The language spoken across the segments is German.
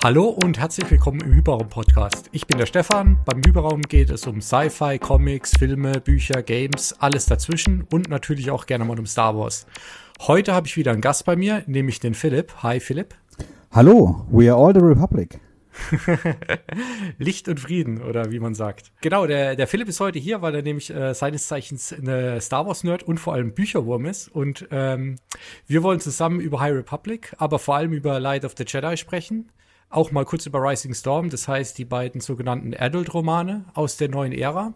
Hallo und herzlich willkommen im Hyperraum Podcast. Ich bin der Stefan. Beim Hyperraum geht es um Sci-Fi, Comics, Filme, Bücher, Games, alles dazwischen und natürlich auch gerne mal um Star Wars. Heute habe ich wieder einen Gast bei mir, nämlich den Philipp. Hi Philipp. Hallo, we are all the Republic. Licht und Frieden, oder wie man sagt. Genau, der, der Philipp ist heute hier, weil er nämlich äh, seines Zeichens eine Star Wars-Nerd und vor allem Bücherwurm ist. Und ähm, wir wollen zusammen über High Republic, aber vor allem über Light of the Jedi sprechen. Auch mal kurz über Rising Storm, das heißt die beiden sogenannten Adult-Romane aus der neuen Ära.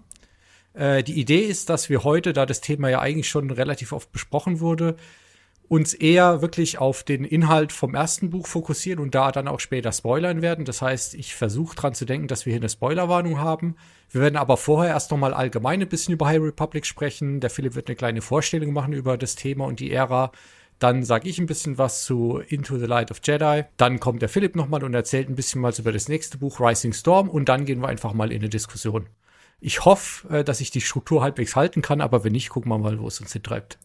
Äh, die Idee ist, dass wir heute, da das Thema ja eigentlich schon relativ oft besprochen wurde, uns eher wirklich auf den Inhalt vom ersten Buch fokussieren und da dann auch später spoilern werden. Das heißt, ich versuche dran zu denken, dass wir hier eine Spoilerwarnung haben. Wir werden aber vorher erst nochmal allgemein ein bisschen über High Republic sprechen. Der Philipp wird eine kleine Vorstellung machen über das Thema und die Ära. Dann sage ich ein bisschen was zu Into the Light of Jedi. Dann kommt der Philipp nochmal und erzählt ein bisschen was über das nächste Buch Rising Storm und dann gehen wir einfach mal in eine Diskussion. Ich hoffe, äh, dass ich die Struktur halbwegs halten kann, aber wenn nicht, gucken wir mal, wo es uns hintreibt.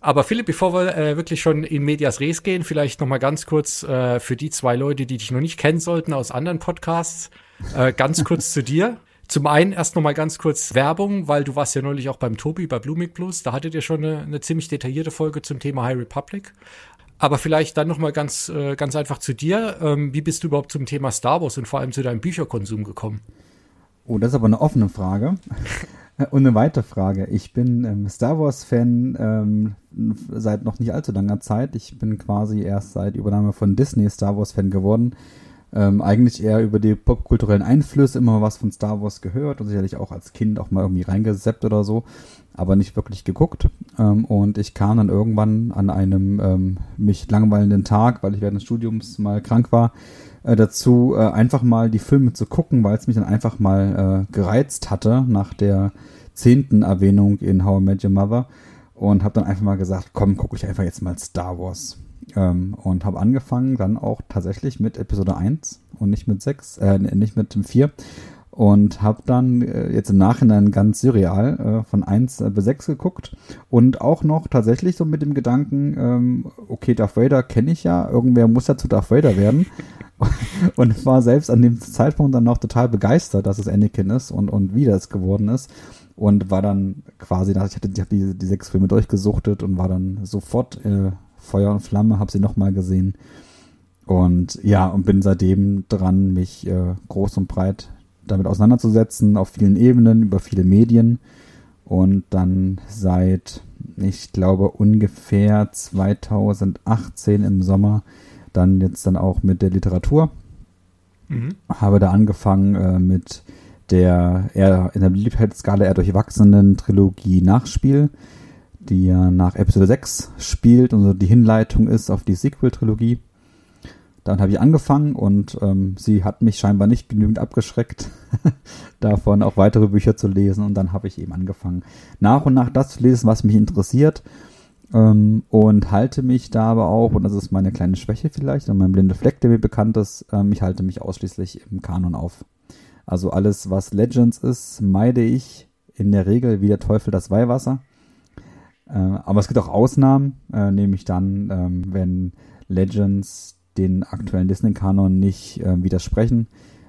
Aber Philipp, bevor wir äh, wirklich schon in Medias Res gehen, vielleicht noch mal ganz kurz äh, für die zwei Leute, die dich noch nicht kennen sollten aus anderen Podcasts, äh, ganz kurz zu dir. Zum einen erst noch mal ganz kurz Werbung, weil du warst ja neulich auch beim Tobi bei Blooming Plus. Da hattet ihr schon eine, eine ziemlich detaillierte Folge zum Thema High Republic. Aber vielleicht dann noch mal ganz, äh, ganz einfach zu dir. Ähm, wie bist du überhaupt zum Thema Star Wars und vor allem zu deinem Bücherkonsum gekommen? Oh, das ist aber eine offene Frage. Und eine weitere Frage. Ich bin ähm, Star Wars-Fan ähm, seit noch nicht allzu langer Zeit. Ich bin quasi erst seit Übernahme von Disney Star Wars-Fan geworden. Ähm, eigentlich eher über die popkulturellen Einflüsse immer was von Star Wars gehört und sicherlich auch als Kind auch mal irgendwie reingeseppt oder so, aber nicht wirklich geguckt. Ähm, und ich kam dann irgendwann an einem ähm, mich langweilenden Tag, weil ich während des Studiums mal krank war, äh, dazu, äh, einfach mal die Filme zu gucken, weil es mich dann einfach mal äh, gereizt hatte nach der zehnten Erwähnung in How I Met Your Mother und habe dann einfach mal gesagt, komm, gucke ich einfach jetzt mal Star Wars. Ähm, und habe angefangen dann auch tatsächlich mit Episode 1 und nicht mit 6, äh, nicht mit dem 4 und habe dann äh, jetzt im Nachhinein ganz surreal äh, von 1 äh, bis 6 geguckt. Und auch noch tatsächlich so mit dem Gedanken, ähm, okay, Darth Vader kenne ich ja, irgendwer muss ja zu Darth Vader werden. Und war selbst an dem Zeitpunkt dann noch total begeistert, dass es Anakin ist und, und wie das geworden ist. Und war dann quasi, ich hatte ich hab die, die sechs Filme durchgesuchtet und war dann sofort äh, Feuer und Flamme, habe sie nochmal gesehen. Und ja, und bin seitdem dran, mich äh, groß und breit damit auseinanderzusetzen, auf vielen Ebenen, über viele Medien. Und dann seit, ich glaube, ungefähr 2018 im Sommer dann jetzt dann auch mit der Literatur. Mhm. Habe da angefangen äh, mit der eher in der Beliebtheitsskala eher durchwachsenen Trilogie Nachspiel, die ja nach Episode 6 spielt und so die Hinleitung ist auf die Sequel-Trilogie. Dann habe ich angefangen und ähm, sie hat mich scheinbar nicht genügend abgeschreckt, davon auch weitere Bücher zu lesen. Und dann habe ich eben angefangen, nach und nach das zu lesen, was mich interessiert ähm, und halte mich da aber auch, und das ist meine kleine Schwäche vielleicht, und mein blinde Fleck, der mir bekannt ist, ähm, ich halte mich ausschließlich im Kanon auf. Also alles, was Legends ist, meide ich in der Regel wie der Teufel das Weihwasser. Äh, aber es gibt auch Ausnahmen, äh, nämlich dann, ähm, wenn Legends den aktuellen Disney-Kanon nicht äh, widersprechen,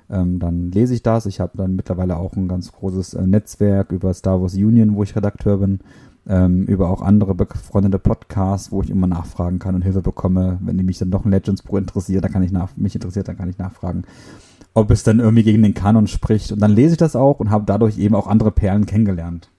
ähm, dann lese ich das. Ich habe dann mittlerweile auch ein ganz großes Netzwerk über Star Wars Union, wo ich Redakteur bin ähm, über auch andere befreundete Podcasts, wo ich immer nachfragen kann und Hilfe bekomme. Wenn mich dann doch ein Legends Pro interessiert, dann kann ich nach, mich interessiert, dann kann ich nachfragen, ob es dann irgendwie gegen den Kanon spricht. Und dann lese ich das auch und habe dadurch eben auch andere Perlen kennengelernt.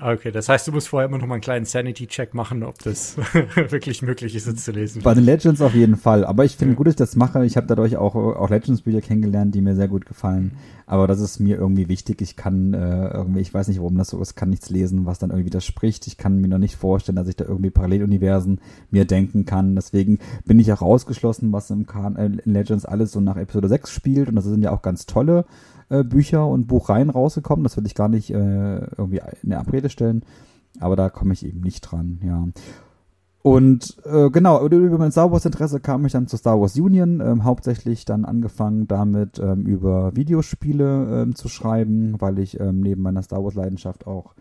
Okay, das heißt, du musst vorher immer noch mal einen kleinen Sanity-Check machen, ob das wirklich möglich ist, es zu lesen. Bei den Legends auf jeden Fall. Aber ich finde ja. gut, dass ich das mache. Ich habe dadurch auch, auch Legends-Bücher kennengelernt, die mir sehr gut gefallen. Aber das ist mir irgendwie wichtig. Ich kann äh, irgendwie, ich weiß nicht, warum das so ist, kann nichts lesen, was dann irgendwie widerspricht. Ich kann mir noch nicht vorstellen, dass ich da irgendwie Paralleluniversen mir denken kann. Deswegen bin ich auch ausgeschlossen, was im Kan äh, in Legends alles so nach Episode 6 spielt. Und das sind ja auch ganz tolle äh, Bücher und Buchreihen rausgekommen. Das will ich gar nicht äh, irgendwie in der Abrede stellen. Aber da komme ich eben nicht dran, ja. Und äh, genau, über mein Star Wars Interesse kam ich dann zur Star Wars Union, ähm, hauptsächlich dann angefangen damit ähm, über Videospiele ähm, zu schreiben, weil ich ähm, neben meiner Star Wars Leidenschaft auch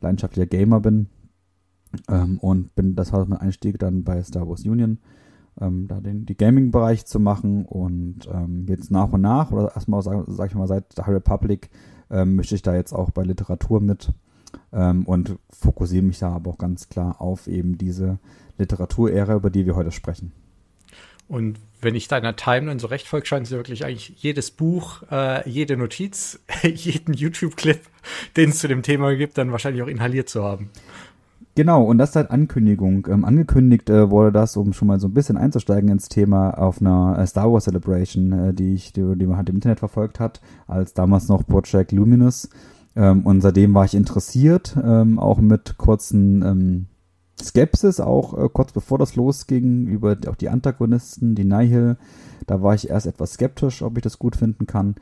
leidenschaftlicher Gamer bin. Ähm, und bin, das war mein Einstieg dann bei Star Wars Union. Ähm, da den die Gaming-Bereich zu machen und ähm, jetzt nach und nach oder erstmal sag, sag ich mal seit der Republic ähm, mische ich da jetzt auch bei Literatur mit ähm, und fokussiere mich da aber auch ganz klar auf eben diese Literaturära, über die wir heute sprechen. Und wenn ich deiner Timeline so recht folge, scheint sie wirklich eigentlich jedes Buch, äh, jede Notiz, jeden YouTube-Clip, den es zu dem Thema gibt, dann wahrscheinlich auch inhaliert zu haben. Genau, und das seit Ankündigung. Ähm, angekündigt äh, wurde das, um schon mal so ein bisschen einzusteigen ins Thema, auf einer äh, Star Wars Celebration, äh, die ich, die, die man halt im Internet verfolgt hat, als damals noch Project Luminous. Ähm, und seitdem war ich interessiert, ähm, auch mit kurzen ähm, Skepsis, auch äh, kurz bevor das losging, über auch die Antagonisten, die Nihil. Da war ich erst etwas skeptisch, ob ich das gut finden kann.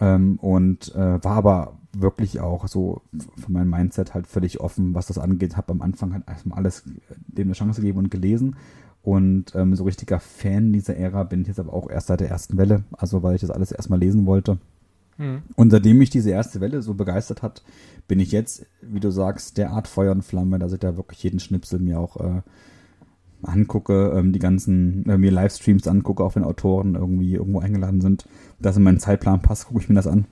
Ähm, und äh, war aber wirklich auch so von meinem Mindset halt völlig offen, was das angeht. Habe am Anfang halt erstmal alles dem eine Chance gegeben und gelesen. Und ähm, so richtiger Fan dieser Ära bin ich jetzt aber auch erst seit der ersten Welle, also weil ich das alles erstmal lesen wollte. Mhm. Und seitdem mich diese erste Welle so begeistert hat, bin ich jetzt, wie du sagst, derart Feuer und Flamme, dass ich da wirklich jeden Schnipsel mir auch äh, angucke, ähm, die ganzen, äh, mir Livestreams angucke, auch wenn Autoren irgendwie irgendwo eingeladen sind, dass in meinen Zeitplan passt, gucke ich mir das an.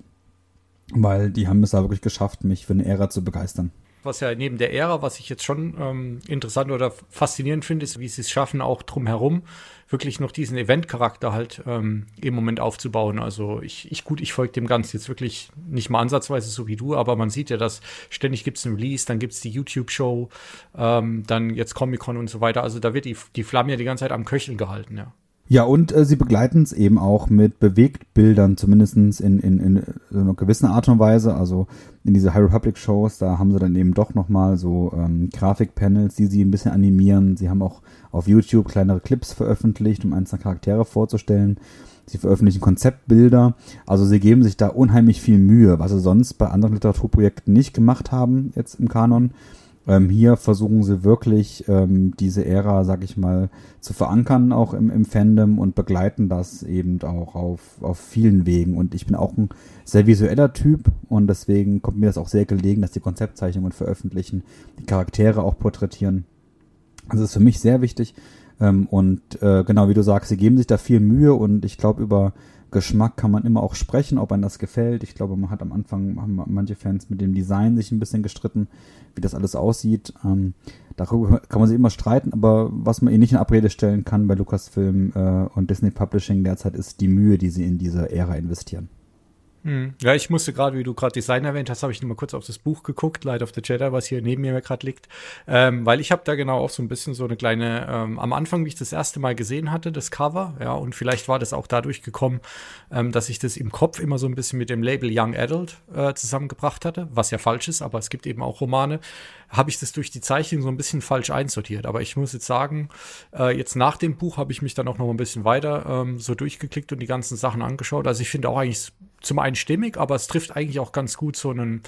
Weil die haben es da wirklich geschafft, mich für eine Ära zu begeistern was ja neben der Ära, was ich jetzt schon ähm, interessant oder faszinierend finde, ist, wie sie es schaffen, auch drumherum wirklich noch diesen Event-Charakter halt ähm, im Moment aufzubauen. Also ich, ich gut, ich folge dem Ganzen jetzt wirklich nicht mal ansatzweise so wie du, aber man sieht ja, dass ständig gibt es ein Release, dann gibt es die YouTube-Show, ähm, dann jetzt Comic-Con und so weiter. Also da wird die, die Flamme ja die ganze Zeit am Köcheln gehalten, ja. Ja, und äh, sie begleiten es eben auch mit Bewegtbildern, zumindestens in, in, in so einer gewissen Art und Weise. Also in diese High Republic Shows, da haben sie dann eben doch nochmal so ähm, Grafikpanels, die sie ein bisschen animieren. Sie haben auch auf YouTube kleinere Clips veröffentlicht, um einzelne Charaktere vorzustellen. Sie veröffentlichen Konzeptbilder. Also sie geben sich da unheimlich viel Mühe, was sie sonst bei anderen Literaturprojekten nicht gemacht haben, jetzt im Kanon. Ähm, hier versuchen sie wirklich ähm, diese Ära, sag ich mal, zu verankern, auch im, im Fandom und begleiten das eben auch auf, auf vielen Wegen. Und ich bin auch ein sehr visueller Typ und deswegen kommt mir das auch sehr gelegen, dass die Konzeptzeichnungen veröffentlichen, die Charaktere auch porträtieren. Das ist für mich sehr wichtig. Ähm, und äh, genau wie du sagst, sie geben sich da viel Mühe und ich glaube, über Geschmack kann man immer auch sprechen, ob einem das gefällt. Ich glaube, man hat am Anfang, haben manche Fans mit dem Design sich ein bisschen gestritten, wie das alles aussieht. Ähm, darüber kann man sich immer streiten, aber was man eh nicht in Abrede stellen kann bei Lucasfilm äh, und Disney Publishing derzeit ist die Mühe, die sie in diese Ära investieren. Hm. Ja, ich musste gerade, wie du gerade Design erwähnt hast, habe ich nur mal kurz auf das Buch geguckt, Light of the Jedi, was hier neben mir gerade liegt, ähm, weil ich habe da genau auch so ein bisschen so eine kleine, ähm, am Anfang, wie ich das erste Mal gesehen hatte, das Cover, ja, und vielleicht war das auch dadurch gekommen, ähm, dass ich das im Kopf immer so ein bisschen mit dem Label Young Adult äh, zusammengebracht hatte, was ja falsch ist, aber es gibt eben auch Romane, habe ich das durch die Zeichnung so ein bisschen falsch einsortiert. Aber ich muss jetzt sagen, äh, jetzt nach dem Buch habe ich mich dann auch noch ein bisschen weiter ähm, so durchgeklickt und die ganzen Sachen angeschaut. Also ich finde auch eigentlich zum einen stimmig, aber es trifft eigentlich auch ganz gut so einen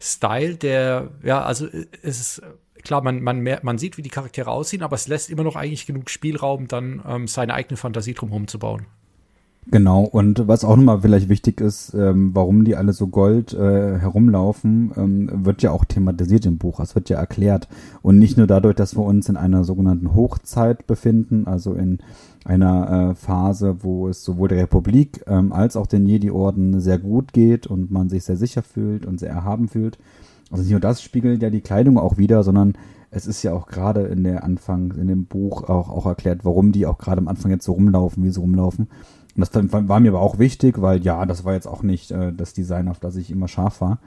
Style, der, ja, also äh, es ist klar, man, man, man sieht, wie die Charaktere aussehen, aber es lässt immer noch eigentlich genug Spielraum, dann ähm, seine eigene Fantasie drumherum zu bauen. Genau, und was auch nochmal vielleicht wichtig ist, ähm, warum die alle so gold äh, herumlaufen, ähm, wird ja auch thematisiert im Buch. Es wird ja erklärt. Und nicht nur dadurch, dass wir uns in einer sogenannten Hochzeit befinden, also in einer äh, Phase, wo es sowohl der Republik ähm, als auch den Jedi-Orden sehr gut geht und man sich sehr sicher fühlt und sehr erhaben fühlt. Also nicht nur das spiegelt ja die Kleidung auch wieder, sondern es ist ja auch gerade in der Anfang, in dem Buch auch, auch erklärt, warum die auch gerade am Anfang jetzt so rumlaufen, wie sie rumlaufen. Das war mir aber auch wichtig, weil ja, das war jetzt auch nicht äh, das Design, auf das ich immer scharf war.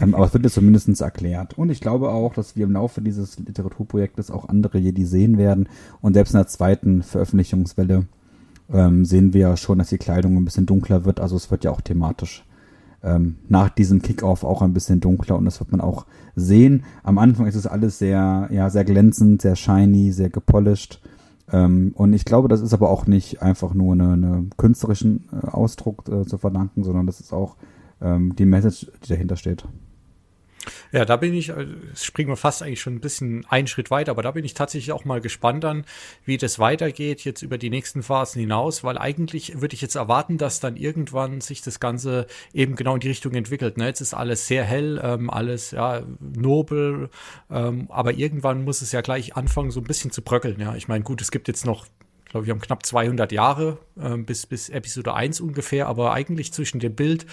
Ähm, aber es wird jetzt zumindest erklärt. Und ich glaube auch, dass wir im Laufe dieses Literaturprojektes auch andere Jedi sehen werden. Und selbst in der zweiten Veröffentlichungswelle ähm, sehen wir ja schon, dass die Kleidung ein bisschen dunkler wird. Also es wird ja auch thematisch ähm, nach diesem Kickoff auch ein bisschen dunkler und das wird man auch sehen. Am Anfang ist es alles sehr, ja, sehr glänzend, sehr shiny, sehr gepolished. Ähm, und ich glaube, das ist aber auch nicht einfach nur eine, eine künstlerischen äh, Ausdruck äh, zu verdanken, sondern das ist auch ähm, die Message, die dahinter steht. Ja, da bin ich, äh, springen wir fast eigentlich schon ein bisschen einen Schritt weiter, aber da bin ich tatsächlich auch mal gespannt an, wie das weitergeht jetzt über die nächsten Phasen hinaus, weil eigentlich würde ich jetzt erwarten, dass dann irgendwann sich das Ganze eben genau in die Richtung entwickelt. Ne? Jetzt ist alles sehr hell, ähm, alles ja nobel, ähm, aber irgendwann muss es ja gleich anfangen, so ein bisschen zu bröckeln. Ja, ich meine, gut, es gibt jetzt noch glaube, wir haben knapp 200 Jahre äh, bis, bis Episode 1 ungefähr, aber eigentlich zwischen dem Bild,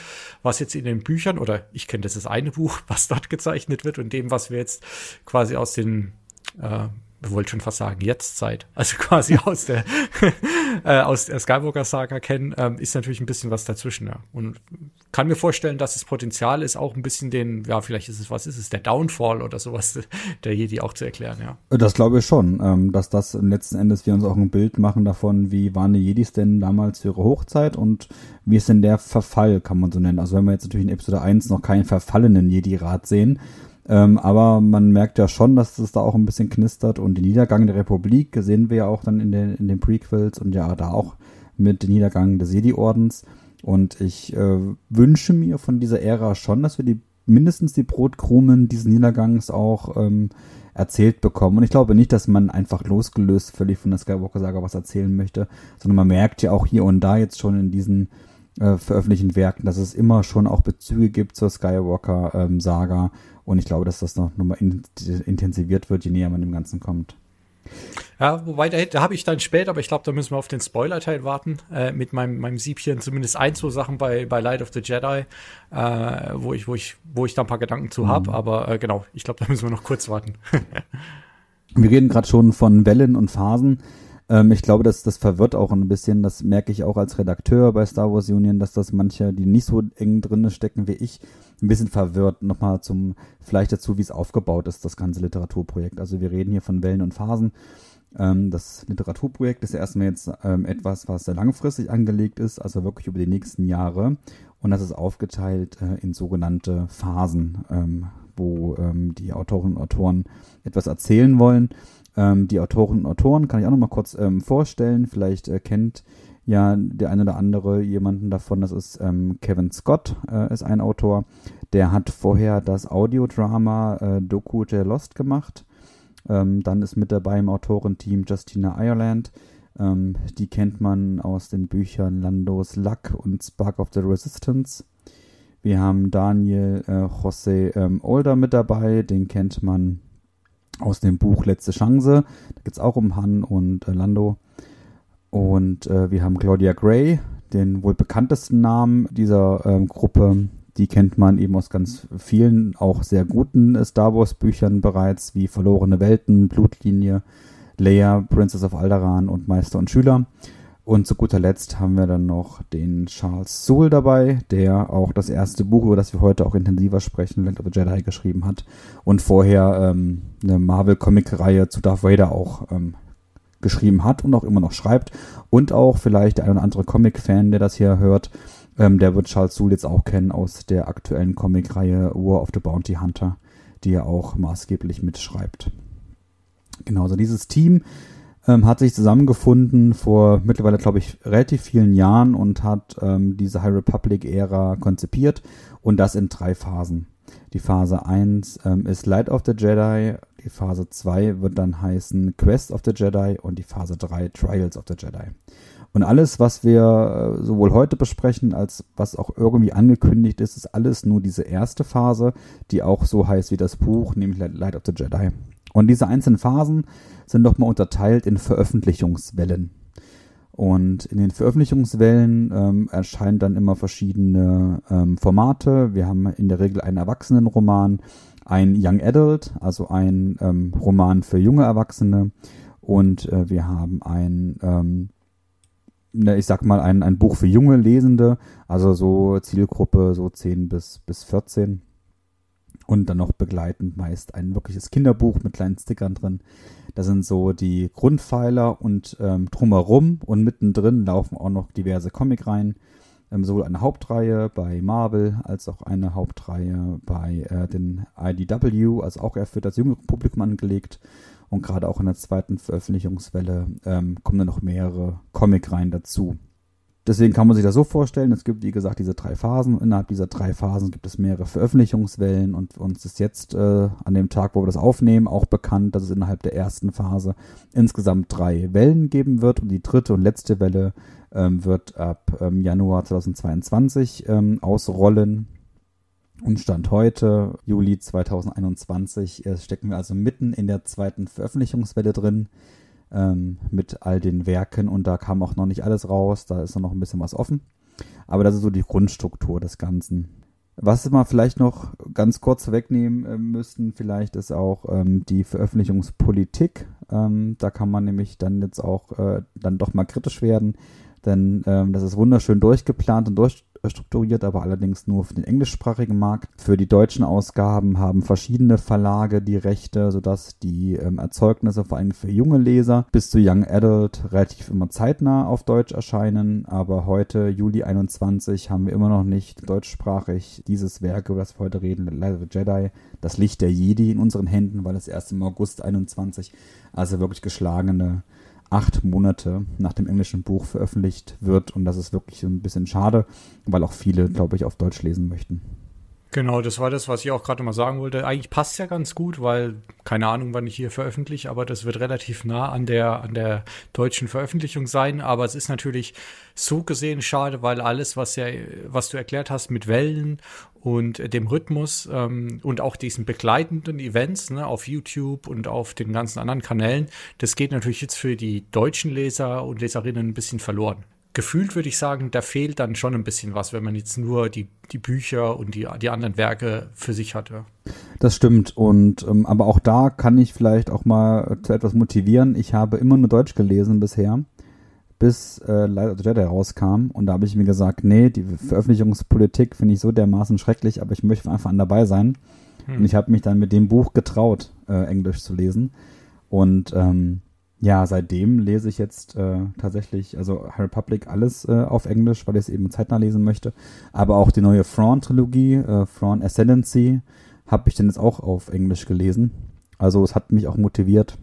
was jetzt in den Büchern, oder ich kenne das, das eine Buch, was dort gezeichnet wird, und dem, was wir jetzt quasi aus den äh, wollte schon fast sagen, jetzt Zeit, also quasi aus der, äh, aus der Skywalker-Saga kennen, ähm, ist natürlich ein bisschen was dazwischen. Ja. Und kann mir vorstellen, dass das Potenzial ist, auch ein bisschen den, ja, vielleicht ist es, was ist es, der Downfall oder sowas der Jedi auch zu erklären, ja. Das glaube ich schon, ähm, dass das letzten Endes wir uns auch ein Bild machen davon, wie waren die Jedis denn damals für ihre Hochzeit und wie ist denn der Verfall, kann man so nennen. Also wenn wir jetzt natürlich in Episode 1 noch keinen verfallenen Jedi-Rat sehen, ähm, aber man merkt ja schon, dass es da auch ein bisschen knistert und den Niedergang der Republik sehen wir ja auch dann in den, in den Prequels und ja da auch mit dem Niedergang des Jedi-Ordens. Und ich äh, wünsche mir von dieser Ära schon, dass wir die mindestens die Brotkrumen dieses Niedergangs auch ähm, erzählt bekommen. Und ich glaube nicht, dass man einfach losgelöst völlig von der Skywalker-Saga was erzählen möchte, sondern man merkt ja auch hier und da jetzt schon in diesen äh, veröffentlichten Werken, dass es immer schon auch Bezüge gibt zur Skywalker-Saga. Ähm, und ich glaube, dass das noch nochmal in, intensiviert wird, je näher man dem Ganzen kommt. Ja, wobei, da, da habe ich dann später, aber ich glaube, da müssen wir auf den Spoiler-Teil warten, äh, mit meinem, meinem Siebchen zumindest ein, zwei Sachen bei, bei Light of the Jedi, äh, wo, ich, wo, ich, wo ich da ein paar Gedanken zu habe, mhm. aber äh, genau, ich glaube, da müssen wir noch kurz warten. wir reden gerade schon von Wellen und Phasen. Ähm, ich glaube, dass das verwirrt auch ein bisschen. Das merke ich auch als Redakteur bei Star Wars Union, dass das manche, die nicht so eng drin stecken wie ich, ein bisschen verwirrt. Nochmal zum, vielleicht dazu, wie es aufgebaut ist, das ganze Literaturprojekt. Also wir reden hier von Wellen und Phasen. Ähm, das Literaturprojekt ist ja erstmal jetzt ähm, etwas, was sehr langfristig angelegt ist, also wirklich über die nächsten Jahre. Und das ist aufgeteilt äh, in sogenannte Phasen, ähm, wo ähm, die Autorinnen und Autoren etwas erzählen wollen. Ähm, die Autorinnen und Autoren kann ich auch noch mal kurz ähm, vorstellen. Vielleicht äh, kennt ja der eine oder andere jemanden davon. Das ist ähm, Kevin Scott, äh, ist ein Autor. Der hat vorher das Audiodrama äh, Doku der Lost gemacht. Ähm, dann ist mit dabei im Autorenteam Justina Ireland. Ähm, die kennt man aus den Büchern Landos Luck und Spark of the Resistance. Wir haben Daniel äh, José ähm, Older mit dabei, den kennt man aus dem Buch Letzte Chance. Da geht es auch um Han und äh, Lando. Und äh, wir haben Claudia Gray, den wohl bekanntesten Namen dieser ähm, Gruppe. Die kennt man eben aus ganz vielen, auch sehr guten äh, Star Wars Büchern bereits, wie Verlorene Welten, Blutlinie, Leia, Princess of Alderaan und Meister und Schüler. Und zu guter Letzt haben wir dann noch den Charles Soule dabei, der auch das erste Buch, über das wir heute auch intensiver sprechen, Land of the Jedi geschrieben hat und vorher ähm, eine Marvel-Comic-Reihe zu Darth Vader auch ähm, geschrieben hat und auch immer noch schreibt. Und auch vielleicht der ein oder andere Comic-Fan, der das hier hört, ähm, der wird Charles Soule jetzt auch kennen aus der aktuellen Comic-Reihe War of the Bounty Hunter, die er auch maßgeblich mitschreibt. Genau, so dieses Team ähm, hat sich zusammengefunden vor mittlerweile, glaube ich, relativ vielen Jahren und hat ähm, diese High Republic-Ära konzipiert und das in drei Phasen. Die Phase 1 ähm, ist Light of the Jedi, die Phase 2 wird dann heißen Quest of the Jedi und die Phase 3 Trials of the Jedi. Und alles, was wir äh, sowohl heute besprechen, als was auch irgendwie angekündigt ist, ist alles nur diese erste Phase, die auch so heißt wie das Buch, nämlich Light of the Jedi. Und diese einzelnen Phasen sind nochmal unterteilt in Veröffentlichungswellen. Und in den Veröffentlichungswellen ähm, erscheinen dann immer verschiedene ähm, Formate. Wir haben in der Regel einen Erwachsenenroman, ein Young Adult, also ein ähm, Roman für junge Erwachsene. Und äh, wir haben ein, ähm, ne, ich sag mal, ein, ein Buch für junge Lesende, also so Zielgruppe so 10 bis, bis 14 und dann noch begleitend meist ein wirkliches Kinderbuch mit kleinen Stickern drin. Da sind so die Grundpfeiler und ähm, drumherum und mittendrin laufen auch noch diverse Comicreihen. Ähm, sowohl eine Hauptreihe bei Marvel als auch eine Hauptreihe bei äh, den IDW, also auch eher für das jüngere Publikum angelegt. Und gerade auch in der zweiten Veröffentlichungswelle ähm, kommen dann noch mehrere Comicreihen dazu. Deswegen kann man sich das so vorstellen, es gibt wie gesagt diese drei Phasen. Innerhalb dieser drei Phasen gibt es mehrere Veröffentlichungswellen und uns ist jetzt äh, an dem Tag, wo wir das aufnehmen, auch bekannt, dass es innerhalb der ersten Phase insgesamt drei Wellen geben wird und die dritte und letzte Welle ähm, wird ab ähm, Januar 2022 ähm, ausrollen. Und Stand heute, Juli 2021, äh, stecken wir also mitten in der zweiten Veröffentlichungswelle drin. Ähm, mit all den Werken und da kam auch noch nicht alles raus, da ist noch ein bisschen was offen. Aber das ist so die Grundstruktur des Ganzen. Was wir vielleicht noch ganz kurz wegnehmen äh, müssten, vielleicht ist auch ähm, die Veröffentlichungspolitik. Ähm, da kann man nämlich dann jetzt auch äh, dann doch mal kritisch werden, denn ähm, das ist wunderschön durchgeplant und durch, strukturiert, aber allerdings nur für den englischsprachigen Markt. Für die deutschen Ausgaben haben verschiedene Verlage die Rechte, sodass die ähm, Erzeugnisse vor allem für junge Leser bis zu Young Adult relativ immer zeitnah auf Deutsch erscheinen. Aber heute, Juli 21, haben wir immer noch nicht deutschsprachig dieses Werk, über das wir heute reden, of the Jedi, das Licht der Jedi in unseren Händen, weil es erst im August 21, also wirklich geschlagene acht Monate nach dem englischen Buch veröffentlicht wird. Und das ist wirklich ein bisschen schade, weil auch viele, glaube ich, auf Deutsch lesen möchten. Genau, das war das, was ich auch gerade mal sagen wollte. Eigentlich passt ja ganz gut, weil keine Ahnung, wann ich hier veröffentliche, aber das wird relativ nah an der an der deutschen Veröffentlichung sein. Aber es ist natürlich so gesehen schade, weil alles, was ja, was du erklärt hast mit Wellen und dem Rhythmus ähm, und auch diesen begleitenden Events ne, auf YouTube und auf den ganzen anderen Kanälen, das geht natürlich jetzt für die deutschen Leser und Leserinnen ein bisschen verloren gefühlt würde ich sagen, da fehlt dann schon ein bisschen was, wenn man jetzt nur die, die Bücher und die, die anderen Werke für sich hatte. Das stimmt. Und ähm, aber auch da kann ich vielleicht auch mal zu etwas motivieren. Ich habe immer nur Deutsch gelesen bisher, bis äh, Light of Jedi rauskam. Und da habe ich mir gesagt, nee, die Veröffentlichungspolitik finde ich so dermaßen schrecklich, aber ich möchte von Anfang an dabei sein. Hm. Und ich habe mich dann mit dem Buch getraut, äh, Englisch zu lesen. Und ähm, ja, seitdem lese ich jetzt äh, tatsächlich, also Harry Republic alles äh, auf Englisch, weil ich es eben zeitnah lesen möchte. Aber auch die neue Thrawn-Trilogie, äh, Thrawn Ascendancy, habe ich dann jetzt auch auf Englisch gelesen. Also es hat mich auch motiviert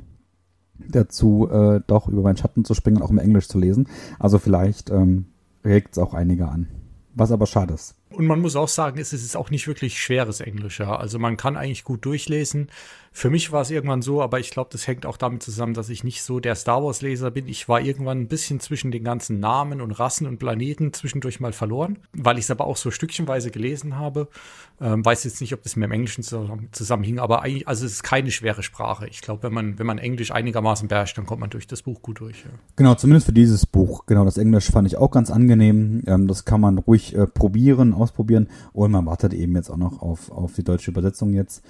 dazu, äh, doch über meinen Schatten zu springen und auch im Englisch zu lesen. Also vielleicht ähm, regt es auch einige an. Was aber schade ist. Und man muss auch sagen, es ist auch nicht wirklich schweres Englisch. Ja. Also man kann eigentlich gut durchlesen. Für mich war es irgendwann so, aber ich glaube, das hängt auch damit zusammen, dass ich nicht so der Star Wars-Leser bin. Ich war irgendwann ein bisschen zwischen den ganzen Namen und Rassen und Planeten zwischendurch mal verloren, weil ich es aber auch so stückchenweise gelesen habe. Ähm, weiß jetzt nicht, ob das mit dem Englischen zusammenhing, aber eigentlich, also es ist keine schwere Sprache. Ich glaube, wenn man, wenn man Englisch einigermaßen beherrscht, dann kommt man durch das Buch gut durch. Ja. Genau, zumindest für dieses Buch. Genau, das Englisch fand ich auch ganz angenehm. Ähm, das kann man ruhig äh, probieren, ausprobieren. Und man wartet eben jetzt auch noch auf, auf die deutsche Übersetzung jetzt.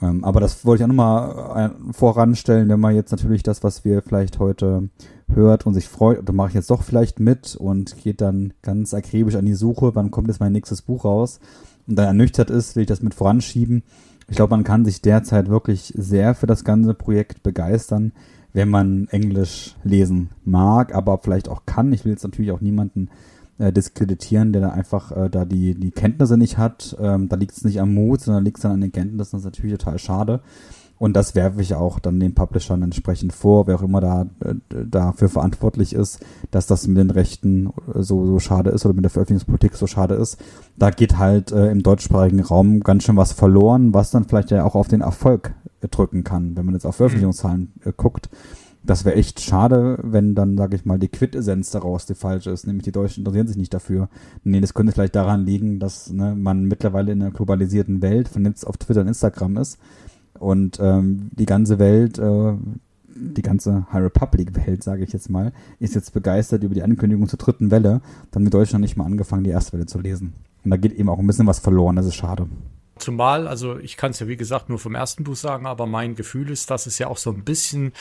Ähm, aber das wollte ich auch nochmal äh, voranstellen, wenn man jetzt natürlich das, was wir vielleicht heute hört und sich freut, dann mache ich jetzt doch vielleicht mit und geht dann ganz akribisch an die Suche, wann kommt jetzt mein nächstes Buch raus und dann ernüchtert ist, will ich das mit voranschieben. Ich glaube, man kann sich derzeit wirklich sehr für das ganze Projekt begeistern, wenn man Englisch lesen mag, aber vielleicht auch kann. Ich will jetzt natürlich auch niemanden äh, diskreditieren, der da einfach äh, da die, die Kenntnisse nicht hat. Ähm, da liegt es nicht am Mut, sondern liegt es dann an den Kenntnissen. Das ist natürlich total schade. Und das werfe ich auch dann den Publishern entsprechend vor, wer auch immer da äh, dafür verantwortlich ist, dass das mit den Rechten so, so schade ist oder mit der Veröffentlichungspolitik so schade ist. Da geht halt äh, im deutschsprachigen Raum ganz schön was verloren, was dann vielleicht ja auch auf den Erfolg drücken kann, wenn man jetzt auf Veröffentlichungszahlen äh, guckt das wäre echt schade, wenn dann, sage ich mal, die Quintessenz daraus die falsche ist. Nämlich die Deutschen interessieren sich nicht dafür. Nee, das könnte vielleicht daran liegen, dass ne, man mittlerweile in einer globalisierten Welt vernetzt auf Twitter und Instagram ist und ähm, die ganze Welt, äh, die ganze High Republic-Welt, sage ich jetzt mal, ist jetzt begeistert über die Ankündigung zur dritten Welle. Dann hat Deutschland nicht mal angefangen, die erste Welle zu lesen. Und da geht eben auch ein bisschen was verloren. Das ist schade. Zumal, also ich kann es ja wie gesagt nur vom ersten Buch sagen, aber mein Gefühl ist, dass es ja auch so ein bisschen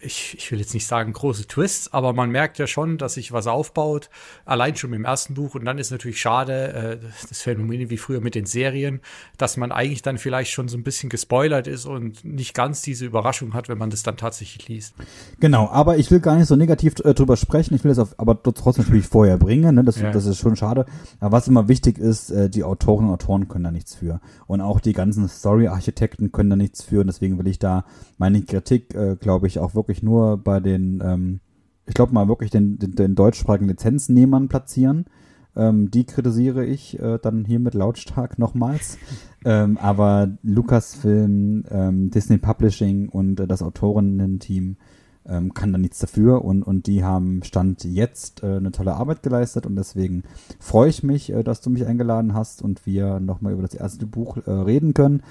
ich, ich will jetzt nicht sagen große Twists, aber man merkt ja schon, dass sich was aufbaut, allein schon im ersten Buch. Und dann ist natürlich schade, äh, das Phänomen wie früher mit den Serien, dass man eigentlich dann vielleicht schon so ein bisschen gespoilert ist und nicht ganz diese Überraschung hat, wenn man das dann tatsächlich liest. Genau, aber ich will gar nicht so negativ äh, drüber sprechen. Ich will das auf, aber trotzdem natürlich vorher bringen. Ne? Das, ja. das ist schon schade. Aber was immer wichtig ist, äh, die Autoren und Autoren können da nichts für. Und auch die ganzen Story-Architekten können da nichts für. Und deswegen will ich da meine Kritik, äh, glaube ich, auch wirklich wirklich nur bei den, ähm, ich glaube mal wirklich den, den, den deutschsprachigen Lizenznehmern platzieren. Ähm, die kritisiere ich äh, dann hiermit lautstark nochmals. ähm, aber Lucasfilm, ähm, Disney Publishing und äh, das Autorinnen-Team ähm, kann da nichts dafür und, und die haben Stand jetzt äh, eine tolle Arbeit geleistet und deswegen freue ich mich, äh, dass du mich eingeladen hast und wir nochmal über das erste Buch äh, reden können.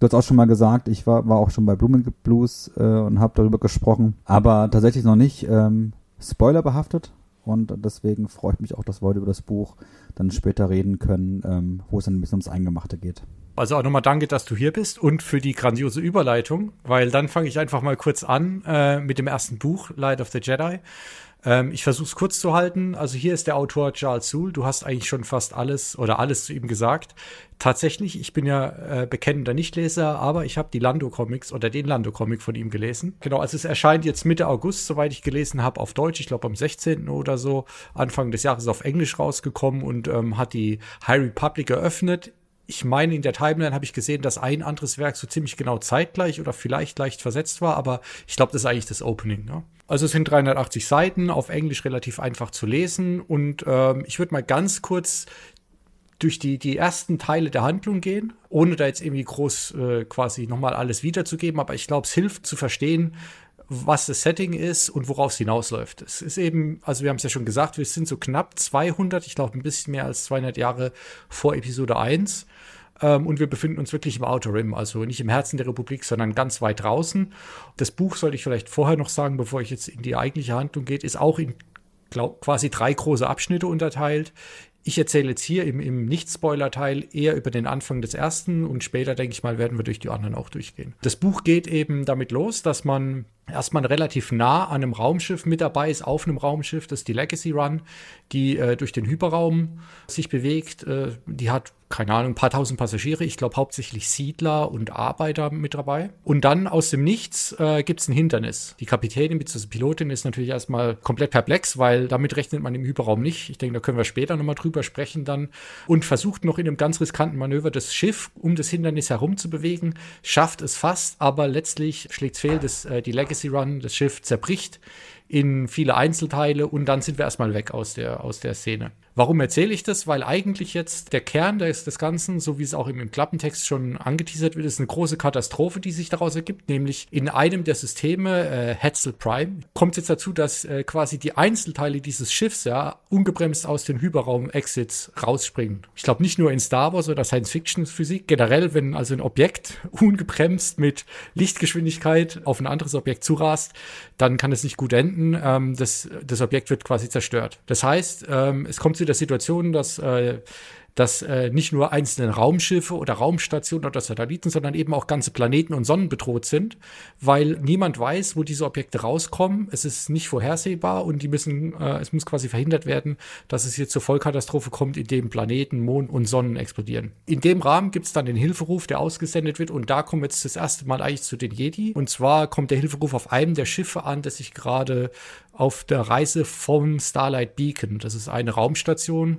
Du hast auch schon mal gesagt, ich war, war auch schon bei Blooming Blues äh, und habe darüber gesprochen, aber tatsächlich noch nicht ähm, Spoiler behaftet. Und deswegen freue ich mich auch, dass wir heute über das Buch dann später reden können, ähm, wo es dann ein bisschen ums Eingemachte geht. Also auch nochmal danke, dass du hier bist und für die grandiose Überleitung, weil dann fange ich einfach mal kurz an äh, mit dem ersten Buch, Light of the Jedi. Ähm, ich versuche es kurz zu halten. Also hier ist der Autor Charles Soule. Du hast eigentlich schon fast alles oder alles zu ihm gesagt. Tatsächlich, ich bin ja äh, bekennender Nichtleser, aber ich habe die Lando-Comics oder den Lando-Comic von ihm gelesen. Genau, also es erscheint jetzt Mitte August, soweit ich gelesen habe, auf Deutsch. Ich glaube am 16. oder so. Anfang des Jahres auf Englisch rausgekommen und ähm, hat die High Republic eröffnet ich meine, in der Timeline habe ich gesehen, dass ein anderes Werk so ziemlich genau zeitgleich oder vielleicht leicht versetzt war, aber ich glaube, das ist eigentlich das Opening. Ne? Also es sind 380 Seiten, auf Englisch relativ einfach zu lesen und ähm, ich würde mal ganz kurz durch die, die ersten Teile der Handlung gehen, ohne da jetzt irgendwie groß äh, quasi nochmal alles wiederzugeben, aber ich glaube, es hilft zu verstehen, was das Setting ist und worauf es hinausläuft. Es ist eben, also wir haben es ja schon gesagt, wir sind so knapp 200, ich glaube ein bisschen mehr als 200 Jahre vor Episode 1 ähm, und wir befinden uns wirklich im Outer Rim, also nicht im Herzen der Republik, sondern ganz weit draußen. Das Buch sollte ich vielleicht vorher noch sagen, bevor ich jetzt in die eigentliche Handlung geht, ist auch in glaub, quasi drei große Abschnitte unterteilt. Ich erzähle jetzt hier im, im Nicht-Spoiler-Teil eher über den Anfang des ersten und später, denke ich mal, werden wir durch die anderen auch durchgehen. Das Buch geht eben damit los, dass man erstmal relativ nah an einem Raumschiff mit dabei ist, auf einem Raumschiff, das ist die Legacy Run, die äh, durch den Hyperraum sich bewegt. Äh, die hat keine Ahnung, ein paar tausend Passagiere, ich glaube hauptsächlich Siedler und Arbeiter mit dabei. Und dann aus dem Nichts äh, gibt es ein Hindernis. Die Kapitänin bzw. Pilotin ist natürlich erstmal komplett perplex, weil damit rechnet man im Hyperraum nicht. Ich denke, da können wir später nochmal drüber sprechen dann. Und versucht noch in einem ganz riskanten Manöver das Schiff um das Hindernis herum zu bewegen, schafft es fast, aber letztlich schlägt es fehl, dass äh, die Legacy Run, das Schiff zerbricht in viele Einzelteile und dann sind wir erstmal weg aus der, aus der Szene. Warum erzähle ich das? Weil eigentlich jetzt der Kern des, Ganzen, so wie es auch im, Klappentext schon angeteasert wird, ist eine große Katastrophe, die sich daraus ergibt. Nämlich in einem der Systeme, äh, Hetzel Prime, kommt jetzt dazu, dass äh, quasi die Einzelteile dieses Schiffs ja ungebremst aus den Hyperraum-Exits rausspringen. Ich glaube nicht nur in Star Wars oder Science-Fiction-Physik, generell, wenn also ein Objekt ungebremst mit Lichtgeschwindigkeit auf ein anderes Objekt zurast, dann kann es nicht gut enden. Ähm, das, das Objekt wird quasi zerstört. Das heißt, ähm, es kommt zu der Situation, dass äh, dass äh, nicht nur einzelne Raumschiffe oder Raumstationen oder Satelliten, sondern eben auch ganze Planeten und Sonnen bedroht sind, weil niemand weiß, wo diese Objekte rauskommen. Es ist nicht vorhersehbar und die müssen, äh, es muss quasi verhindert werden, dass es hier zur Vollkatastrophe kommt, in dem Planeten, Mond und Sonnen explodieren. In dem Rahmen gibt es dann den Hilferuf, der ausgesendet wird und da kommen wir jetzt das erste Mal eigentlich zu den Jedi. Und zwar kommt der Hilferuf auf einem der Schiffe an, das sich gerade auf der Reise vom Starlight Beacon, das ist eine Raumstation,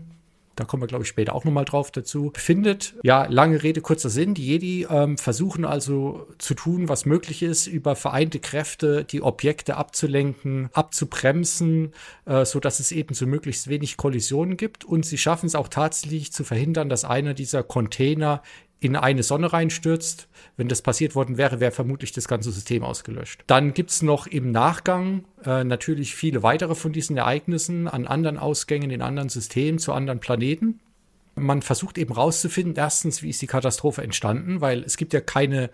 da kommen wir, glaube ich, später auch nochmal drauf dazu, findet. Ja, lange Rede, kurzer Sinn. Die Jedi ähm, versuchen also zu tun, was möglich ist, über vereinte Kräfte die Objekte abzulenken, abzubremsen, äh, so dass es eben zu möglichst wenig Kollisionen gibt. Und sie schaffen es auch tatsächlich zu verhindern, dass einer dieser Container in eine Sonne reinstürzt. Wenn das passiert worden wäre, wäre vermutlich das ganze System ausgelöscht. Dann gibt es noch im Nachgang äh, natürlich viele weitere von diesen Ereignissen an anderen Ausgängen, in anderen Systemen, zu anderen Planeten. Man versucht eben rauszufinden, erstens, wie ist die Katastrophe entstanden, weil es gibt ja keine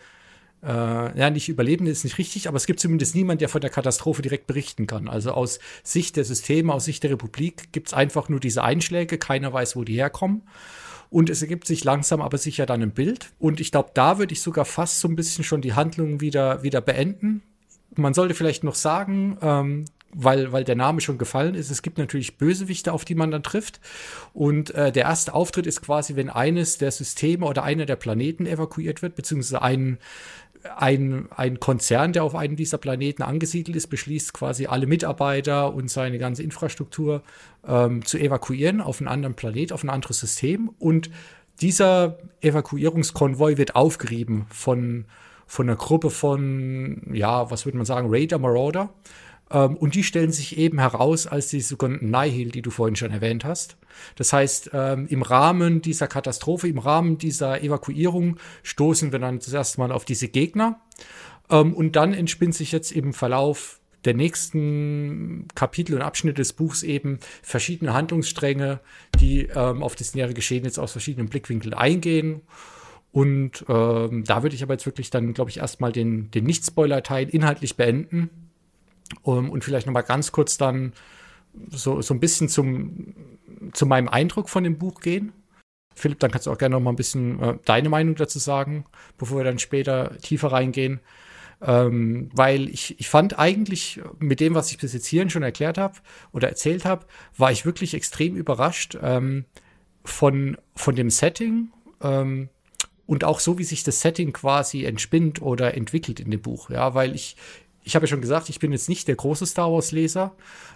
äh, ja, nicht Überlebende ist nicht richtig, aber es gibt zumindest niemanden, der von der Katastrophe direkt berichten kann. Also aus Sicht der Systeme, aus Sicht der Republik gibt es einfach nur diese Einschläge, keiner weiß, wo die herkommen. Und es ergibt sich langsam aber sicher dann ein Bild. Und ich glaube, da würde ich sogar fast so ein bisschen schon die Handlung wieder, wieder beenden. Man sollte vielleicht noch sagen, ähm, weil, weil der Name schon gefallen ist, es gibt natürlich Bösewichte, auf die man dann trifft. Und äh, der erste Auftritt ist quasi, wenn eines der Systeme oder einer der Planeten evakuiert wird, beziehungsweise ein, ein, ein Konzern, der auf einem dieser Planeten angesiedelt ist, beschließt quasi alle Mitarbeiter und seine ganze Infrastruktur ähm, zu evakuieren auf einen anderen Planet, auf ein anderes System. Und dieser Evakuierungskonvoi wird aufgerieben von, von einer Gruppe von, ja, was würde man sagen, Raider Marauder. Ähm, und die stellen sich eben heraus als die sogenannten Nihil, die du vorhin schon erwähnt hast. Das heißt, ähm, im Rahmen dieser Katastrophe, im Rahmen dieser Evakuierung stoßen wir dann zuerst mal auf diese Gegner. Ähm, und dann entspinnt sich jetzt im Verlauf der nächsten Kapitel und Abschnitte des Buchs eben verschiedene Handlungsstränge, die ähm, auf das nähere Geschehen jetzt aus verschiedenen Blickwinkeln eingehen Und ähm, da würde ich aber jetzt wirklich dann, glaube ich, erstmal den, den Nicht-Spoiler-Teil inhaltlich beenden um, und vielleicht nochmal ganz kurz dann so, so ein bisschen zum, zu meinem Eindruck von dem Buch gehen. Philipp, dann kannst du auch gerne noch mal ein bisschen äh, deine Meinung dazu sagen, bevor wir dann später tiefer reingehen. Ähm, weil ich, ich fand eigentlich mit dem, was ich bis jetzt hierhin schon erklärt habe oder erzählt habe, war ich wirklich extrem überrascht ähm, von, von dem Setting ähm, und auch so, wie sich das Setting quasi entspinnt oder entwickelt in dem Buch. Ja, weil ich, ich habe ja schon gesagt, ich bin jetzt nicht der große Star Wars-Leser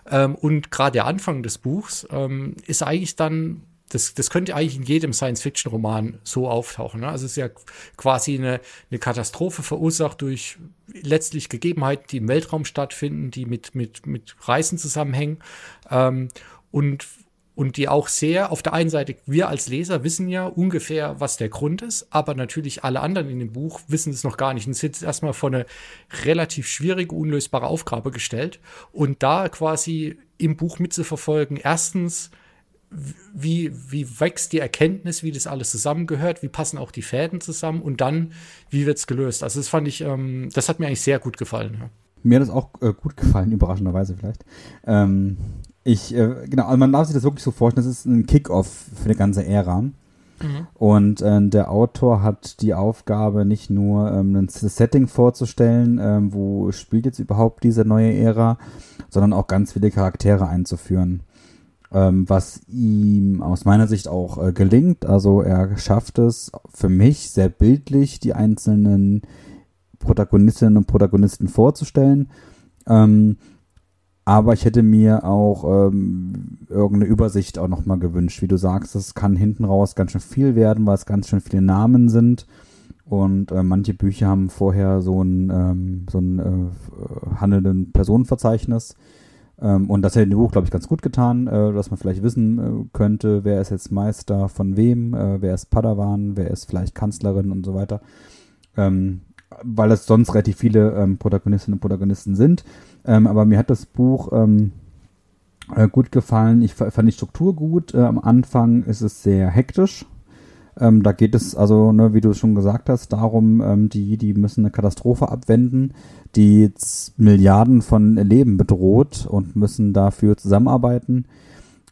ähm, und gerade der Anfang des Buchs ähm, ist eigentlich dann das, das könnte eigentlich in jedem Science-Fiction-Roman so auftauchen. Ne? Also es ist ja quasi eine, eine Katastrophe verursacht durch letztlich Gegebenheiten, die im Weltraum stattfinden, die mit, mit, mit Reisen zusammenhängen. Ähm, und, und die auch sehr, auf der einen Seite, wir als Leser wissen ja ungefähr, was der Grund ist, aber natürlich alle anderen in dem Buch wissen es noch gar nicht und sind jetzt erstmal vor eine relativ schwierige, unlösbare Aufgabe gestellt. Und da quasi im Buch mitzuverfolgen, erstens, wie, wie wächst die Erkenntnis, wie das alles zusammengehört, wie passen auch die Fäden zusammen und dann, wie wird es gelöst. Also das fand ich, ähm, das hat mir eigentlich sehr gut gefallen. Ja. Mir hat das auch äh, gut gefallen, überraschenderweise vielleicht. Ähm, ich, äh, genau, also man darf sich das wirklich so vorstellen, das ist ein Kick-Off für eine ganze Ära. Mhm. Und äh, der Autor hat die Aufgabe, nicht nur ähm, ein Setting vorzustellen, ähm, wo spielt jetzt überhaupt diese neue Ära, sondern auch ganz viele Charaktere einzuführen ähm, was ihm aus meiner Sicht auch äh, gelingt. Also er schafft es für mich sehr bildlich, die einzelnen Protagonistinnen und Protagonisten vorzustellen. Ähm, aber ich hätte mir auch ähm, irgendeine Übersicht auch nochmal gewünscht. Wie du sagst, es kann hinten raus ganz schön viel werden, weil es ganz schön viele Namen sind. Und äh, manche Bücher haben vorher so ein, ähm, so ein äh, handelnden Personenverzeichnis. Ähm, und das hätte dem Buch, glaube ich, ganz gut getan, äh, dass man vielleicht wissen äh, könnte, wer ist jetzt Meister von wem, äh, wer ist Padawan, wer ist vielleicht Kanzlerin und so weiter. Ähm, weil es sonst relativ viele ähm, Protagonistinnen und Protagonisten sind. Ähm, aber mir hat das Buch ähm, äh, gut gefallen. Ich fand die Struktur gut. Äh, am Anfang ist es sehr hektisch. Ähm, da geht es also, ne, wie du schon gesagt hast, darum, ähm, die, die müssen eine Katastrophe abwenden, die Milliarden von Leben bedroht und müssen dafür zusammenarbeiten.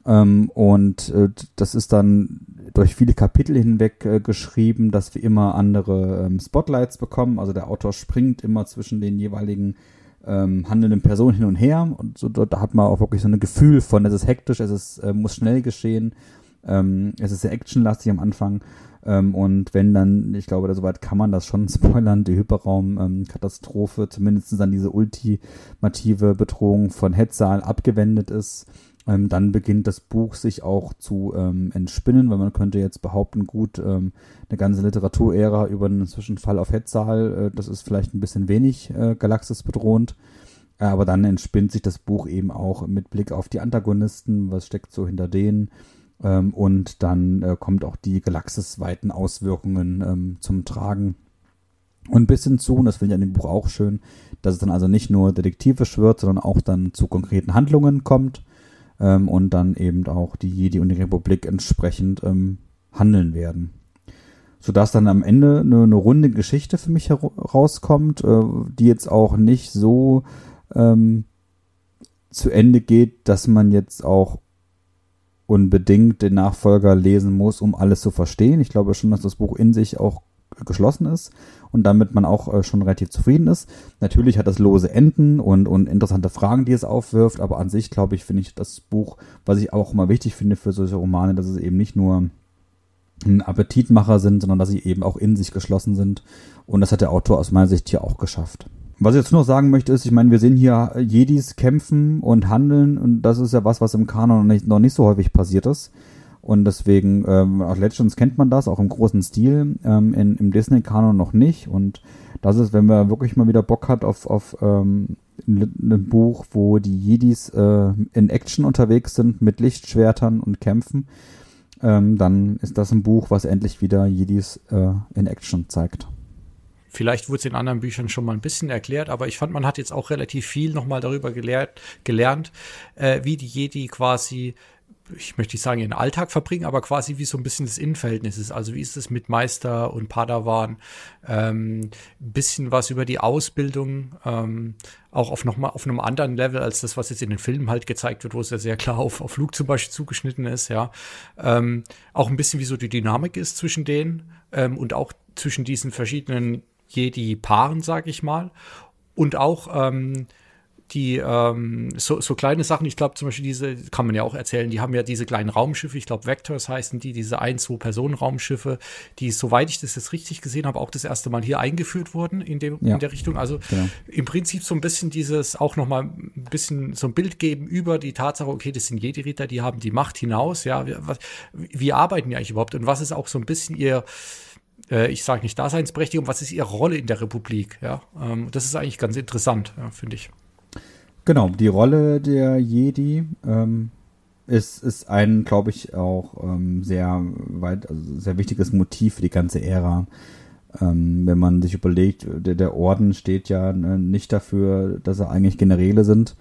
Ähm, und äh, das ist dann durch viele Kapitel hinweg äh, geschrieben, dass wir immer andere ähm, Spotlights bekommen. Also der Autor springt immer zwischen den jeweiligen ähm, handelnden Personen hin und her. Und so, da hat man auch wirklich so ein Gefühl von, es ist hektisch, es ist, äh, muss schnell geschehen. Ähm, es ist sehr actionlastig am Anfang. Ähm, und wenn dann, ich glaube, soweit kann man das schon spoilern, die Hyperraum-Katastrophe, ähm, zumindest an diese ultimative Bedrohung von Hetzal abgewendet ist, ähm, dann beginnt das Buch sich auch zu ähm, entspinnen, weil man könnte jetzt behaupten, gut, ähm, eine ganze Literaturära über einen Zwischenfall auf Hetzal, äh, das ist vielleicht ein bisschen wenig äh, Galaxis bedrohend. Aber dann entspinnt sich das Buch eben auch mit Blick auf die Antagonisten, was steckt so hinter denen, ähm, und dann äh, kommt auch die galaxisweiten Auswirkungen ähm, zum Tragen. Und ein bisschen zu, und das finde ich an dem Buch auch schön, dass es dann also nicht nur detektivisch wird, sondern auch dann zu konkreten Handlungen kommt ähm, und dann eben auch die Jedi und die Republik entsprechend ähm, handeln werden. Sodass dann am Ende eine, eine runde Geschichte für mich herauskommt, äh, die jetzt auch nicht so ähm, zu Ende geht, dass man jetzt auch unbedingt den Nachfolger lesen muss, um alles zu verstehen. Ich glaube schon, dass das Buch in sich auch geschlossen ist und damit man auch äh, schon relativ zufrieden ist. Natürlich hat das lose Enden und, und interessante Fragen, die es aufwirft, aber an sich, glaube ich, finde ich das Buch, was ich auch immer wichtig finde für solche Romane, dass es eben nicht nur ein Appetitmacher sind, sondern dass sie eben auch in sich geschlossen sind. Und das hat der Autor aus meiner Sicht hier auch geschafft. Was ich jetzt nur noch sagen möchte, ist, ich meine, wir sehen hier Jedis kämpfen und handeln und das ist ja was, was im Kanon noch nicht, noch nicht so häufig passiert ist. Und deswegen, ähm, aus Legends kennt man das, auch im großen Stil, ähm, in, im Disney-Kanon noch nicht. Und das ist, wenn man wirklich mal wieder Bock hat auf, auf ähm, ein, Buch, wo die Jedis äh, in Action unterwegs sind mit Lichtschwertern und kämpfen, ähm, dann ist das ein Buch, was endlich wieder Jedis äh, in Action zeigt. Vielleicht wurde es in anderen Büchern schon mal ein bisschen erklärt, aber ich fand, man hat jetzt auch relativ viel nochmal darüber gelehrt, gelernt, äh, wie die Jedi quasi ich möchte nicht sagen, ihren Alltag verbringen, aber quasi wie so ein bisschen das Innenverhältnis ist. Also wie ist es mit Meister und Padawan? Ähm, bisschen was über die Ausbildung, ähm, auch auf nochmal auf einem anderen Level als das, was jetzt in den Filmen halt gezeigt wird, wo es ja sehr klar auf, auf Luke zum Beispiel zugeschnitten ist, ja. Ähm, auch ein bisschen wie so die Dynamik ist zwischen denen ähm, und auch zwischen diesen verschiedenen Jedi-Paaren, sag ich mal. Und auch ähm, die ähm, so, so kleine Sachen, ich glaube zum Beispiel diese, kann man ja auch erzählen, die haben ja diese kleinen Raumschiffe, ich glaube Vectors heißen die, diese ein, zwei Personen-Raumschiffe, die, soweit ich das jetzt richtig gesehen habe, auch das erste Mal hier eingeführt wurden in, dem, ja. in der Richtung. Also genau. im Prinzip so ein bisschen dieses, auch nochmal ein bisschen so ein Bild geben über die Tatsache, okay, das sind Jedi-Ritter, die haben die Macht hinaus, ja, wie, was, wie arbeiten die eigentlich überhaupt und was ist auch so ein bisschen ihr äh, ich sage nicht Daseinsberechtigung, was ist ihre Rolle in der Republik? Ja, ähm, das ist eigentlich ganz interessant, ja, finde ich. Genau, die Rolle der Jedi ähm, ist, ist ein, glaube ich, auch ähm, sehr weit, also sehr wichtiges Motiv für die ganze Ära. Ähm, wenn man sich überlegt, der, der Orden steht ja ne, nicht dafür, dass er eigentlich Generäle sind.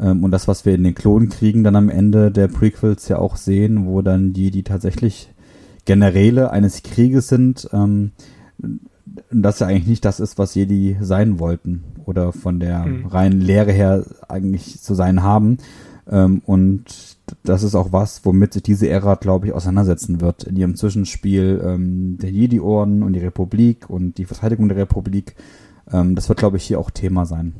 Ähm, und das, was wir in den Klonkriegen dann am Ende der Prequels ja auch sehen, wo dann die tatsächlich Generäle eines Krieges sind, ähm, das ja eigentlich nicht das ist, was Jedi sein wollten oder von der mhm. reinen Lehre her eigentlich zu sein haben. Ähm, und das ist auch was, womit sich diese Ära, glaube ich, auseinandersetzen wird in ihrem Zwischenspiel ähm, der Jedi-Orden und die Republik und die Verteidigung der Republik. Ähm, das wird, glaube ich, hier auch Thema sein.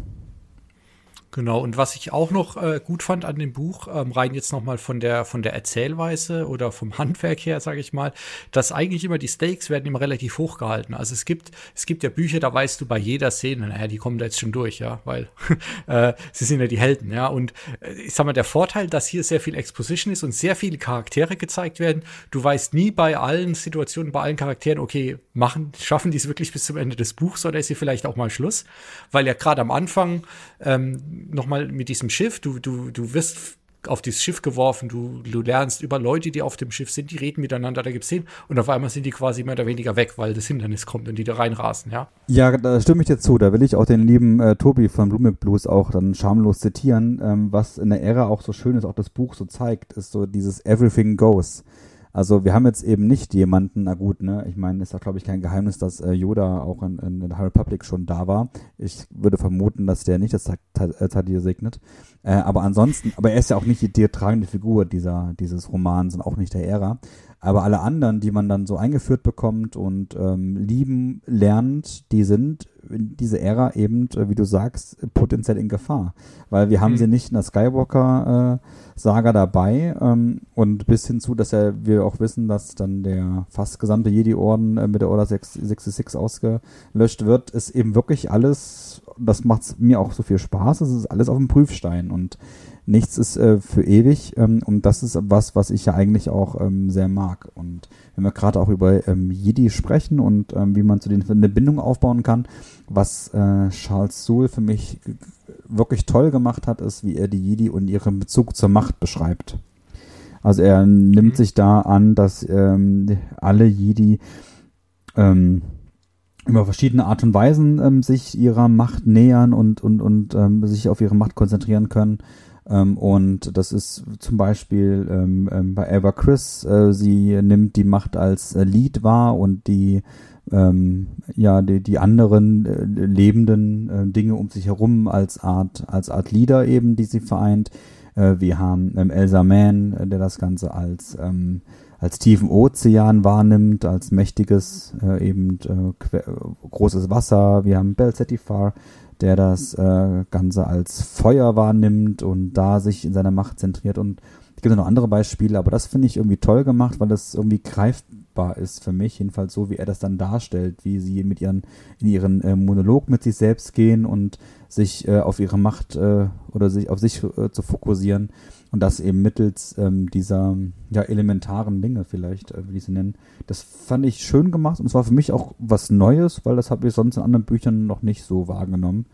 Genau, und was ich auch noch äh, gut fand an dem Buch, ähm, rein jetzt nochmal von der, von der Erzählweise oder vom Handwerk her, sage ich mal, dass eigentlich immer die Stakes werden immer relativ hoch gehalten. Also es gibt, es gibt ja Bücher, da weißt du bei jeder Szene, naja, die kommen da jetzt schon durch, ja, weil äh, sie sind ja die Helden, ja. Und äh, ich sag mal, der Vorteil, dass hier sehr viel Exposition ist und sehr viele Charaktere gezeigt werden, du weißt nie bei allen Situationen, bei allen Charakteren, okay, machen, schaffen die es wirklich bis zum Ende des Buchs oder ist hier vielleicht auch mal Schluss? Weil ja gerade am Anfang ähm, nochmal mit diesem Schiff, du, du, du wirst auf dieses Schiff geworfen, du, du lernst über Leute, die auf dem Schiff sind, die reden miteinander, da gibt es hin und auf einmal sind die quasi mehr oder weniger weg, weil das Hindernis kommt und die da reinrasen, ja? Ja, da stimme ich dir zu, da will ich auch den lieben äh, Tobi von Blumic Blues auch dann schamlos zitieren, ähm, was in der Ära auch so schön ist, auch das Buch so zeigt, ist so dieses Everything Goes. Also wir haben jetzt eben nicht jemanden, na gut, ne, ich meine, ist doch glaube ich kein Geheimnis, dass äh, Yoda auch in, in, in High Republic schon da war. Ich würde vermuten, dass der nicht das Tadir äh, segnet. Äh, aber ansonsten, aber er ist ja auch nicht die, die tragende Figur dieser, dieses Romans und auch nicht der Ära. Aber alle anderen, die man dann so eingeführt bekommt und ähm, lieben lernt, die sind in dieser Ära eben, äh, wie du sagst, potenziell in Gefahr. Weil wir haben mhm. sie nicht in der Skywalker-Saga äh, dabei ähm, und bis hin zu, dass er, wir auch wissen, dass dann der fast gesamte Jedi-Orden äh, mit der Order 66 ausgelöscht wird, ist eben wirklich alles, das macht mir auch so viel Spaß, es ist alles auf dem Prüfstein und nichts ist äh, für ewig ähm, und das ist was, was ich ja eigentlich auch ähm, sehr mag. Und wenn wir gerade auch über ähm, Jedi sprechen und ähm, wie man zu denen eine Bindung aufbauen kann, was äh, Charles Soule für mich wirklich toll gemacht hat, ist, wie er die Jedi und ihren Bezug zur Macht beschreibt. Also er nimmt mhm. sich da an, dass ähm, alle Jedi ähm, über verschiedene Art und Weisen ähm, sich ihrer Macht nähern und, und, und ähm, sich auf ihre Macht konzentrieren können. Ähm, und das ist zum Beispiel ähm, ähm, bei Eva Chris, äh, sie nimmt die Macht als äh, Lied wahr und die ähm, ja die, die anderen äh, lebenden äh, Dinge um sich herum als Art als Art Lieder eben, die sie vereint. Äh, wir haben ähm, Elsa Mann, äh, der das Ganze als ähm, als tiefen Ozean wahrnimmt, als mächtiges äh, eben äh, großes Wasser. Wir haben Bel Zetifar, der das Ganze als Feuer wahrnimmt und da sich in seiner Macht zentriert. Und es gibt noch andere Beispiele, aber das finde ich irgendwie toll gemacht, weil das irgendwie greifbar ist für mich, jedenfalls so, wie er das dann darstellt, wie sie mit ihren, in ihren äh, Monolog mit sich selbst gehen und sich äh, auf ihre Macht äh, oder sich auf sich äh, zu fokussieren und das eben mittels ähm, dieser ja, elementaren Dinge vielleicht, äh, wie sie nennen. Das fand ich schön gemacht und es war für mich auch was Neues, weil das habe ich sonst in anderen Büchern noch nicht so wahrgenommen.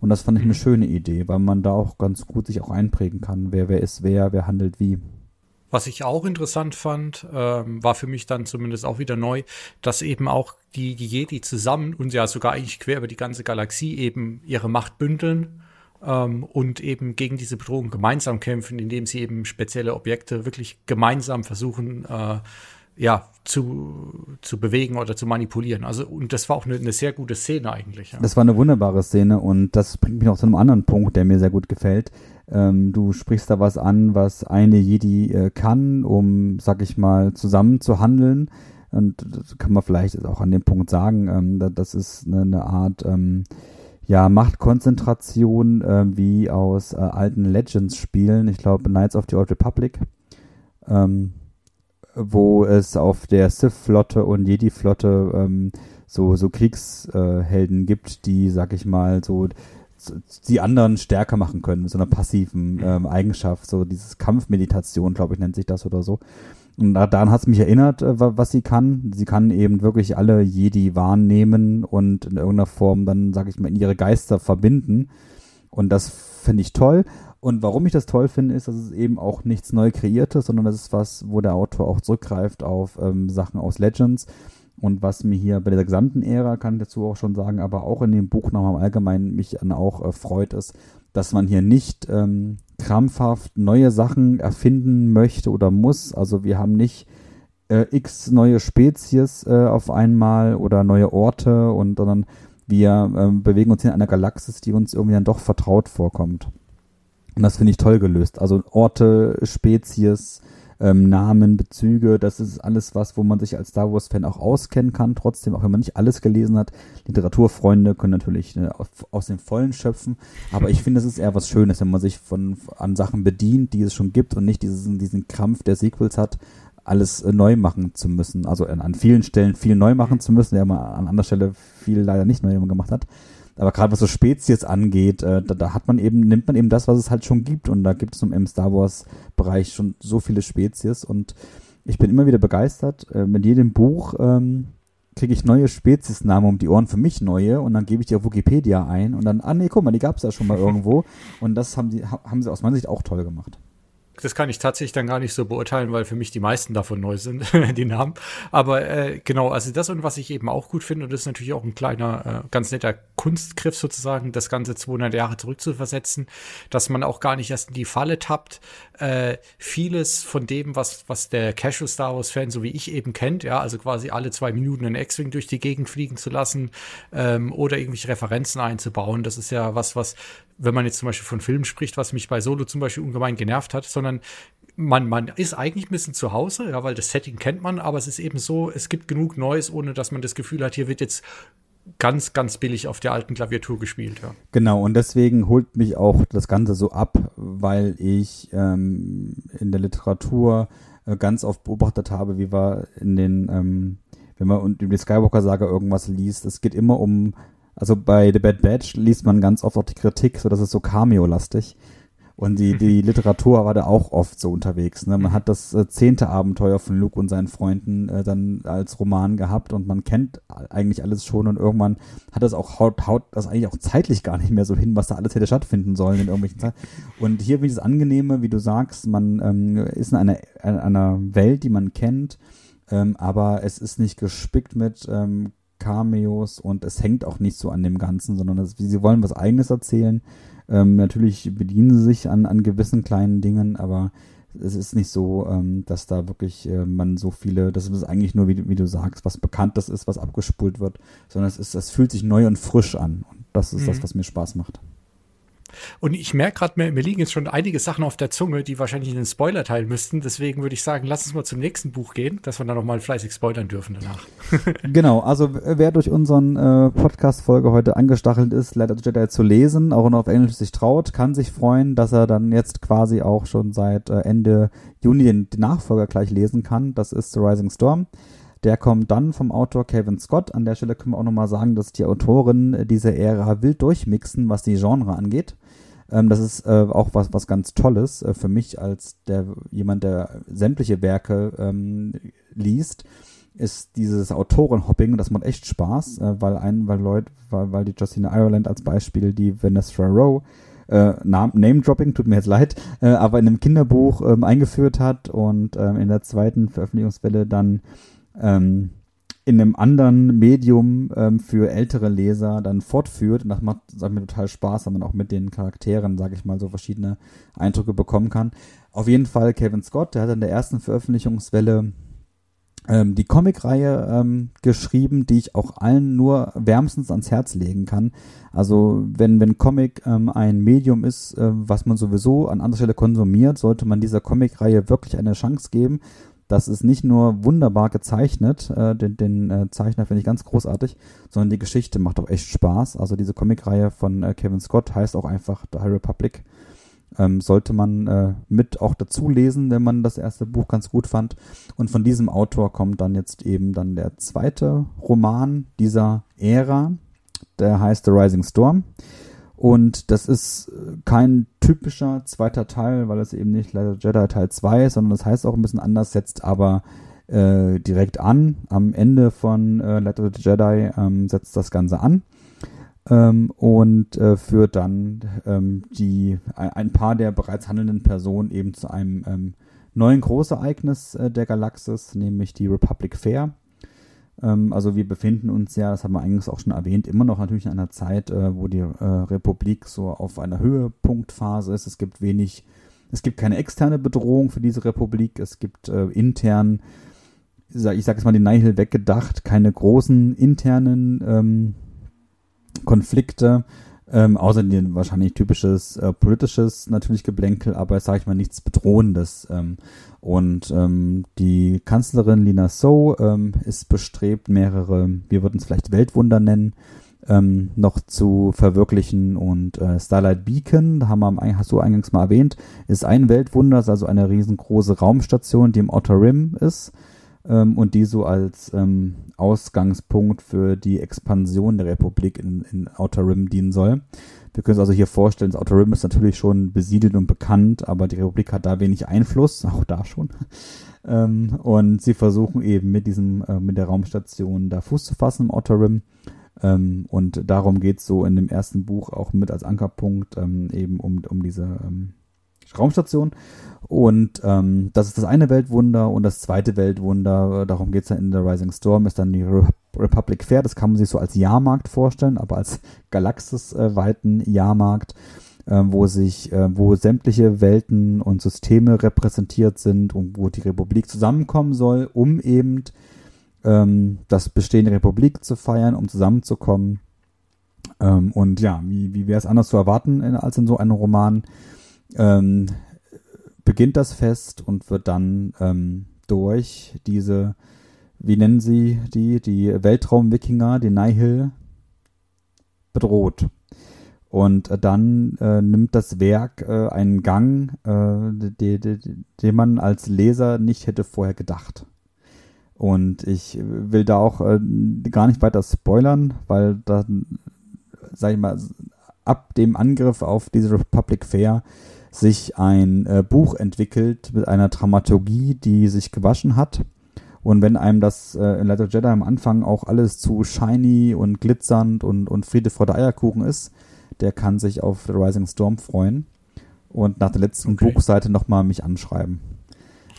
Und das fand ich eine mhm. schöne Idee, weil man da auch ganz gut sich auch einprägen kann, wer wer ist wer, wer handelt wie. Was ich auch interessant fand, ähm, war für mich dann zumindest auch wieder neu, dass eben auch die, Jedi zusammen und ja sogar eigentlich quer über die ganze Galaxie eben ihre Macht bündeln ähm, und eben gegen diese Bedrohung gemeinsam kämpfen, indem sie eben spezielle Objekte wirklich gemeinsam versuchen, äh, ja, zu, zu bewegen oder zu manipulieren. Also, und das war auch eine, eine sehr gute Szene eigentlich. Ja. Das war eine wunderbare Szene und das bringt mich noch zu einem anderen Punkt, der mir sehr gut gefällt. Ähm, du sprichst da was an, was eine Jedi äh, kann, um, sag ich mal, zusammen zu handeln. Und das kann man vielleicht auch an dem Punkt sagen, ähm, das ist eine, eine Art, ähm, ja, Machtkonzentration äh, wie aus äh, alten Legends-Spielen. Ich glaube, Knights of the Old Republic. Ähm, wo es auf der Sith-Flotte und Jedi-Flotte ähm, so, so Kriegshelden äh, gibt, die, sag ich mal, so die anderen stärker machen können, mit so einer passiven ähm, Eigenschaft, so dieses Kampfmeditation, glaube ich, nennt sich das oder so. Und daran hat es mich erinnert, äh, was sie kann. Sie kann eben wirklich alle Jedi wahrnehmen und in irgendeiner Form dann, sag ich mal, in ihre Geister verbinden. Und das finde ich toll. Und warum ich das toll finde, ist, dass es eben auch nichts neu kreiertes, sondern das ist was, wo der Autor auch zurückgreift auf ähm, Sachen aus Legends. Und was mir hier bei der gesamten Ära, kann ich dazu auch schon sagen, aber auch in dem Buch nochmal im Allgemeinen mich an auch äh, freut, ist, dass man hier nicht ähm, krampfhaft neue Sachen erfinden möchte oder muss. Also wir haben nicht äh, x neue Spezies äh, auf einmal oder neue Orte und sondern wir äh, bewegen uns in einer Galaxis, die uns irgendwie dann doch vertraut vorkommt. Und das finde ich toll gelöst. Also Orte, Spezies, ähm, Namen, Bezüge, das ist alles was, wo man sich als Star Wars-Fan auch auskennen kann. Trotzdem, auch wenn man nicht alles gelesen hat, Literaturfreunde können natürlich äh, aus dem Vollen schöpfen. Aber ich finde, es ist eher was Schönes, wenn man sich von an Sachen bedient, die es schon gibt und nicht diesen, diesen Krampf der Sequels hat, alles äh, neu machen zu müssen. Also an, an vielen Stellen viel neu machen zu müssen, der man an anderer Stelle viel leider nicht neu gemacht hat. Aber gerade was so Spezies angeht, äh, da, da hat man eben, nimmt man eben das, was es halt schon gibt. Und da gibt es im Star Wars-Bereich schon so viele Spezies. Und ich bin immer wieder begeistert. Äh, mit jedem Buch ähm, kriege ich neue Speziesnamen um die Ohren, für mich neue. Und dann gebe ich die auf Wikipedia ein. Und dann, ah nee, guck mal, die gab es ja schon mal irgendwo. Und das haben, die, haben sie aus meiner Sicht auch toll gemacht das kann ich tatsächlich dann gar nicht so beurteilen, weil für mich die meisten davon neu sind, die Namen. Aber äh, genau, also das und was ich eben auch gut finde, und das ist natürlich auch ein kleiner, äh, ganz netter Kunstgriff sozusagen, das Ganze 200 Jahre zurückzuversetzen, dass man auch gar nicht erst in die Falle tappt. Äh, vieles von dem, was, was der Casual Star Wars Fan, so wie ich eben kennt, ja, also quasi alle zwei Minuten einen X-Wing durch die Gegend fliegen zu lassen ähm, oder irgendwelche Referenzen einzubauen, das ist ja was, was wenn man jetzt zum Beispiel von Filmen spricht, was mich bei Solo zum Beispiel ungemein genervt hat, sondern man, man ist eigentlich ein bisschen zu Hause, ja, weil das Setting kennt man, aber es ist eben so, es gibt genug Neues, ohne dass man das Gefühl hat, hier wird jetzt ganz, ganz billig auf der alten Klaviatur gespielt. Ja. Genau, und deswegen holt mich auch das Ganze so ab, weil ich ähm, in der Literatur äh, ganz oft beobachtet habe, wie wir in den, ähm, wenn man über die Skywalker-Saga irgendwas liest, es geht immer um also bei The Bad Batch liest man ganz oft auch die Kritik, so dass es so Cameo-lastig. Und die, die Literatur war da auch oft so unterwegs. Ne? Man hat das äh, zehnte Abenteuer von Luke und seinen Freunden äh, dann als Roman gehabt und man kennt eigentlich alles schon und irgendwann hat das auch haut, haut das eigentlich auch zeitlich gar nicht mehr so hin, was da alles hätte stattfinden sollen in irgendwelchen Zeiten. Und hier wie das Angenehme, wie du sagst, man ähm, ist in einer, in einer Welt, die man kennt, ähm, aber es ist nicht gespickt mit ähm, Cameos und es hängt auch nicht so an dem Ganzen, sondern das, sie wollen was Eigenes erzählen. Ähm, natürlich bedienen sie sich an, an gewissen kleinen Dingen, aber es ist nicht so, ähm, dass da wirklich äh, man so viele, das ist eigentlich nur, wie, wie du sagst, was Bekanntes ist, was abgespult wird, sondern es ist, es fühlt sich neu und frisch an. Und das ist mhm. das, was mir Spaß macht. Und ich merke gerade, mir, mir liegen jetzt schon einige Sachen auf der Zunge, die wahrscheinlich in den Spoiler teilen müssten. Deswegen würde ich sagen, lass uns mal zum nächsten Buch gehen, dass wir dann nochmal fleißig spoilern dürfen danach. genau, also wer durch unseren äh, Podcast-Folge heute angestachelt ist, the Jedi zu lesen, auch noch auf Englisch sich traut, kann sich freuen, dass er dann jetzt quasi auch schon seit äh, Ende Juni den, Nachfolger gleich lesen kann. Das ist The Rising Storm. Der kommt dann vom Autor Kevin Scott. An der Stelle können wir auch nochmal sagen, dass die Autoren diese Ära wild durchmixen, was die Genre angeht. Ähm, das ist äh, auch was, was ganz Tolles äh, für mich als der jemand, der sämtliche Werke ähm, liest, ist dieses Autorenhopping, das macht echt Spaß, äh, weil ein, weil Leute, weil, weil die Justina Ireland als Beispiel die Vanessa Rowe äh, Name-Dropping, tut mir jetzt leid, äh, aber in einem Kinderbuch ähm, eingeführt hat und ähm, in der zweiten Veröffentlichungswelle dann ähm, in einem anderen Medium ähm, für ältere Leser dann fortführt. Und das macht, sagt mir, total Spaß, weil man auch mit den Charakteren, sage ich mal, so verschiedene Eindrücke bekommen kann. Auf jeden Fall Kevin Scott, der hat in der ersten Veröffentlichungswelle ähm, die Comicreihe ähm, geschrieben, die ich auch allen nur wärmstens ans Herz legen kann. Also wenn, wenn Comic ähm, ein Medium ist, äh, was man sowieso an anderer Stelle konsumiert, sollte man dieser Comicreihe wirklich eine Chance geben. Das ist nicht nur wunderbar gezeichnet, äh, den, den äh, Zeichner finde ich ganz großartig, sondern die Geschichte macht auch echt Spaß. Also diese Comicreihe von äh, Kevin Scott heißt auch einfach The High Republic. Ähm, sollte man äh, mit auch dazu lesen, wenn man das erste Buch ganz gut fand. Und von diesem Autor kommt dann jetzt eben dann der zweite Roman dieser Ära. Der heißt The Rising Storm. Und das ist äh, kein typischer zweiter Teil, weil es eben nicht Light Jedi Teil 2 ist, sondern das heißt auch ein bisschen anders, setzt aber äh, direkt an. Am Ende von äh, Light of the Jedi ähm, setzt das Ganze an ähm, und äh, führt dann ähm, die, ein paar der bereits handelnden Personen eben zu einem ähm, neuen Großereignis äh, der Galaxis, nämlich die Republic Fair. Ähm, also wir befinden uns ja, das haben wir eigentlich auch schon erwähnt, immer noch natürlich in einer Zeit, äh, wo die äh, Republik so auf einer Höhepunktphase ist. Es gibt wenig, es gibt keine externe Bedrohung für diese Republik, es gibt äh, intern ich sage jetzt mal den Nihil weggedacht, keine großen internen ähm, Konflikte, ähm, außer den wahrscheinlich typisches äh, politisches natürlich Geblänkel, aber sage ich mal nichts Bedrohendes. Ähm, und ähm, die Kanzlerin Lina So ähm, ist bestrebt, mehrere, wir würden es vielleicht Weltwunder nennen, ähm, noch zu verwirklichen. Und äh, Starlight Beacon, haben wir, hast du eingangs mal erwähnt, ist ein Weltwunder, ist also eine riesengroße Raumstation, die im Outer Rim ist ähm, und die so als ähm, Ausgangspunkt für die Expansion der Republik in, in Outer Rim dienen soll. Wir können uns also hier vorstellen, das Outer Rim ist natürlich schon besiedelt und bekannt, aber die Republik hat da wenig Einfluss, auch da schon. ähm, und sie versuchen eben mit diesem, äh, mit der Raumstation da Fuß zu fassen im Outer Rim. Ähm, und darum geht's so in dem ersten Buch auch mit als Ankerpunkt ähm, eben um, um diese ähm, Raumstation. Und ähm, das ist das eine Weltwunder und das zweite Weltwunder, äh, darum geht's dann in The Rising Storm, ist dann die Re Republic Fair. Das kann man sich so als Jahrmarkt vorstellen, aber als galaxisweiten äh, Jahrmarkt, äh, wo sich, äh, wo sämtliche Welten und Systeme repräsentiert sind und wo die Republik zusammenkommen soll, um eben ähm, das Bestehen der Republik zu feiern, um zusammenzukommen. Ähm, und ja, wie, wie wäre es anders zu erwarten in, als in so einem Roman? Ähm, beginnt das Fest und wird dann ähm, durch diese, wie nennen sie die, die Weltraum-Wikinger, die Nihil, bedroht. Und äh, dann äh, nimmt das Werk äh, einen Gang, äh, den man als Leser nicht hätte vorher gedacht. Und ich will da auch äh, gar nicht weiter spoilern, weil dann, sag ich mal, ab dem Angriff auf diese Republic Fair sich ein äh, Buch entwickelt mit einer Dramaturgie, die sich gewaschen hat. Und wenn einem das äh, in Light of Jedi am Anfang auch alles zu shiny und glitzernd und, und Friede vor der Eierkuchen ist, der kann sich auf The Rising Storm freuen und nach der letzten okay. Buchseite nochmal mich anschreiben.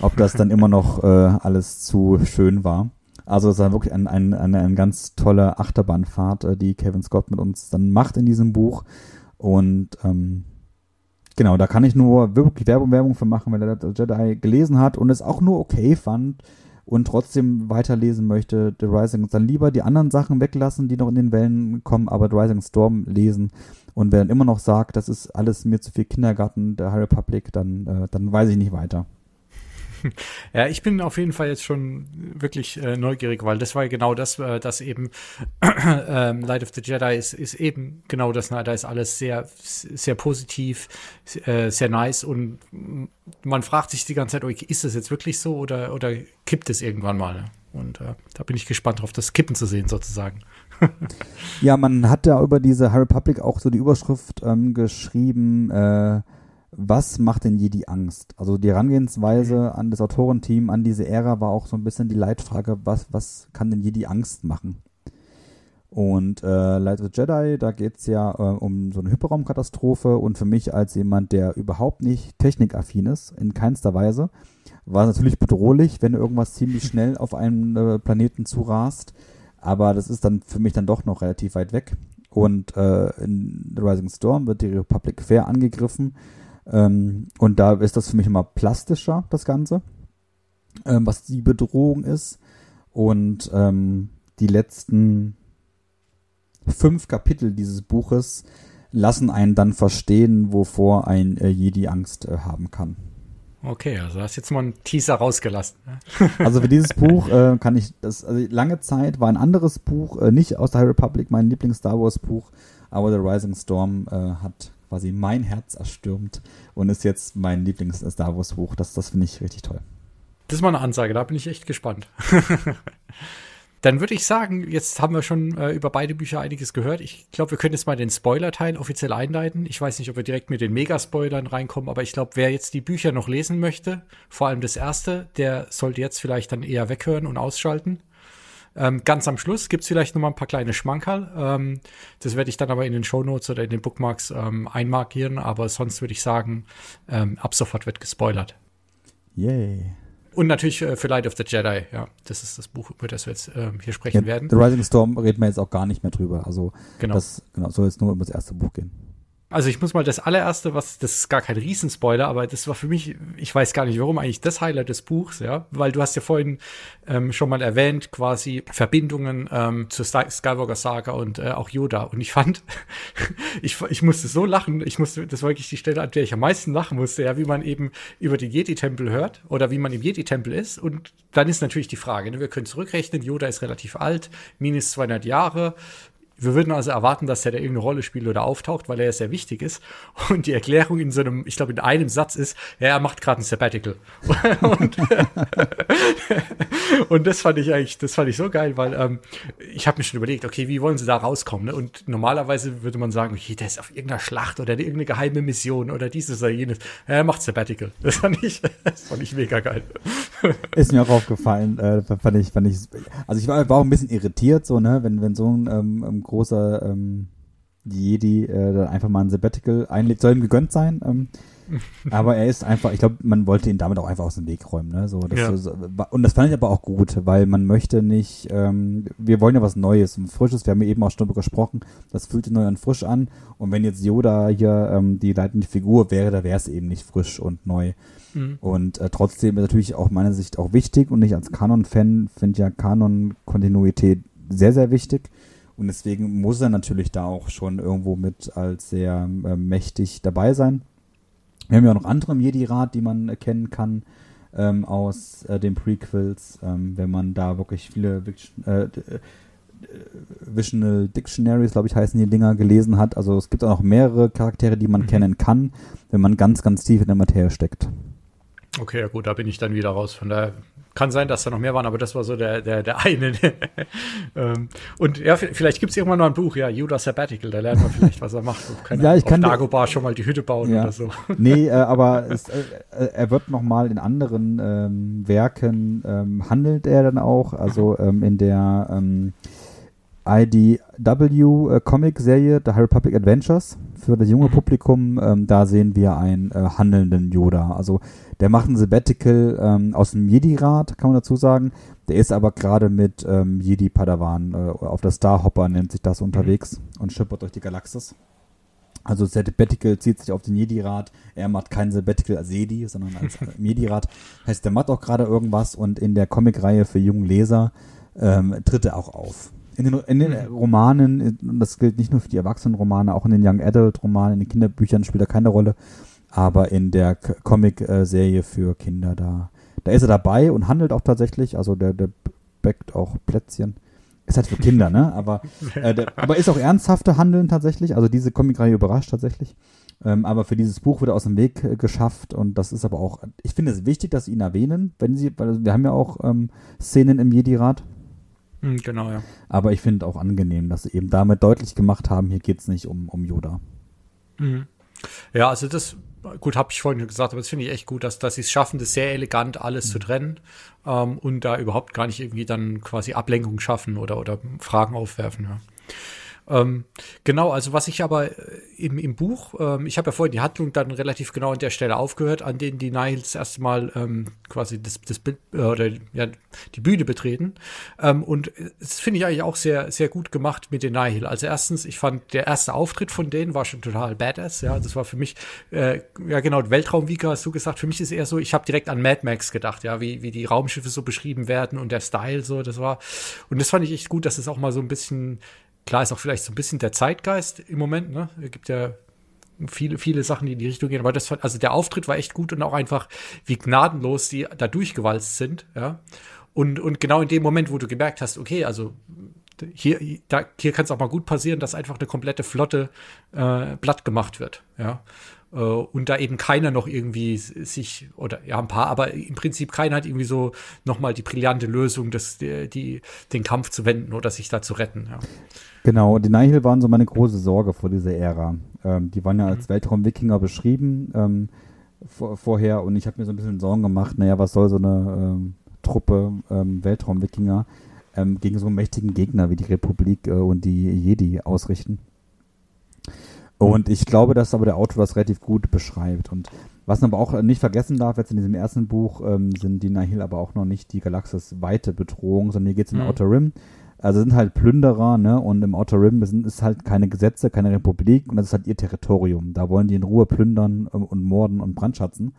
Ob das dann immer noch äh, alles zu schön war. Also es war wirklich ein, ein, eine, eine ganz tolle Achterbahnfahrt, äh, die Kevin Scott mit uns dann macht in diesem Buch. Und ähm, Genau, da kann ich nur wirklich Werbung, Werbung für machen, wenn er Jedi gelesen hat und es auch nur okay fand und trotzdem weiterlesen möchte, The Rising, dann lieber die anderen Sachen weglassen, die noch in den Wellen kommen, aber The Rising Storm lesen. Und wer dann immer noch sagt, das ist alles mir zu viel Kindergarten der High Republic, dann, äh, dann weiß ich nicht weiter. Ja, ich bin auf jeden Fall jetzt schon wirklich äh, neugierig, weil das war ja genau das, äh, das eben äh, Light of the Jedi ist, ist eben genau das. Da ist alles sehr, sehr positiv, äh, sehr nice und man fragt sich die ganze Zeit, okay, ist das jetzt wirklich so oder, oder kippt es irgendwann mal? Und äh, da bin ich gespannt drauf, das Kippen zu sehen sozusagen. ja, man hat ja über diese High Republic auch so die Überschrift ähm, geschrieben, äh, was macht denn Jedi Angst? Also die Herangehensweise an das Autorenteam, an diese Ära war auch so ein bisschen die Leitfrage, was, was kann denn Jedi Angst machen? Und äh, Light of the Jedi, da geht es ja äh, um so eine Hyperraumkatastrophe und für mich als jemand, der überhaupt nicht technikaffin ist, in keinster Weise, war es natürlich bedrohlich, wenn irgendwas ziemlich schnell auf einen äh, Planeten zurast. Aber das ist dann für mich dann doch noch relativ weit weg. Und äh, in The Rising Storm wird die Republic Fair angegriffen. Ähm, und da ist das für mich immer plastischer, das Ganze, ähm, was die Bedrohung ist. Und ähm, die letzten fünf Kapitel dieses Buches lassen einen dann verstehen, wovor ein äh, Jedi Angst äh, haben kann. Okay, also hast jetzt mal einen Teaser rausgelassen. Ne? also für dieses Buch äh, kann ich, das, also lange Zeit war ein anderes Buch, äh, nicht aus der High Republic, mein Lieblings-Star Wars-Buch, aber The Rising Storm äh, hat quasi mein Herz erstürmt und ist jetzt mein Lieblings-Star Wars-Buch. Das, das finde ich richtig toll. Das ist mal eine Ansage, da bin ich echt gespannt. Dann würde ich sagen, jetzt haben wir schon äh, über beide Bücher einiges gehört. Ich glaube, wir können jetzt mal den Spoiler-Teil offiziell einleiten. Ich weiß nicht, ob wir direkt mit den Megaspoilern reinkommen, aber ich glaube, wer jetzt die Bücher noch lesen möchte, vor allem das erste, der sollte jetzt vielleicht dann eher weghören und ausschalten. Ähm, ganz am Schluss gibt es vielleicht noch mal ein paar kleine Schmankerl. Ähm, das werde ich dann aber in den Show Notes oder in den Bookmarks ähm, einmarkieren, aber sonst würde ich sagen, ähm, ab sofort wird gespoilert. Yay. Und natürlich äh, für Light of the Jedi, ja. Das ist das Buch, über das wir jetzt äh, hier sprechen ja, werden. The Rising Storm reden wir jetzt auch gar nicht mehr drüber. Also genau. das genau, soll jetzt nur um das erste Buch gehen. Also ich muss mal das allererste, was, das ist gar kein Riesenspoiler, aber das war für mich, ich weiß gar nicht warum, eigentlich das Highlight des Buchs, ja, weil du hast ja vorhin ähm, schon mal erwähnt, quasi Verbindungen ähm, zur Skywalker Saga und äh, auch Yoda. Und ich fand, ich, ich musste so lachen, ich musste, das war wirklich die Stelle, an der ich am meisten lachen musste, ja, wie man eben über die Jedi-Tempel hört oder wie man im Jedi-Tempel ist. Und dann ist natürlich die Frage, ne, wir können zurückrechnen, Yoda ist relativ alt, minus 200 Jahre, wir würden also erwarten, dass er da irgendeine Rolle spielt oder auftaucht, weil er sehr wichtig ist. Und die Erklärung in so einem, ich glaube, in einem Satz ist, ja, er macht gerade ein Sabbatical. und, und, das fand ich eigentlich, das fand ich so geil, weil ähm, ich habe mir schon überlegt, okay, wie wollen sie da rauskommen? Ne? Und normalerweise würde man sagen, okay, der ist auf irgendeiner Schlacht oder irgendeine geheime Mission oder dieses oder jenes. Ja, er macht Sabbatical. Das fand ich, das fand ich mega geil. ist mir auch aufgefallen, äh, fand ich, fand ich, also ich war, war auch ein bisschen irritiert, so, ne, wenn, wenn so ein ähm, großer ähm, Jedi äh, dann einfach mal ein Sabbatical einlegt, soll ihm gegönnt sein. Ähm, aber er ist einfach, ich glaube, man wollte ihn damit auch einfach aus dem Weg räumen. Ne? So, ja. so, und das fand ich aber auch gut, weil man möchte nicht, ähm, wir wollen ja was Neues und Frisches, wir haben ja eben auch schon darüber gesprochen, das fühlt sich neu und frisch an. Und wenn jetzt Yoda hier ähm, die leitende Figur wäre, da wäre es eben nicht frisch und neu. Mhm. Und äh, trotzdem ist natürlich auch meiner Sicht auch wichtig und ich als Kanon-Fan finde ja Kanon-Kontinuität sehr, sehr wichtig. Und deswegen muss er natürlich da auch schon irgendwo mit als sehr äh, mächtig dabei sein. Wir haben ja auch noch andere im Jedi-Rat, die man erkennen kann ähm, aus äh, den Prequels, ähm, wenn man da wirklich viele äh, äh, Visional Dictionaries, glaube ich, heißen die Dinger, gelesen hat. Also es gibt auch noch mehrere Charaktere, die man mhm. kennen kann, wenn man ganz, ganz tief in der Materie steckt. Okay, ja gut, da bin ich dann wieder raus. Von daher kann sein, dass da noch mehr waren, aber das war so der, der, der eine. ähm, und ja, vielleicht gibt es irgendwann noch ein Buch, ja, Judas Sabbatical, da lernt man vielleicht, was er macht. Keine ja, ich kann auf Dagobah schon mal die Hütte bauen ja. oder so. Nee, äh, aber es, äh, äh er wird noch mal in anderen ähm, Werken ähm, handelt er dann auch, also ähm, in der ähm, IDW äh, The High Republic Adventures für das junge. Publikum. Ähm, da sehen wir einen äh, handelnden Yoda. Also der macht ein Sabbatical ähm, aus dem Jedi-Rat, kann man dazu sagen. Der ist aber gerade mit ähm, Jedi-Padawan äh, auf der Starhopper, nennt sich das, unterwegs mhm. und schippert durch die Galaxis. Also Sabbatical zieht sich auf den Jedi-Rat. Er macht kein Sabbatical als Jedi, sondern als Jedi-Rat. Heißt, der macht auch gerade irgendwas und in der Comic-Reihe für jungen Leser ähm, tritt er auch auf. In den, in den mhm. Romanen, und das gilt nicht nur für die Erwachsenenromane, auch in den Young Adult Romanen, in den Kinderbüchern spielt er keine Rolle, aber in der Comic-Serie für Kinder da, da ist er dabei und handelt auch tatsächlich, also der, der backt auch Plätzchen. Ist halt für Kinder, ne? Aber, äh, der, aber ist auch ernsthafte Handeln tatsächlich. Also diese Comic-Reihe überrascht tatsächlich. Ähm, aber für dieses Buch wird er aus dem Weg äh, geschafft und das ist aber auch, ich finde es wichtig, dass sie ihn erwähnen, wenn sie, weil wir haben ja auch ähm, Szenen im Jedi-Rat, genau, ja. Aber ich finde auch angenehm, dass sie eben damit deutlich gemacht haben, hier geht es nicht um, um Yoda. Mhm. Ja, also das, gut, habe ich vorhin schon gesagt, aber das finde ich echt gut, dass, dass sie es schaffen, das sehr elegant alles mhm. zu trennen ähm, und da überhaupt gar nicht irgendwie dann quasi Ablenkung schaffen oder, oder Fragen aufwerfen. Ja. Ähm, genau, also was ich aber äh, im, im Buch, ähm, ich habe ja vorhin die Handlung dann relativ genau an der Stelle aufgehört, an denen die Nihil das erste Mal ähm, quasi das, das Bild äh, oder ja, die Bühne betreten. Ähm, und das finde ich eigentlich auch sehr, sehr gut gemacht mit den Nihil. Also erstens, ich fand der erste Auftritt von denen war schon total badass, ja. Das war für mich, äh, ja genau, Weltraumvika hast du gesagt, für mich ist eher so, ich habe direkt an Mad Max gedacht, ja, wie, wie die Raumschiffe so beschrieben werden und der Style so, das war, und das fand ich echt gut, dass es auch mal so ein bisschen Klar ist auch vielleicht so ein bisschen der Zeitgeist im Moment, ne? Es gibt ja viele, viele Sachen, die in die Richtung gehen. Aber das, also der Auftritt war echt gut und auch einfach, wie gnadenlos die da durchgewalzt sind, ja. Und, und genau in dem Moment, wo du gemerkt hast, okay, also hier, hier kann es auch mal gut passieren, dass einfach eine komplette Flotte äh, platt gemacht wird, ja. Äh, und da eben keiner noch irgendwie sich, oder ja, ein paar, aber im Prinzip keiner hat irgendwie so nochmal die brillante Lösung, das, die, die, den Kampf zu wenden oder sich da zu retten, ja. Genau, die Nihil waren so meine große Sorge vor dieser Ära. Ähm, die waren ja als mhm. Weltraum-Wikinger beschrieben ähm, vor, vorher und ich habe mir so ein bisschen Sorgen gemacht, naja, was soll so eine ähm, Truppe ähm, Weltraum-Wikinger ähm, gegen so einen mächtigen Gegner wie die Republik äh, und die Jedi ausrichten. Und ich glaube, dass aber der Autor das relativ gut beschreibt. Und was man aber auch nicht vergessen darf, jetzt in diesem ersten Buch ähm, sind die Nihil aber auch noch nicht die Galaxis weite Bedrohung, sondern hier geht es in mhm. Outer Rim. Also sind halt Plünderer, ne? Und im Outer Rim sind, ist halt keine Gesetze, keine Republik und das ist halt ihr Territorium. Da wollen die in Ruhe plündern ähm, und morden und brandschatzen.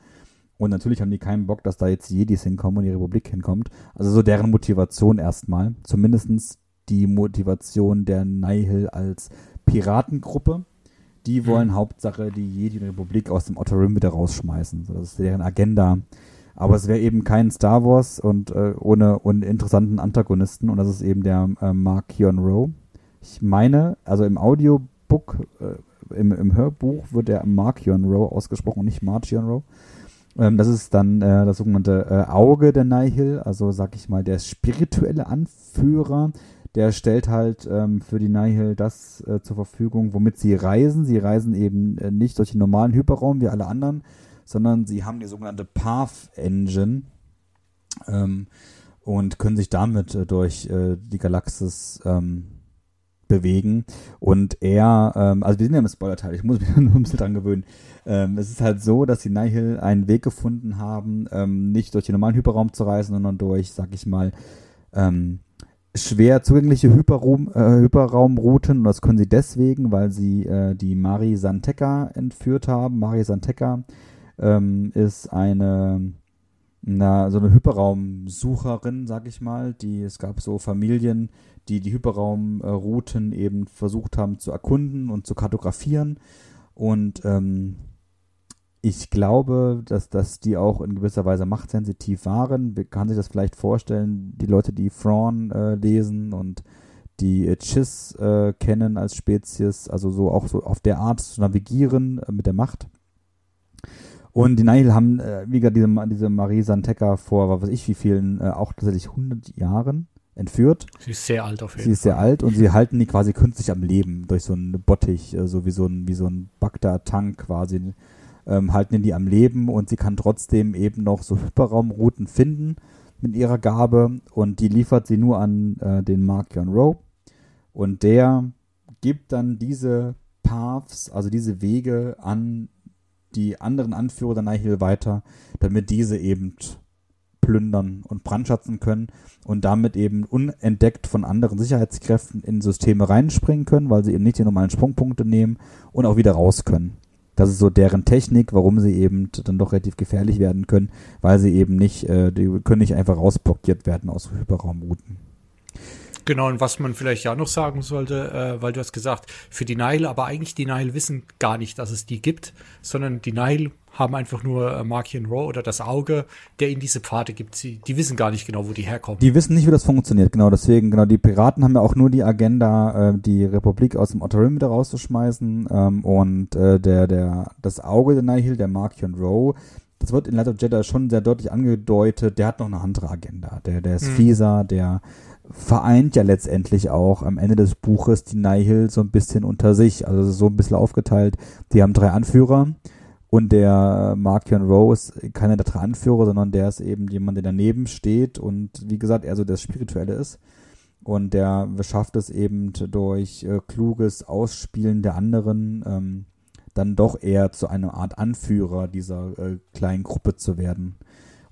Und natürlich haben die keinen Bock, dass da jetzt Jedis hinkommen und die Republik hinkommt. Also so deren Motivation erstmal. Zumindestens die Motivation der Nihil als Piratengruppe. Die mhm. wollen mhm. Hauptsache die Jedi-Republik aus dem Outer Rim wieder rausschmeißen. So, das ist deren Agenda. Aber es wäre eben kein Star Wars und äh, ohne uninteressanten Antagonisten und das ist eben der äh, Mark Keon Rowe. Ich meine, also im Audiobook, äh, im, im Hörbuch wird der Mark Keon Rowe ausgesprochen und nicht Marchion Rowe. Ähm, das ist dann äh, das sogenannte äh, Auge der Nihil, also sag ich mal, der spirituelle Anführer. Der stellt halt ähm, für die Nihil das äh, zur Verfügung, womit sie reisen. Sie reisen eben äh, nicht durch den normalen Hyperraum wie alle anderen, sondern sie haben die sogenannte Path Engine ähm, und können sich damit äh, durch äh, die Galaxis ähm, bewegen. Und er, ähm, also wir sind ja im Spoiler-Teil, ich muss mich nur ein bisschen dran gewöhnen. Ähm, es ist halt so, dass die Nihil einen Weg gefunden haben, ähm, nicht durch den normalen Hyperraum zu reisen, sondern durch, sag ich mal, ähm, schwer zugängliche Hyperraum, äh, Hyperraumrouten. Und das können sie deswegen, weil sie äh, die Mari Santeca entführt haben. Mari Santeca ähm, ist eine na, so eine Hyperraumsucherin, sag ich mal, die es gab so Familien, die die Hyperraumrouten eben versucht haben zu erkunden und zu kartografieren und ähm, ich glaube, dass, dass die auch in gewisser Weise machtsensitiv waren. Man kann sich das vielleicht vorstellen, die Leute, die Thrawn äh, lesen und die äh, Chiss äh, kennen als Spezies, also so auch so auf der Art zu navigieren äh, mit der Macht. Und die Nihil haben, äh, wie gesagt, diese, diese Marie Santeca vor, was weiß ich wie vielen, auch tatsächlich 100 Jahren entführt. Sie ist sehr alt auf jeden Fall. Sie ist sehr alt und sie halten die quasi künstlich am Leben durch so einen Bottich, so wie so ein, wie so ein Bagdad-Tank quasi, ähm, halten die am Leben und sie kann trotzdem eben noch so Hyperraumrouten finden mit ihrer Gabe und die liefert sie nur an äh, den Mark John Rowe und der gibt dann diese Paths, also diese Wege an die anderen Anführer der Nihil weiter, damit diese eben plündern und brandschatzen können und damit eben unentdeckt von anderen Sicherheitskräften in Systeme reinspringen können, weil sie eben nicht die normalen Sprungpunkte nehmen und auch wieder raus können. Das ist so deren Technik, warum sie eben dann doch relativ gefährlich werden können, weil sie eben nicht, äh, die können nicht einfach rausblockiert werden aus Hyperraumrouten. Genau, und was man vielleicht ja noch sagen sollte, äh, weil du hast gesagt, für die Nile, aber eigentlich die Nile wissen gar nicht, dass es die gibt, sondern die Nile haben einfach nur äh, Markian Row oder das Auge, der ihnen diese Pfade gibt. Sie, die wissen gar nicht genau, wo die herkommen. Die wissen nicht, wie das funktioniert, genau. Deswegen, genau, die Piraten haben ja auch nur die Agenda, äh, die Republik aus dem Outer Rim wieder rauszuschmeißen. Ähm, und äh, der, der, das Auge der Nihil, der Markian Row, das wird in Light of Jedi schon sehr deutlich angedeutet, der hat noch eine andere Agenda. Der, der ist mhm. fieser, der vereint ja letztendlich auch am Ende des Buches die Nihil so ein bisschen unter sich. Also so ein bisschen aufgeteilt. Die haben drei Anführer und der Markion Rose keiner der drei Anführer, sondern der ist eben jemand, der daneben steht und wie gesagt, er so das Spirituelle ist. Und der schafft es eben durch äh, kluges Ausspielen der anderen ähm, dann doch eher zu einer Art Anführer dieser äh, kleinen Gruppe zu werden.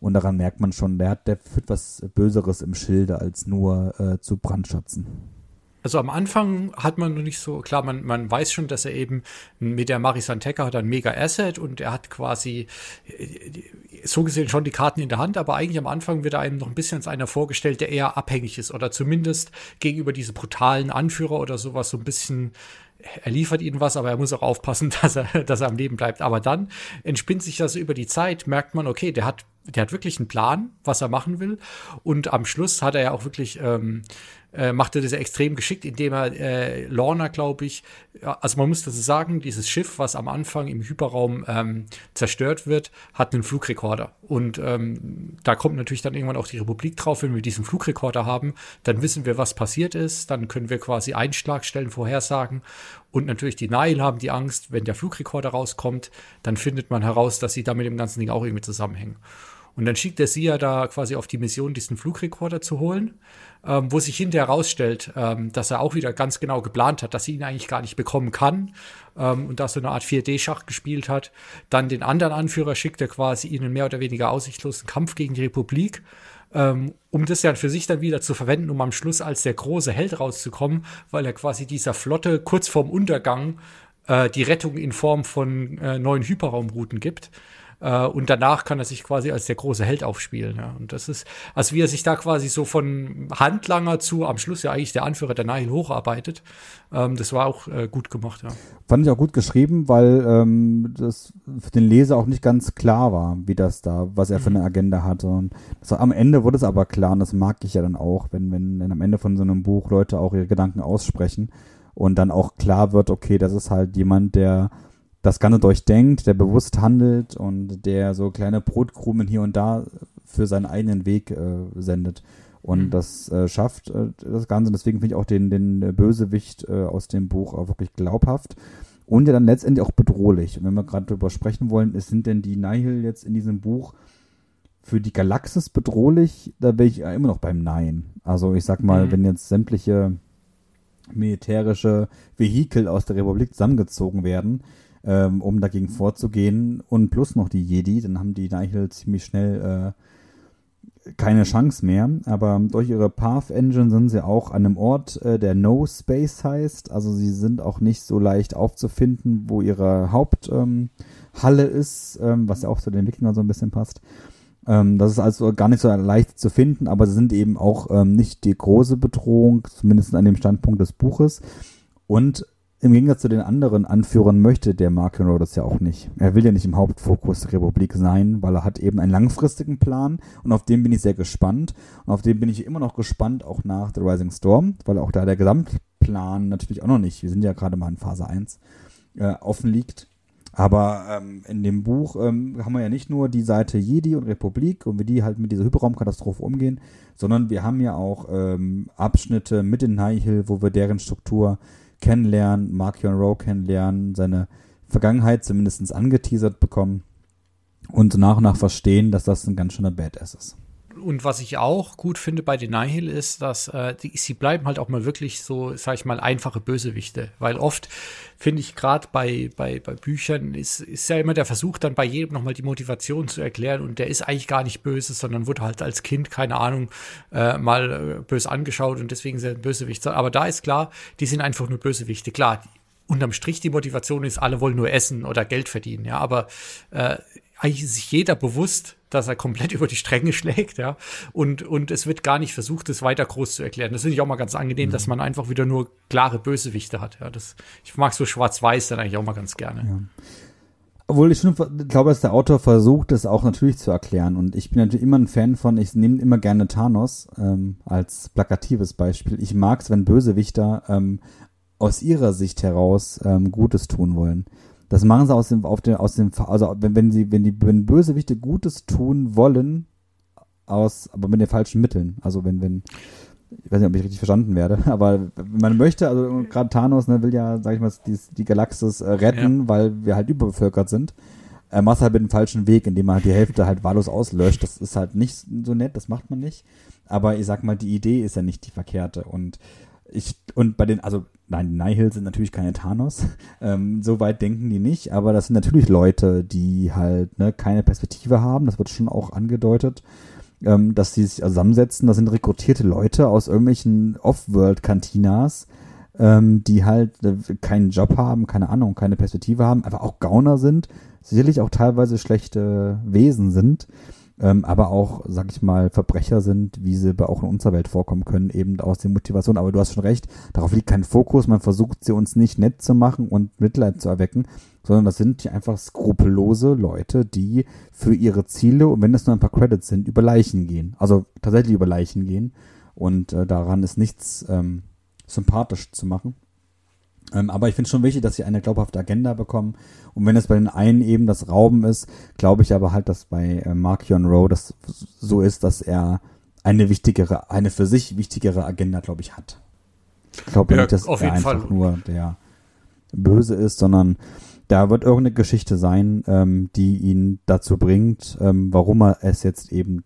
Und daran merkt man schon, der hat, der führt was Böseres im Schilde, als nur äh, zu brandschatzen. Also am Anfang hat man noch nicht so, klar, man, man weiß schon, dass er eben mit der Marisanteca hat ein mega Asset und er hat quasi so gesehen schon die Karten in der Hand, aber eigentlich am Anfang wird einem noch ein bisschen als einer vorgestellt, der eher abhängig ist oder zumindest gegenüber diese brutalen Anführer oder sowas so ein bisschen er liefert ihnen was, aber er muss auch aufpassen, dass er, dass er am Leben bleibt. Aber dann entspinnt sich das über die Zeit, merkt man, okay, der hat, der hat wirklich einen Plan, was er machen will. Und am Schluss hat er ja auch wirklich ähm, äh, machte das extrem geschickt, indem er äh, Lorna, glaube ich, also man muss das sagen, dieses Schiff, was am Anfang im Hyperraum ähm, zerstört wird, hat einen Flugrekorder. Und ähm, da kommt natürlich dann irgendwann auch die Republik drauf, wenn wir diesen Flugrekorder haben, dann wissen wir, was passiert ist, dann können wir quasi Einschlagstellen vorhersagen. Und natürlich die Nile haben die Angst, wenn der Flugrekorder rauskommt, dann findet man heraus, dass sie da mit dem ganzen Ding auch irgendwie zusammenhängen. Und dann schickt er sie ja da quasi auf die Mission, diesen Flugrekorder zu holen ähm, wo sich hinterher herausstellt, ähm, dass er auch wieder ganz genau geplant hat, dass sie ihn eigentlich gar nicht bekommen kann ähm, und da so eine Art 4D-Schach gespielt hat. Dann den anderen Anführer schickt er quasi ihnen mehr oder weniger aussichtslosen Kampf gegen die Republik, ähm, um das ja für sich dann wieder zu verwenden, um am Schluss als der große Held rauszukommen, weil er quasi dieser Flotte kurz vorm Untergang äh, die Rettung in Form von äh, neuen Hyperraumrouten gibt. Äh, und danach kann er sich quasi als der große Held aufspielen. Ja. Und das ist, also wie er sich da quasi so von Handlanger zu am Schluss ja eigentlich der Anführer der Nihil hocharbeitet, ähm, das war auch äh, gut gemacht. Ja. Fand ich auch gut geschrieben, weil ähm, das für den Leser auch nicht ganz klar war, wie das da, was er für eine mhm. Agenda hatte. Und das, am Ende wurde es aber klar, und das mag ich ja dann auch, wenn, wenn, wenn am Ende von so einem Buch Leute auch ihre Gedanken aussprechen und dann auch klar wird, okay, das ist halt jemand, der das Ganze durchdenkt, der bewusst handelt und der so kleine Brotkrumen hier und da für seinen eigenen Weg äh, sendet. Und mhm. das äh, schafft äh, das Ganze. Deswegen finde ich auch den, den Bösewicht äh, aus dem Buch auch wirklich glaubhaft und ja dann letztendlich auch bedrohlich. Und wenn wir gerade darüber sprechen wollen, ist, sind denn die Nihil jetzt in diesem Buch für die Galaxis bedrohlich? Da wäre ich ja immer noch beim Nein. Also ich sag mal, mhm. wenn jetzt sämtliche militärische Vehikel aus der Republik zusammengezogen werden, ähm, um dagegen vorzugehen. Und plus noch die Jedi, dann haben die Nihil ziemlich schnell äh, keine Chance mehr. Aber durch ihre Path Engine sind sie auch an einem Ort, äh, der No Space heißt. Also sie sind auch nicht so leicht aufzufinden, wo ihre Haupthalle ähm, ist, ähm, was ja auch zu den Wikingern so ein bisschen passt. Ähm, das ist also gar nicht so leicht zu finden, aber sie sind eben auch ähm, nicht die große Bedrohung, zumindest an dem Standpunkt des Buches. Und im Gegensatz zu den anderen Anführern möchte der Mark Monroe das ja auch nicht. Er will ja nicht im Hauptfokus der Republik sein, weil er hat eben einen langfristigen Plan und auf den bin ich sehr gespannt. Und auf den bin ich immer noch gespannt, auch nach The Rising Storm, weil auch da der Gesamtplan natürlich auch noch nicht, wir sind ja gerade mal in Phase 1, äh, offen liegt. Aber ähm, in dem Buch ähm, haben wir ja nicht nur die Seite Jedi und Republik und wie die halt mit dieser Hyperraumkatastrophe umgehen, sondern wir haben ja auch ähm, Abschnitte mit den Nihil, wo wir deren Struktur kennenlernen, Mark Rowe kennenlernen, seine Vergangenheit zumindest angeteasert bekommen und nach und nach verstehen, dass das ein ganz schöner Badass ist und was ich auch gut finde bei den Nihil ist, dass äh, die, sie bleiben halt auch mal wirklich so, sag ich mal, einfache Bösewichte. Weil oft finde ich gerade bei, bei, bei Büchern ist, ist ja immer der Versuch, dann bei jedem nochmal die Motivation zu erklären und der ist eigentlich gar nicht böse, sondern wurde halt als Kind, keine Ahnung, äh, mal äh, böse angeschaut und deswegen sind Bösewicht. Aber da ist klar, die sind einfach nur Bösewichte. Klar, unterm Strich die Motivation ist, alle wollen nur essen oder Geld verdienen, ja, aber äh, eigentlich ist sich jeder bewusst, dass er komplett über die Stränge schlägt, ja. Und, und es wird gar nicht versucht, es weiter groß zu erklären. Das finde ich auch mal ganz angenehm, mhm. dass man einfach wieder nur klare Bösewichte hat. Ja, das, ich mag so schwarz-weiß dann eigentlich auch mal ganz gerne. Ja. Obwohl ich schon glaube, dass der Autor versucht, das auch natürlich zu erklären. Und ich bin natürlich immer ein Fan von, ich nehme immer gerne Thanos ähm, als plakatives Beispiel. Ich mag es, wenn Bösewichter ähm, aus ihrer Sicht heraus ähm, Gutes tun wollen. Das machen sie aus dem, auf dem, aus dem, also wenn, wenn sie, wenn die, wenn Bösewichte Gutes tun wollen, aus, aber mit den falschen Mitteln. Also wenn, wenn, ich weiß nicht, ob ich richtig verstanden werde, aber man möchte, also gerade Thanos ne, will ja, sag ich mal, die, die Galaxis äh, retten, ja. weil wir halt überbevölkert sind. äh, machst halt mit dem falschen Weg, indem man halt die Hälfte halt wahllos auslöscht. Das ist halt nicht so nett, das macht man nicht. Aber ich sag mal, die Idee ist ja nicht die verkehrte. Und ich, und bei den, also nein, die Nihil sind natürlich keine Thanos. Ähm, so weit denken die nicht, aber das sind natürlich Leute, die halt ne, keine Perspektive haben. Das wird schon auch angedeutet, ähm, dass sie sich zusammensetzen. Das sind rekrutierte Leute aus irgendwelchen Off-World-Kantinas, ähm, die halt äh, keinen Job haben, keine Ahnung, keine Perspektive haben, einfach auch Gauner sind, sicherlich auch teilweise schlechte Wesen sind ähm, aber auch, sag ich mal, Verbrecher sind, wie sie bei auch in unserer Welt vorkommen können, eben aus der Motivation. Aber du hast schon recht, darauf liegt kein Fokus. Man versucht sie uns nicht nett zu machen und Mitleid zu erwecken, sondern das sind einfach skrupellose Leute, die für ihre Ziele, und wenn das nur ein paar Credits sind, über Leichen gehen. Also tatsächlich über Leichen gehen. Und äh, daran ist nichts ähm, sympathisch zu machen. Ähm, aber ich finde schon wichtig, dass sie eine glaubhafte Agenda bekommen. Und wenn es bei den einen eben das Rauben ist, glaube ich aber halt, dass bei äh, Mark Yon Rowe das so ist, dass er eine wichtigere, eine für sich wichtigere Agenda, glaube ich, hat. Ich glaube ja, nicht, dass er einfach Fall. nur der Böse ist, sondern da wird irgendeine Geschichte sein, ähm, die ihn dazu bringt, ähm, warum er es jetzt eben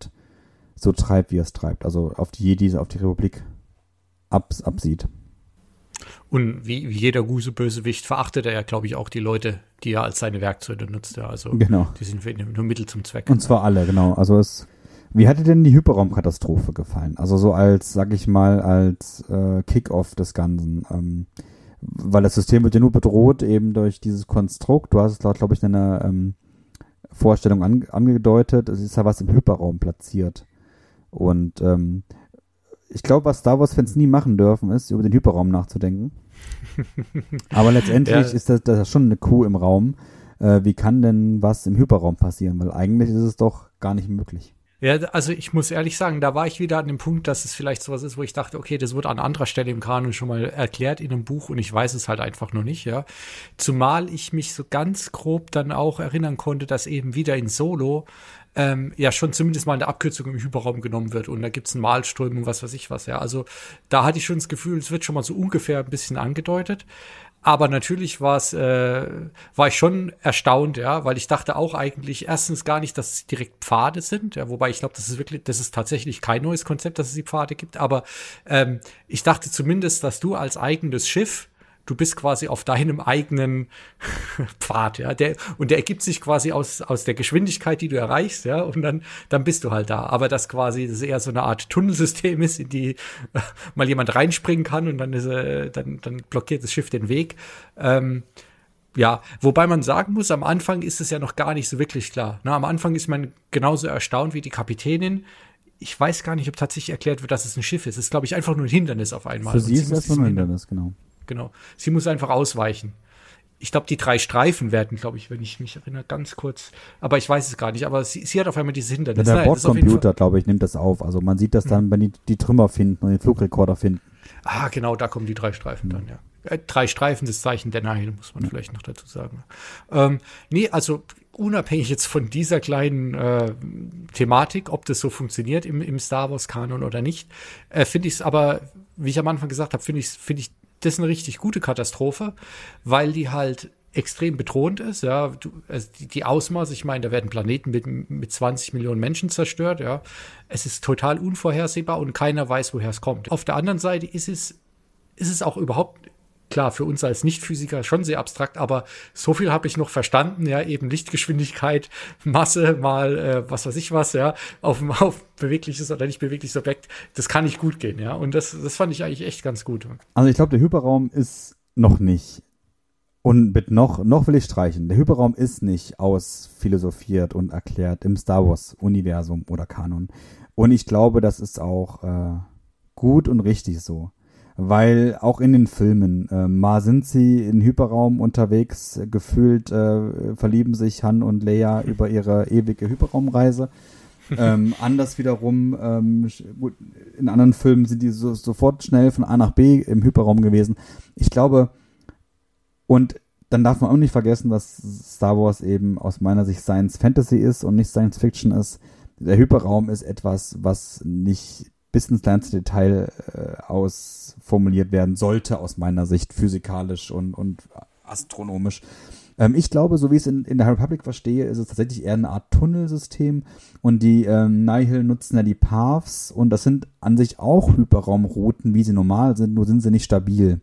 so treibt, wie er es treibt. Also auf die Jedis, auf die Republik abs absieht. Und wie, wie jeder gute Bösewicht verachtet er ja, glaube ich, auch die Leute, die er als seine Werkzeuge nutzt. Ja. Also genau. die sind für ihn nur Mittel zum Zweck. Und zwar alle, genau. Also es, wie hat dir denn die Hyperraumkatastrophe gefallen? Also so als, sag ich mal, als äh, Kick-off des Ganzen. Ähm, weil das System wird ja nur bedroht eben durch dieses Konstrukt. Du hast es, glaube ich, in einer ähm, Vorstellung an, angedeutet. Es ist ja was im Hyperraum platziert. Und ähm, ich glaube, was Star Wars-Fans nie machen dürfen, ist, über den Hyperraum nachzudenken. Aber letztendlich ja. ist das, das schon eine Kuh im Raum. Äh, wie kann denn was im Hyperraum passieren? Weil eigentlich ist es doch gar nicht möglich. Ja, also ich muss ehrlich sagen, da war ich wieder an dem Punkt, dass es vielleicht sowas ist, wo ich dachte, okay, das wird an anderer Stelle im Kanon schon mal erklärt in einem Buch und ich weiß es halt einfach noch nicht, ja. Zumal ich mich so ganz grob dann auch erinnern konnte, dass eben wieder in Solo ähm, ja schon zumindest mal eine Abkürzung im Hyperraum genommen wird und da gibt's einen Malstrom und was weiß ich was, ja. Also da hatte ich schon das Gefühl, es wird schon mal so ungefähr ein bisschen angedeutet. Aber natürlich war es, äh, war ich schon erstaunt, ja, weil ich dachte auch eigentlich erstens gar nicht, dass es direkt Pfade sind, ja, wobei ich glaube, das ist wirklich, das ist tatsächlich kein neues Konzept, dass es die Pfade gibt, aber ähm, ich dachte zumindest, dass du als eigenes Schiff du bist quasi auf deinem eigenen Pfad, ja, der, und der ergibt sich quasi aus, aus der Geschwindigkeit, die du erreichst, ja, und dann, dann bist du halt da. Aber dass quasi das eher so eine Art Tunnelsystem ist, in die äh, mal jemand reinspringen kann und dann ist, äh, dann, dann blockiert das Schiff den Weg. Ähm, ja, wobei man sagen muss, am Anfang ist es ja noch gar nicht so wirklich klar. Na, am Anfang ist man genauso erstaunt wie die Kapitänin. Ich weiß gar nicht, ob tatsächlich erklärt wird, dass es ein Schiff ist. Es ist, glaube ich, einfach nur ein Hindernis auf einmal. Für sie ist es erstmal ein Hindernis, genau genau. Sie muss einfach ausweichen. Ich glaube, die drei Streifen werden, glaube ich, wenn ich mich erinnere, ganz kurz. Aber ich weiß es gar nicht. Aber sie, sie hat auf einmal dieses Hindernis. Ja, der Bordcomputer, glaube ich, nimmt das auf. Also man sieht das dann, mhm. wenn die die Trümmer finden und den Flugrekorder finden. Ah, genau, da kommen die drei Streifen mhm. dann, ja. Äh, drei Streifen, das Zeichen der Nihil, muss man ja. vielleicht noch dazu sagen. Ähm, nee, also unabhängig jetzt von dieser kleinen äh, Thematik, ob das so funktioniert im, im Star Wars-Kanon oder nicht, äh, finde ich es aber, wie ich am Anfang gesagt habe, finde ich, finde ich das ist eine richtig gute Katastrophe, weil die halt extrem bedrohend ist, ja, du, also die, die Ausmaße, ich meine, da werden Planeten mit, mit 20 Millionen Menschen zerstört, ja. Es ist total unvorhersehbar und keiner weiß, woher es kommt. Auf der anderen Seite ist es, ist es auch überhaupt klar, für uns als Nicht-Physiker schon sehr abstrakt, aber so viel habe ich noch verstanden, ja, eben Lichtgeschwindigkeit, Masse mal, äh, was weiß ich was, ja, auf, auf bewegliches oder nicht bewegliches Objekt, das kann nicht gut gehen, ja, und das, das fand ich eigentlich echt ganz gut. Also ich glaube, der Hyperraum ist noch nicht und mit noch, noch will ich streichen. Der Hyperraum ist nicht ausphilosophiert und erklärt im Star Wars Universum oder Kanon. Und ich glaube, das ist auch äh, gut und richtig so weil auch in den Filmen, äh, mal sind sie in Hyperraum unterwegs, gefühlt äh, verlieben sich Han und Leia über ihre ewige Hyperraumreise. ähm, anders wiederum, ähm, in anderen Filmen sind die so, sofort schnell von A nach B im Hyperraum gewesen. Ich glaube, und dann darf man auch nicht vergessen, dass Star Wars eben aus meiner Sicht Science Fantasy ist und nicht Science Fiction ist. Der Hyperraum ist etwas, was nicht bis ins kleinste Detail äh, ausformuliert werden sollte, aus meiner Sicht, physikalisch und, und astronomisch. Ähm, ich glaube, so wie ich es in, in der Republic verstehe, ist es tatsächlich eher eine Art Tunnelsystem und die ähm, Nihil nutzen ja die Paths und das sind an sich auch Hyperraumrouten, wie sie normal sind, nur sind sie nicht stabil.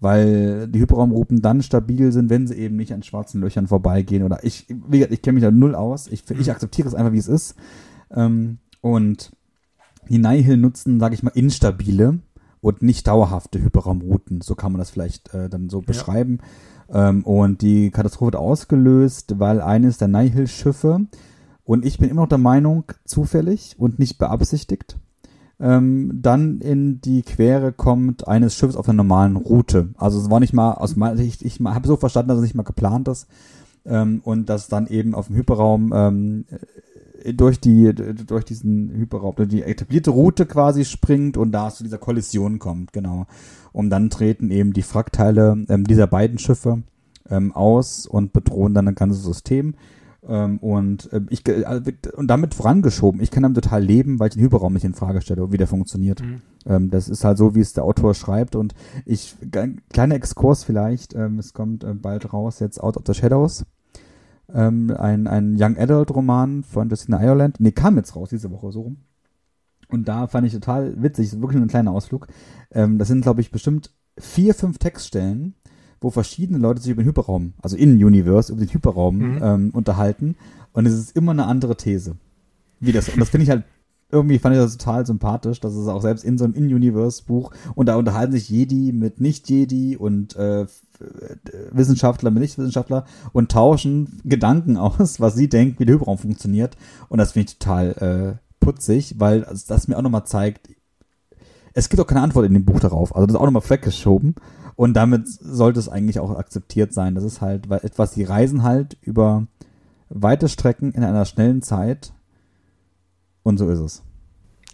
Weil die Hyperraumrouten dann stabil sind, wenn sie eben nicht an schwarzen Löchern vorbeigehen oder ich, wie gesagt, ich kenne mich da null aus. Ich, ich mhm. akzeptiere es einfach, wie es ist. Ähm, und die Nihil nutzen, sage ich mal, instabile und nicht dauerhafte Hyperraumrouten. So kann man das vielleicht äh, dann so beschreiben. Ja. Ähm, und die Katastrophe wird ausgelöst, weil eines der Nihil-Schiffe, und ich bin immer noch der Meinung, zufällig und nicht beabsichtigt, ähm, dann in die Quere kommt eines Schiffes auf einer normalen Route. Also es war nicht mal aus meiner ich, ich habe so verstanden, dass es nicht mal geplant ist ähm, und dass dann eben auf dem Hyperraum ähm, durch die, durch diesen Hyperraum, durch die etablierte Route quasi springt und da zu dieser Kollision kommt, genau. Und dann treten eben die Frackteile ähm, dieser beiden Schiffe ähm, aus und bedrohen dann ein ganzes System. Ähm, und äh, ich äh, und damit vorangeschoben. Ich kann damit total leben, weil ich den Hyperraum nicht in Frage stelle, wie der funktioniert. Mhm. Ähm, das ist halt so, wie es der Autor schreibt. Und ich kleiner Exkurs vielleicht. Ähm, es kommt äh, bald raus jetzt Out of the Shadows ähm, ein, ein Young Adult Roman von Justina Ireland. Nee, kam jetzt raus diese Woche so rum. Und da fand ich total witzig, wirklich nur ein kleiner Ausflug. Ähm, das sind, glaube ich, bestimmt vier, fünf Textstellen, wo verschiedene Leute sich über den Hyperraum, also in Universe, über den Hyperraum mhm. ähm, unterhalten. Und es ist immer eine andere These. Wie das, und das finde ich halt irgendwie fand ich das total sympathisch, dass es auch selbst in so einem In-Universe-Buch und da unterhalten sich Jedi mit Nicht-Jedi und äh, Wissenschaftler mit Nichtwissenschaftler und tauschen Gedanken aus, was sie denken, wie der Hyperraum funktioniert. Und das finde ich total äh, putzig, weil das mir auch nochmal zeigt, es gibt auch keine Antwort in dem Buch darauf. Also das ist auch nochmal weggeschoben. Und damit sollte es eigentlich auch akzeptiert sein. Das ist halt etwas, die reisen halt über weite Strecken in einer schnellen Zeit und so ist es.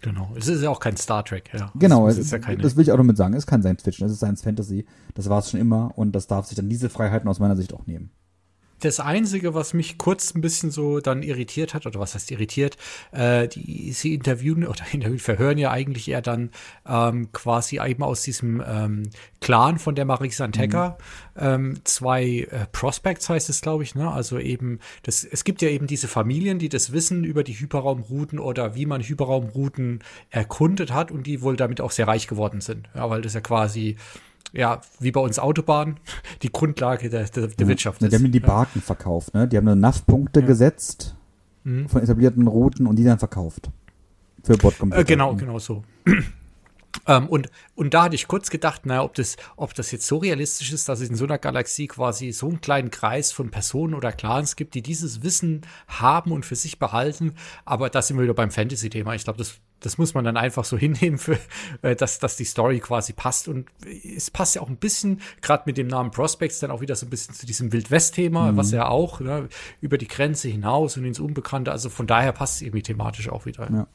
Genau. Es ist ja auch kein Star Trek, ja. Genau, es, es ist ja keine das will ich auch damit sagen. Es ist kein Science Fiction, es ist Science Fantasy. Das war es schon immer und das darf sich dann diese Freiheiten aus meiner Sicht auch nehmen das Einzige, was mich kurz ein bisschen so dann irritiert hat, oder was heißt irritiert, äh, die, sie interviewen oder interviewen, verhören ja eigentlich eher dann ähm, quasi eben aus diesem ähm, Clan von der Marie Santeca mhm. ähm, zwei äh, Prospects heißt es, glaube ich, ne? Also eben, das, es gibt ja eben diese Familien, die das wissen über die Hyperraumrouten oder wie man Hyperraumrouten erkundet hat und die wohl damit auch sehr reich geworden sind. Ja, weil das ja quasi ja, wie bei uns Autobahn, die Grundlage der, der, der ja. Wirtschaft ist. Die haben die Barken ja. verkauft, ne? Die haben nur NAV-Punkte ja. gesetzt mhm. von etablierten Routen und die dann verkauft. Für Bordcomputer. Äh, genau, genau so. Ähm, und, und da hatte ich kurz gedacht, naja, ob das, ob das jetzt so realistisch ist, dass es in so einer Galaxie quasi so einen kleinen Kreis von Personen oder Clans gibt, die dieses Wissen haben und für sich behalten. Aber da sind wir wieder beim Fantasy-Thema. Ich glaube, das, das muss man dann einfach so hinnehmen, für, äh, dass, dass die Story quasi passt. Und es passt ja auch ein bisschen, gerade mit dem Namen Prospects, dann auch wieder so ein bisschen zu diesem Wildwest-Thema, mhm. was ja auch ne, über die Grenze hinaus und ins Unbekannte. Also von daher passt es irgendwie thematisch auch wieder. Ja.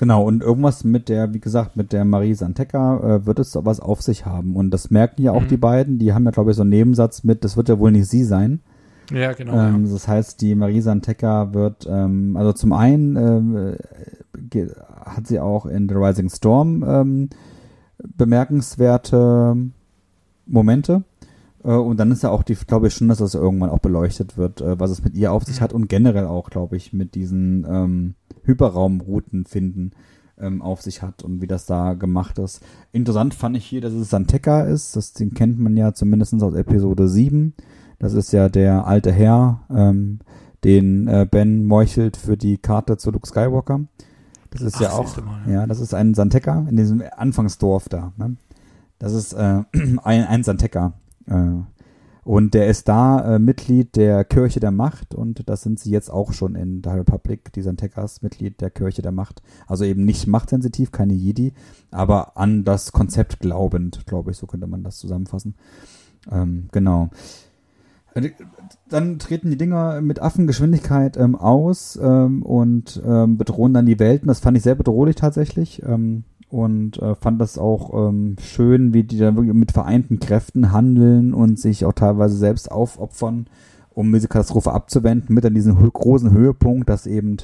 Genau, und irgendwas mit der, wie gesagt, mit der Marie Santeca äh, wird es was auf sich haben. Und das merken ja auch mhm. die beiden. Die haben ja, glaube ich, so einen Nebensatz mit, das wird ja wohl nicht sie sein. Ja, genau. Ähm, ja. Das heißt, die Marie Santeca wird, ähm, also zum einen äh, hat sie auch in The Rising Storm ähm, bemerkenswerte Momente. Äh, und dann ist ja auch die, glaube ich schon, dass das irgendwann auch beleuchtet wird, äh, was es mit ihr auf sich mhm. hat und generell auch, glaube ich, mit diesen ähm, Hyperraumrouten finden ähm, auf sich hat und wie das da gemacht ist. Interessant fand ich hier, dass es Santeca ist. Das, den kennt man ja zumindest aus Episode 7. Das ist ja der alte Herr, ähm, den äh, Ben meuchelt für die Karte zu Luke Skywalker. Das ist Ach, ja auch, mal, ja. ja. das ist ein Santeca in diesem Anfangsdorf da. Ne? Das ist äh, ein, ein Santeca. Äh, und der ist da äh, Mitglied der Kirche der Macht und das sind sie jetzt auch schon in der Republic, die Santekas, Mitglied der Kirche der Macht. Also eben nicht machtsensitiv, keine Jedi, aber an das Konzept glaubend, glaube ich, so könnte man das zusammenfassen. Ähm, genau. Äh, dann treten die Dinger mit Affengeschwindigkeit ähm, aus ähm, und ähm, bedrohen dann die Welten. Das fand ich sehr bedrohlich tatsächlich. Ähm, und äh, fand das auch ähm, schön, wie die da wirklich mit vereinten Kräften handeln und sich auch teilweise selbst aufopfern, um diese Katastrophe abzuwenden, mit an diesem großen Höhepunkt, dass eben,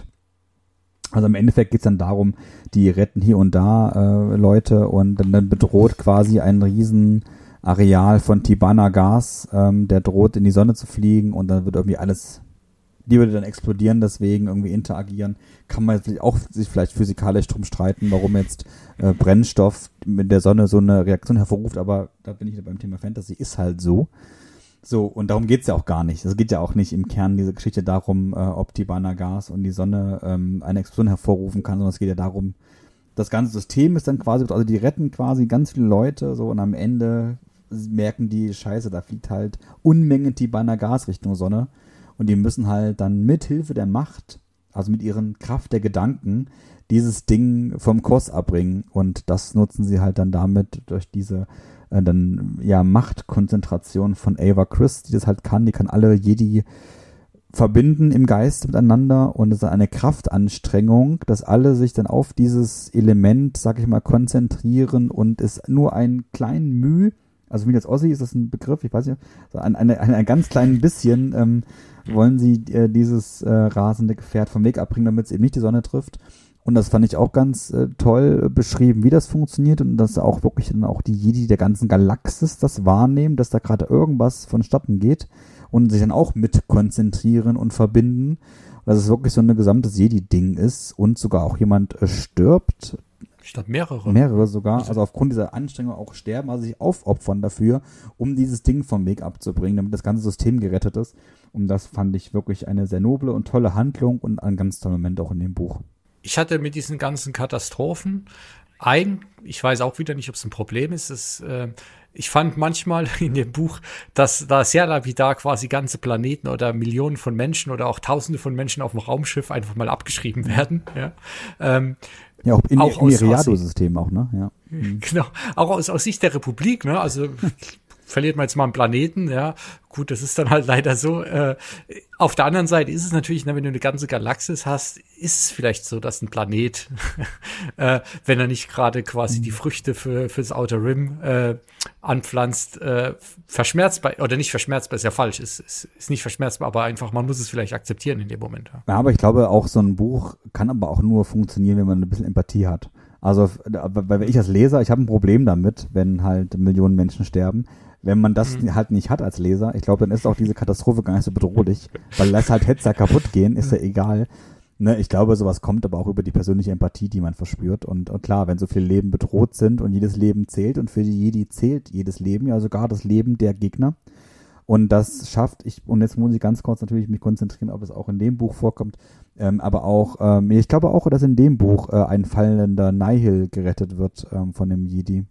also im Endeffekt geht's dann darum, die retten hier und da äh, Leute und dann, dann bedroht quasi ein riesen Areal von Tibana Gas, ähm, der droht in die Sonne zu fliegen und dann wird irgendwie alles, die würde dann explodieren, deswegen irgendwie interagieren. Kann man jetzt auch sich vielleicht physikalisch drum streiten, warum jetzt äh, Brennstoff mit der Sonne so eine Reaktion hervorruft, aber da bin ich beim Thema Fantasy, ist halt so. So, und darum geht's ja auch gar nicht. Es geht ja auch nicht im Kern dieser Geschichte darum, äh, ob Tibana Gas und die Sonne ähm, eine Explosion hervorrufen kann, sondern es geht ja darum, das ganze System ist dann quasi, also die retten quasi ganz viele Leute so und am Ende merken die, scheiße, da fliegt halt Unmengen Tibana Gas Richtung Sonne. Und die müssen halt dann mit Hilfe der Macht, also mit ihren Kraft der Gedanken, dieses Ding vom Kurs abbringen. Und das nutzen sie halt dann damit durch diese äh, dann ja Machtkonzentration von Ava Chris, die das halt kann, die kann alle Jedi verbinden im Geist miteinander. Und es ist eine Kraftanstrengung, dass alle sich dann auf dieses Element, sag ich mal, konzentrieren. Und es nur ein klein Mühe, also wie das Ossi ist das ein Begriff, ich weiß nicht, so ein, eine, ein, ein ganz klein bisschen ähm, wollen sie äh, dieses äh, rasende Gefährt vom Weg abbringen, damit es eben nicht die Sonne trifft. Und das fand ich auch ganz äh, toll beschrieben, wie das funktioniert und dass auch wirklich dann auch die Jedi der ganzen Galaxis das wahrnehmen, dass da gerade irgendwas vonstatten geht und sich dann auch mit konzentrieren und verbinden. Dass es wirklich so ein gesamtes Jedi-Ding ist und sogar auch jemand äh, stirbt. Statt mehrere. Mehrere sogar. Also aufgrund dieser Anstrengung auch sterben, also sich aufopfern dafür, um dieses Ding vom Weg abzubringen, damit das ganze System gerettet ist. Und das fand ich wirklich eine sehr noble und tolle Handlung und ein ganz toller Moment auch in dem Buch. Ich hatte mit diesen ganzen Katastrophen ein, ich weiß auch wieder nicht, ob es ein Problem ist, es, äh, ich fand manchmal in dem Buch, dass da sehr lapidar quasi ganze Planeten oder Millionen von Menschen oder auch Tausende von Menschen auf dem Raumschiff einfach mal abgeschrieben werden. Ja, ähm, ja auch in, auch im Iriado-System auch, ne? Ja. Genau, auch aus, aus Sicht der Republik, ne? Also verliert man jetzt mal einen Planeten, ja, gut, das ist dann halt leider so. Äh, auf der anderen Seite ist es natürlich, ne, wenn du eine ganze Galaxis hast, ist es vielleicht so, dass ein Planet, äh, wenn er nicht gerade quasi die Früchte für fürs Outer Rim äh, anpflanzt, äh, verschmerzbar oder nicht verschmerzbar, ist ja falsch, ist, ist, ist nicht verschmerzbar, aber einfach, man muss es vielleicht akzeptieren in dem Moment. Ja. ja, aber ich glaube, auch so ein Buch kann aber auch nur funktionieren, wenn man ein bisschen Empathie hat. Also, weil ich als Leser, ich habe ein Problem damit, wenn halt Millionen Menschen sterben wenn man das mhm. halt nicht hat als Leser, ich glaube, dann ist auch diese Katastrophe gar nicht so bedrohlich, weil lass halt Hetzer kaputt gehen, ist ja egal. Ne, ich glaube, sowas kommt aber auch über die persönliche Empathie, die man verspürt. Und, und klar, wenn so viele Leben bedroht sind und jedes Leben zählt und für die Jedi zählt jedes Leben, ja sogar das Leben der Gegner. Und das schafft, ich, und jetzt muss ich ganz kurz natürlich mich konzentrieren, ob es auch in dem Buch vorkommt, ähm, aber auch, ähm, ich glaube auch, dass in dem Buch äh, ein fallender Nihil gerettet wird ähm, von dem Jedi.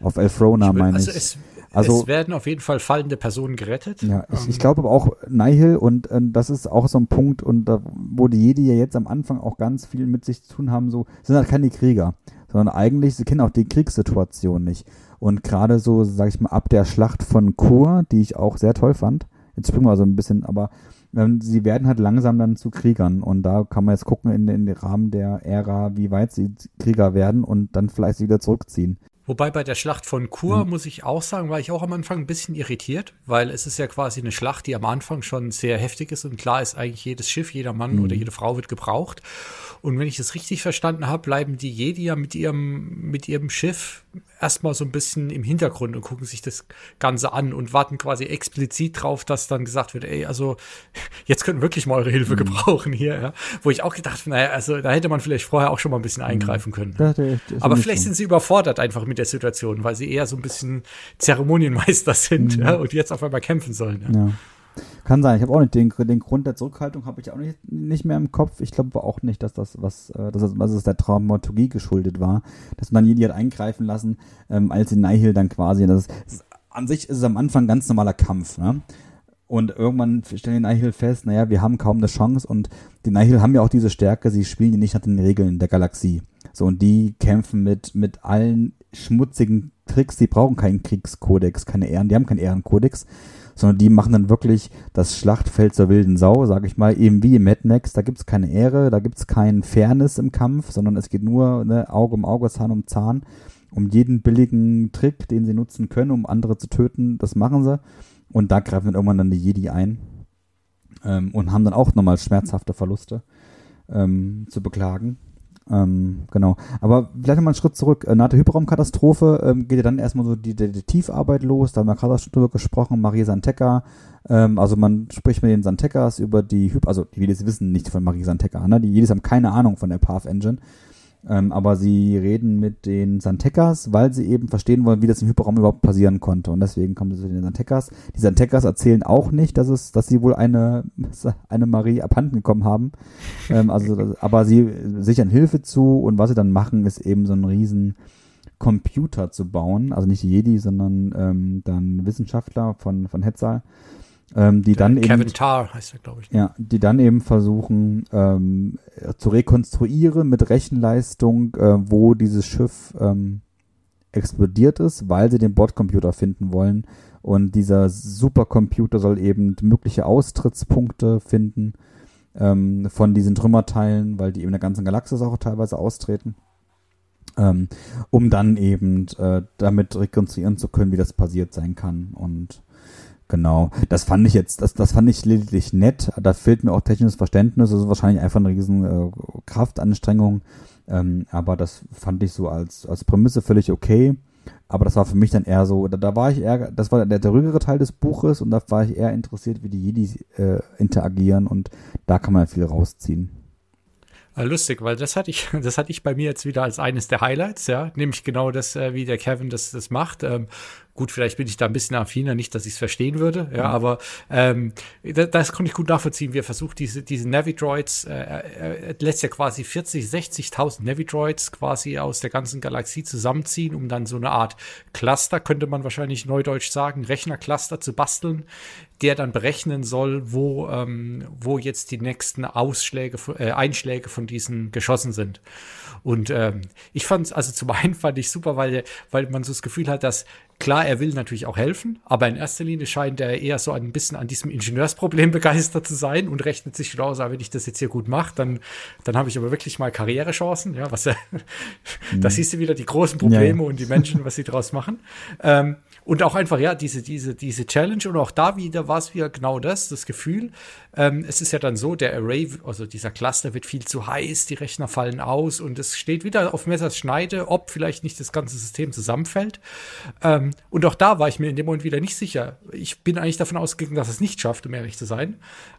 Auf Elfrona, meine also ich. Es, also, es werden auf jeden Fall fallende Personen gerettet. Ja, ich, ähm. ich glaube aber auch Nihil und äh, das ist auch so ein Punkt und da, wo die Jedi ja jetzt am Anfang auch ganz viel mit sich zu tun haben, so sind halt keine Krieger, sondern eigentlich, sie kennen auch die Kriegssituation nicht. Und gerade so, sag ich mal, ab der Schlacht von Kur, die ich auch sehr toll fand, jetzt springen wir so ein bisschen, aber ähm, sie werden halt langsam dann zu Kriegern und da kann man jetzt gucken in, in den Rahmen der Ära, wie weit sie Krieger werden und dann vielleicht wieder zurückziehen. Wobei bei der Schlacht von Chur, mhm. muss ich auch sagen, war ich auch am Anfang ein bisschen irritiert, weil es ist ja quasi eine Schlacht, die am Anfang schon sehr heftig ist und klar ist eigentlich jedes Schiff, jeder Mann mhm. oder jede Frau wird gebraucht. Und wenn ich es richtig verstanden habe, bleiben die Jedi ja mit ihrem, mit ihrem Schiff erstmal so ein bisschen im Hintergrund und gucken sich das Ganze an und warten quasi explizit drauf, dass dann gesagt wird, ey, also jetzt können wirklich mal eure Hilfe mhm. gebrauchen hier, ja. Wo ich auch gedacht, naja, also da hätte man vielleicht vorher auch schon mal ein bisschen mhm. eingreifen können. Das, das Aber vielleicht sind sie überfordert einfach mit der Situation, weil sie eher so ein bisschen Zeremonienmeister sind mhm. ja, und jetzt auf einmal kämpfen sollen. Ja. Ja. Kann sein. Ich habe auch nicht den, den Grund der Zurückhaltung habe ich auch nicht, nicht mehr im Kopf. Ich glaube auch nicht, dass das was, äh, dass, das, dass es der Traumaturgie geschuldet war, dass man die hat eingreifen lassen, ähm, als in Nihil dann quasi. Das ist, das, an sich ist es am Anfang ein ganz normaler Kampf. Ne? Und irgendwann stellen die Nihil fest, naja, wir haben kaum eine Chance und die Nihil haben ja auch diese Stärke, sie spielen die nicht nach den Regeln der Galaxie. So, und die kämpfen mit, mit allen schmutzigen Tricks, die brauchen keinen Kriegskodex, keine Ehren, die haben keinen Ehrenkodex sondern die machen dann wirklich das Schlachtfeld zur wilden Sau, sage ich mal, eben wie im Mad Max. Da gibt's keine Ehre, da gibt's kein Fairness im Kampf, sondern es geht nur ne, Auge um Auge, Zahn um Zahn. Um jeden billigen Trick, den sie nutzen können, um andere zu töten, das machen sie. Und da greifen dann irgendwann dann die Jedi ein ähm, und haben dann auch nochmal schmerzhafte Verluste ähm, zu beklagen. Ähm, genau. Aber vielleicht nochmal einen Schritt zurück. Äh, nach der Hyperraumkatastrophe ähm, geht ja dann erstmal so die Detektivarbeit los. Da haben wir gerade schon drüber gesprochen. Marie Santeca. Ähm, also man spricht mit den Santecas über die Hyper, also die Jedis wissen nicht von Marie Santeca, ne? Die Jedis haben keine Ahnung von der Path Engine. Ähm, aber sie reden mit den Santecas, weil sie eben verstehen wollen, wie das im Hyperraum überhaupt passieren konnte. Und deswegen kommen sie zu den Santecas. Die Santecas erzählen auch nicht, dass es, dass sie wohl eine, eine Marie abhanden gekommen haben. Ähm, also, aber sie sichern Hilfe zu und was sie dann machen, ist eben so einen riesen Computer zu bauen. Also nicht Jedi, sondern ähm, dann Wissenschaftler von, von Hetzal ähm, die Der dann Kevin eben, Tarr heißt er, glaube ich. Ja, die dann eben versuchen ähm, zu rekonstruieren mit Rechenleistung, äh, wo dieses Schiff ähm, explodiert ist, weil sie den Bordcomputer finden wollen. Und dieser Supercomputer soll eben mögliche Austrittspunkte finden ähm, von diesen Trümmerteilen, weil die eben in der ganzen Galaxis auch teilweise austreten. Ähm, um dann eben äh, damit rekonstruieren zu können, wie das passiert sein kann. Und Genau. Das fand ich jetzt, das, das fand ich lediglich nett. Da fehlt mir auch technisches Verständnis. Das ist wahrscheinlich einfach eine riesen äh, Kraftanstrengung. Ähm, aber das fand ich so als, als Prämisse völlig okay. Aber das war für mich dann eher so, da, da war ich eher, das war der, der ruhigere Teil des Buches und da war ich eher interessiert, wie die Jedi äh, interagieren und da kann man viel rausziehen. Ah, lustig, weil das hatte ich, das hatte ich bei mir jetzt wieder als eines der Highlights, ja, nämlich genau das, äh, wie der Kevin das, das macht. Ähm, Gut, vielleicht bin ich da ein bisschen affiner, nicht, dass ich es verstehen würde, ja, mhm. aber ähm, das, das konnte ich gut nachvollziehen, wie er versucht, diese, diese Navi-Droids, äh, er lässt ja quasi 40, 60.000 Navi-Droids quasi aus der ganzen Galaxie zusammenziehen, um dann so eine Art Cluster, könnte man wahrscheinlich neudeutsch sagen, Rechnercluster zu basteln, der dann berechnen soll, wo, ähm, wo jetzt die nächsten Ausschläge, äh, Einschläge von diesen geschossen sind. Und ähm, ich fand es, also zum einen fand ich super, weil, weil man so das Gefühl hat, dass Klar, er will natürlich auch helfen, aber in erster Linie scheint er eher so ein bisschen an diesem Ingenieursproblem begeistert zu sein und rechnet sich schon aus, ah, wenn ich das jetzt hier gut mache, dann, dann habe ich aber wirklich mal Karrierechancen. Ja, was, mhm. da siehst du wieder die großen Probleme ja. und die Menschen, was sie daraus machen. Ähm, und auch einfach, ja, diese, diese, diese Challenge und auch da wieder war es wieder genau das, das Gefühl. Ähm, es ist ja dann so, der Array, also dieser Cluster wird viel zu heiß, die Rechner fallen aus und es steht wieder auf Messers Schneide, ob vielleicht nicht das ganze System zusammenfällt. Ähm, und auch da war ich mir in dem Moment wieder nicht sicher. Ich bin eigentlich davon ausgegangen, dass es nicht schafft, um ehrlich zu sein.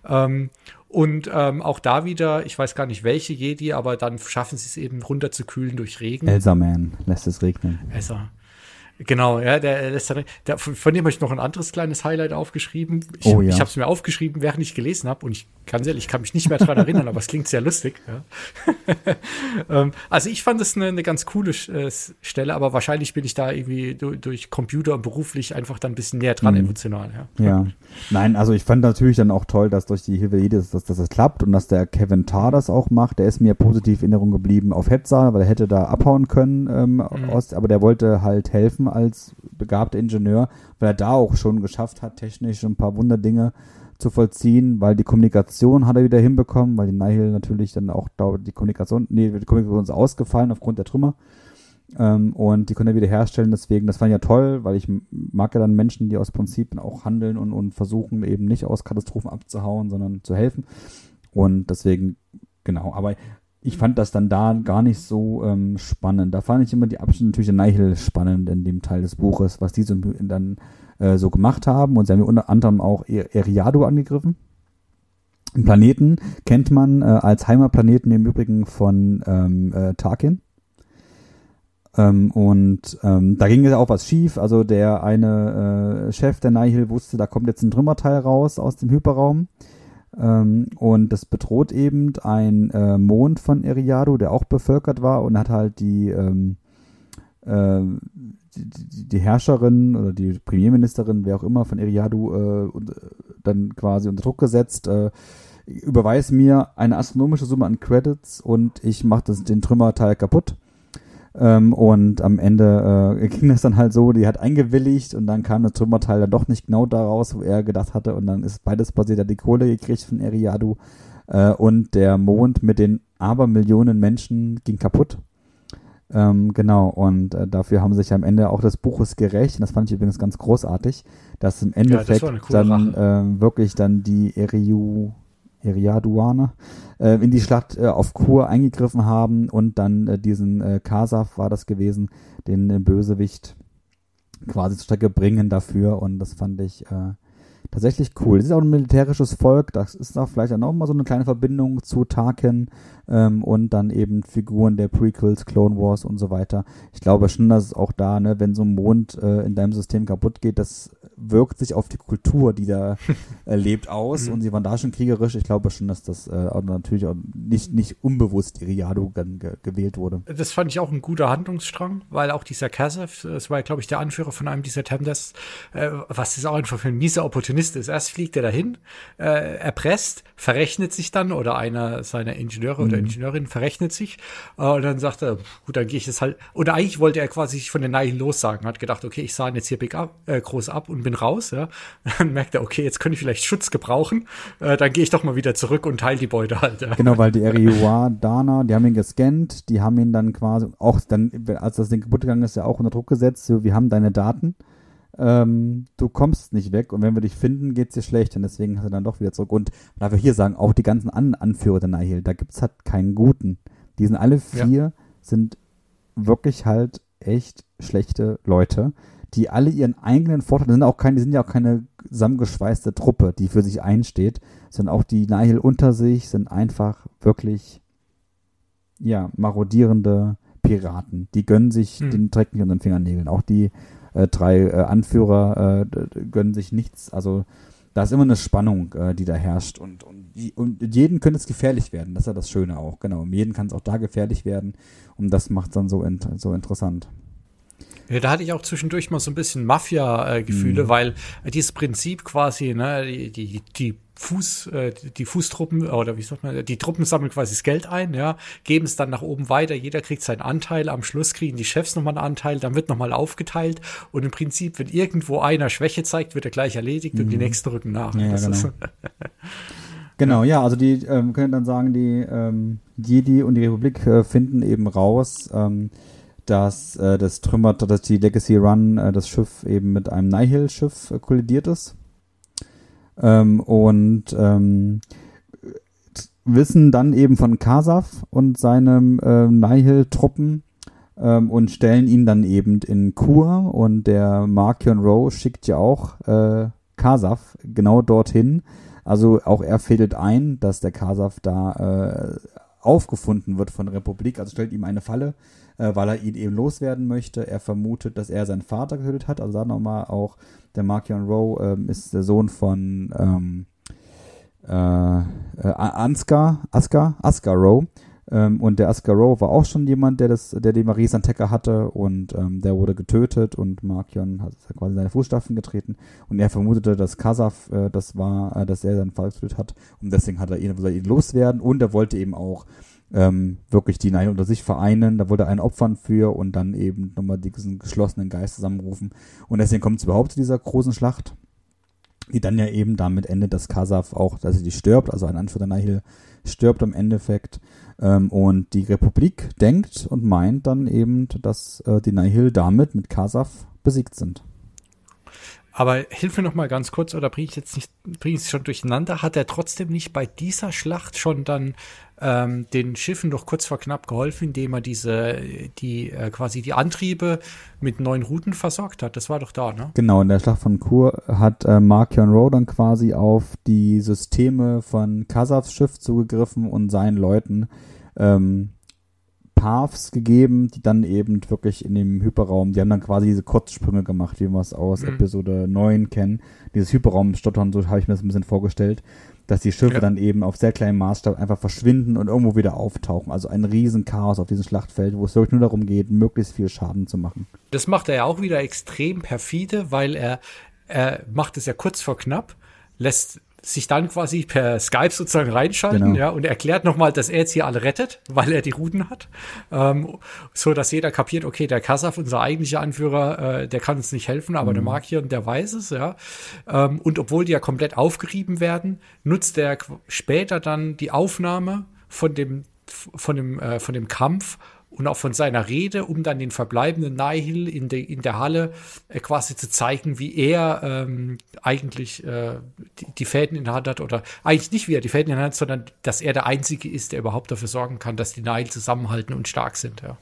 Ähm, und ähm, auch da wieder, ich weiß gar nicht welche Jedi, aber dann schaffen sie es eben runterzukühlen durch Regen. Elsa Man lässt es regnen. Elsa. Genau, ja, der lässt der, von dem habe ich noch ein anderes kleines Highlight aufgeschrieben. Ich, oh, ja. ich habe es mir aufgeschrieben, während ich gelesen habe und ich kann ehrlich, ich kann mich nicht mehr dran erinnern, aber es klingt sehr lustig. Ja. ähm, also ich fand es eine, eine ganz coole äh, Stelle, aber wahrscheinlich bin ich da irgendwie durch, durch Computer beruflich einfach dann ein bisschen näher dran mhm. emotional. Ja. ja, nein, also ich fand natürlich dann auch toll, dass durch die Hilfe jedes, dass, dass das klappt und dass der Kevin Tarr das auch macht. Der ist mir positiv in Erinnerung geblieben auf Hetzer, weil er hätte da abhauen können, ähm, mhm. aus, aber der wollte halt helfen als begabter Ingenieur, weil er da auch schon geschafft hat, technisch ein paar Wunderdinge zu vollziehen, weil die Kommunikation hat er wieder hinbekommen, weil die Nihil natürlich dann auch die Kommunikation, nee, die Kommunikation ist ausgefallen aufgrund der Trümmer. Ähm, und die konnte er wieder herstellen, deswegen, das fand ich ja toll, weil ich mag ja dann Menschen, die aus Prinzip auch handeln und, und versuchen eben nicht aus Katastrophen abzuhauen, sondern zu helfen. Und deswegen, genau, aber ich fand das dann da gar nicht so ähm, spannend. Da fand ich immer die Abschnitte natürlich der Nihil spannend in dem Teil des Buches, was die so dann äh, so gemacht haben. Und sie haben unter anderem auch Eriado angegriffen. Einen Planeten kennt man äh, als Heimatplaneten im Übrigen von ähm, äh, Tarkin. Ähm, und ähm, da ging ja auch was schief. Also der eine äh, Chef der Nihil wusste, da kommt jetzt ein Trümmerteil raus aus dem Hyperraum. Ähm, und das bedroht eben ein äh, Mond von Eriado, der auch bevölkert war und hat halt die, ähm, äh, die, die, Herrscherin oder die Premierministerin, wer auch immer von Eriado, äh, und, äh, dann quasi unter Druck gesetzt. Äh, überweis mir eine astronomische Summe an Credits und ich mache den Trümmerteil kaputt. Ähm, und am Ende äh, ging das dann halt so, die hat eingewilligt und dann kam das Trümmerteil dann doch nicht genau daraus, wo er gedacht hatte. Und dann ist beides passiert, er hat die Kohle gekriegt von Eriadu äh, und der Mond mit den Abermillionen Menschen ging kaputt. Ähm, genau, und äh, dafür haben sich am Ende auch des Buches gerecht. Und das fand ich übrigens ganz großartig, dass im Endeffekt ja, dann äh, wirklich dann die Eriu Eriaduaner, äh, in die Schlacht äh, auf Kur eingegriffen haben und dann äh, diesen äh, Kasaf war das gewesen, den äh, Bösewicht quasi zur Strecke bringen dafür und das fand ich äh, tatsächlich cool. Das ist auch ein militärisches Volk, das ist auch vielleicht auch mal so eine kleine Verbindung zu Tarkin ähm, und dann eben Figuren der Prequels, Clone Wars und so weiter. Ich glaube schon, dass es auch da, ne, wenn so ein Mond äh, in deinem System kaputt geht, das wirkt sich auf die Kultur, die da äh, lebt, aus mhm. und sie waren da schon kriegerisch. Ich glaube schon, dass das äh, auch natürlich auch nicht, nicht unbewusst Iriado dann ge gewählt wurde. Das fand ich auch ein guter Handlungsstrang, weil auch dieser Kasev, das war, glaube ich, der Anführer von einem dieser Temdas, äh, was ist auch einfach für ein mieser Opportunist ist. Erst fliegt er dahin, äh, erpresst, verrechnet sich dann oder einer seiner Ingenieure mhm. oder Ingenieurin verrechnet sich äh, und dann sagt er, gut, dann gehe ich das halt. Oder eigentlich wollte er quasi sich von den Nihil lossagen, hat gedacht, okay, ich sah jetzt hier big up, äh, groß ab und bin raus. Ja. Dann merkt er, okay, jetzt könnte ich vielleicht Schutz gebrauchen. Äh, dann gehe ich doch mal wieder zurück und teile die Beute halt. Ja. Genau, weil die Dana, die haben ihn gescannt, die haben ihn dann quasi auch dann, als das Ding kaputt gegangen ist, ja auch unter Druck gesetzt. So, wir haben deine Daten. Ähm, du kommst nicht weg und wenn wir dich finden, geht's dir schlecht und deswegen hast du dann doch wieder zurück. Und darf ich hier sagen, auch die ganzen An Anführer der Nihil, da gibt's halt keinen guten. Die sind alle vier, ja. sind wirklich halt echt schlechte Leute die alle ihren eigenen Vorteil, sind auch keine, die sind ja auch keine zusammengeschweißte Truppe, die für sich einsteht, sondern auch die Nihil unter sich sind einfach wirklich, ja, marodierende Piraten. Die gönnen sich hm. den Dreck nicht unter den Fingernägeln. Auch die äh, drei äh, Anführer äh, gönnen sich nichts. Also da ist immer eine Spannung, äh, die da herrscht und, und, und jeden könnte es gefährlich werden. Das ist ja das Schöne auch. Genau, um jeden kann es auch da gefährlich werden und das macht es dann so, in, so interessant. Ja, da hatte ich auch zwischendurch mal so ein bisschen Mafia-Gefühle, mhm. weil dieses Prinzip quasi, ne, die, die, die Fuß, äh, die Fußtruppen oder wie sagt man, die Truppen sammeln quasi das Geld ein, ja, geben es dann nach oben weiter, jeder kriegt seinen Anteil, am Schluss kriegen die Chefs nochmal einen Anteil, dann wird nochmal aufgeteilt und im Prinzip, wenn irgendwo einer Schwäche zeigt, wird er gleich erledigt mhm. und die mhm. nächsten rücken nach. Ja, genau. genau, ja, also die ähm, können dann sagen, die ähm, Jedi und die Republik äh, finden eben raus, ähm, dass äh, das Trümmer, dass die Legacy Run, äh, das Schiff eben mit einem Nihil-Schiff äh, kollidiert ist. Ähm, und ähm, wissen dann eben von Kasaf und seinem äh, Nihil-Truppen ähm, und stellen ihn dann eben in Kur. Und der Markion Rowe schickt ja auch äh, Kasaf genau dorthin. Also auch er fädelt ein, dass der Kasaf da äh, aufgefunden wird von der Republik, also stellt ihm eine Falle, äh, weil er ihn eben loswerden möchte. Er vermutet, dass er seinen Vater getötet hat. Also da nochmal auch, der Markion Rowe ähm, ist der Sohn von ähm, äh, äh, Ansgar, Askar, Askar Rowe. Ähm, und der Askar Rowe war auch schon jemand, der das, der die Marie Santeca hatte und ähm, der wurde getötet und Markion hat quasi seine Fußstapfen getreten und er vermutete, dass Kasaf äh, das war, äh, dass er seinen Vater getötet hat und deswegen hat er ihn, er ihn loswerden und er wollte eben auch ähm, wirklich die Nein unter sich vereinen. Da er einen opfern für und dann eben nochmal diesen geschlossenen Geist zusammenrufen. Und deswegen kommt es überhaupt zu dieser großen Schlacht, die dann ja eben damit endet, dass Kasaf auch, dass sie die stirbt, also ein Anführer der Nihil stirbt im Endeffekt. Ähm, und die Republik denkt und meint dann eben, dass äh, die Nihil damit mit Kasaf besiegt sind. Aber hilf mir noch mal ganz kurz, oder bringe ich jetzt nicht, bringe ich es schon durcheinander? Hat er trotzdem nicht bei dieser Schlacht schon dann ähm, den Schiffen doch kurz vor knapp geholfen, indem er diese, die äh, quasi die Antriebe mit neuen Routen versorgt hat? Das war doch da, ne? Genau, in der Schlacht von Kur hat äh, Markion Rowe dann quasi auf die Systeme von Kasavs Schiff zugegriffen und seinen Leuten ähm, Paths gegeben, die dann eben wirklich in dem Hyperraum, die haben dann quasi diese Kurzsprünge gemacht, wie wir es aus mhm. Episode 9 kennen. Dieses Hyperraumstottern, so habe ich mir das ein bisschen vorgestellt, dass die Schiffe ja. dann eben auf sehr kleinem Maßstab einfach verschwinden und irgendwo wieder auftauchen. Also ein Riesenchaos auf diesem Schlachtfeld, wo es wirklich nur darum geht, möglichst viel Schaden zu machen. Das macht er ja auch wieder extrem perfide, weil er, er macht es ja kurz vor knapp, lässt sich dann quasi per Skype sozusagen reinschalten, genau. ja, und erklärt nochmal, dass er jetzt hier alle rettet, weil er die Routen hat, ähm, so dass jeder kapiert, okay, der Kasaf, unser eigentlicher Anführer, äh, der kann uns nicht helfen, aber mhm. der Markier und der weiß es, ja, ähm, und obwohl die ja komplett aufgerieben werden, nutzt er später dann die Aufnahme von dem von dem äh, von dem Kampf und auch von seiner Rede, um dann den verbleibenden Nihil in, de, in der Halle äh, quasi zu zeigen, wie er ähm, eigentlich äh, die, die Fäden in der Hand hat oder eigentlich nicht wie er die Fäden in der Hand hat, sondern dass er der Einzige ist, der überhaupt dafür sorgen kann, dass die Nihil zusammenhalten und stark sind. Ja.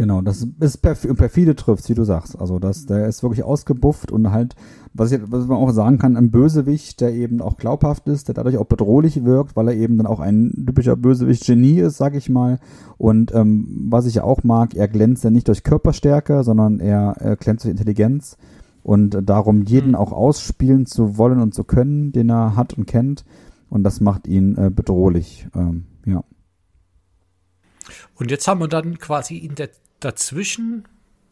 Genau, das ist perf perfide trifft, wie du sagst. Also das, der ist wirklich ausgebufft und halt, was, ich, was man auch sagen kann, ein Bösewicht, der eben auch glaubhaft ist, der dadurch auch bedrohlich wirkt, weil er eben dann auch ein typischer Bösewicht-Genie ist, sag ich mal. Und ähm, was ich ja auch mag, er glänzt ja nicht durch Körperstärke, sondern er, er glänzt durch Intelligenz und äh, darum jeden mhm. auch ausspielen zu wollen und zu können, den er hat und kennt. Und das macht ihn äh, bedrohlich. Ähm, ja. Und jetzt haben wir dann quasi in der dazwischen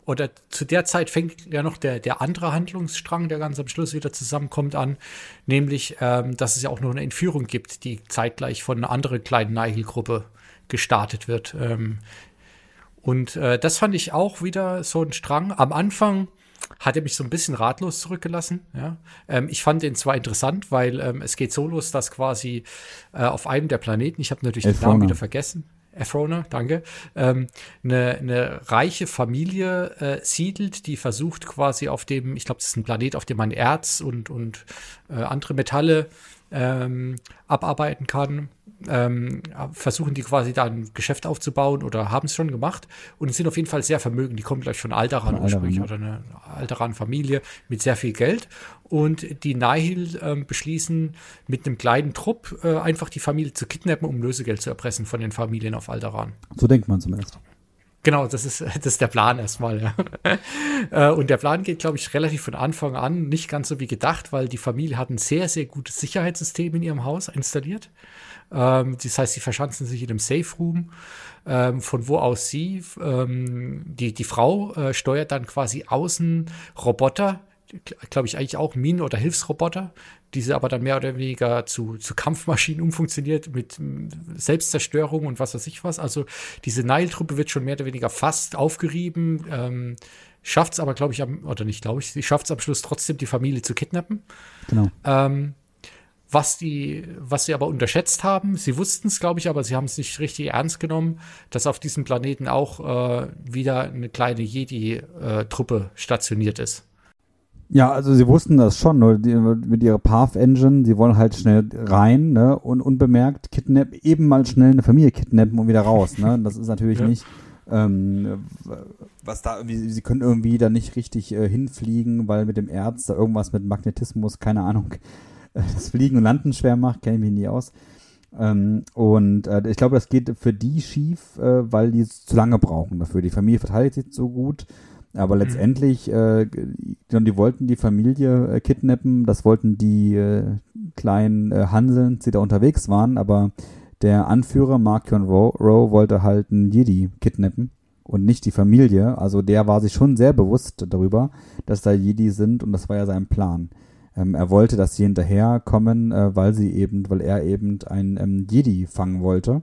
oder zu der Zeit fängt ja noch der, der andere Handlungsstrang, der ganz am Schluss wieder zusammenkommt, an, nämlich, ähm, dass es ja auch noch eine Entführung gibt, die zeitgleich von einer anderen kleinen Nihil-Gruppe gestartet wird. Ähm, und äh, das fand ich auch wieder so ein Strang. Am Anfang hat er mich so ein bisschen ratlos zurückgelassen. Ja. Ähm, ich fand den zwar interessant, weil ähm, es geht so los, dass quasi äh, auf einem der Planeten, ich habe natürlich den Namen wieder vergessen, Efrona, danke, ähm, eine, eine reiche Familie äh, siedelt, die versucht quasi auf dem, ich glaube, das ist ein Planet, auf dem man Erz und, und äh, andere Metalle ähm, abarbeiten kann ähm, versuchen die quasi da ein Geschäft aufzubauen oder haben es schon gemacht und sind auf jeden Fall sehr vermögend. Die kommen gleich von Alderan von ursprünglich oder eine Alderan-Familie mit sehr viel Geld. Und die Nihil ähm, beschließen, mit einem kleinen Trupp äh, einfach die Familie zu kidnappen, um Lösegeld zu erpressen von den Familien auf Alderan. So denkt man zumindest. Genau, das ist, das ist der Plan erstmal. Ja. Äh, und der Plan geht, glaube ich, relativ von Anfang an nicht ganz so wie gedacht, weil die Familie hat ein sehr, sehr gutes Sicherheitssystem in ihrem Haus installiert. Ähm, das heißt, sie verschanzen sich in einem Safe Room, ähm, von wo aus sie, ähm, die, die Frau äh, steuert dann quasi außen Roboter, glaube ich eigentlich auch Minen- oder Hilfsroboter, diese aber dann mehr oder weniger zu, zu Kampfmaschinen umfunktioniert mit Selbstzerstörung und was weiß ich was. Also diese Nile-Truppe wird schon mehr oder weniger fast aufgerieben, ähm, schafft es aber, glaube ich, am, oder nicht, glaube ich, sie schafft es am Schluss trotzdem, die Familie zu kidnappen. Genau. Ähm, was die, was sie aber unterschätzt haben. Sie wussten es, glaube ich, aber sie haben es nicht richtig ernst genommen, dass auf diesem Planeten auch äh, wieder eine kleine Jedi-Truppe stationiert ist. Ja, also sie wussten das schon, nur die, mit ihrer Path Engine, sie wollen halt schnell rein, ne, und unbemerkt kidnap, eben mal schnell eine Familie kidnappen und wieder raus, ne. Das ist natürlich ja. nicht, ähm, was da irgendwie, sie können irgendwie da nicht richtig äh, hinfliegen, weil mit dem Erz da irgendwas mit Magnetismus, keine Ahnung, das Fliegen und Landen schwer macht, kenne ich mich nie aus. Ähm, und äh, ich glaube, das geht für die schief, äh, weil die zu lange brauchen dafür. Die Familie verteidigt sich so gut, aber mhm. letztendlich, äh, die wollten die Familie äh, kidnappen, das wollten die äh, kleinen äh, Hanseln, die da unterwegs waren, aber der Anführer Markion Rowe wollte halt einen Jedi kidnappen und nicht die Familie. Also der war sich schon sehr bewusst darüber, dass da Jedi sind und das war ja sein Plan. Ähm, er wollte, dass sie hinterherkommen, äh, weil sie eben, weil er eben einen ähm, Jedi fangen wollte.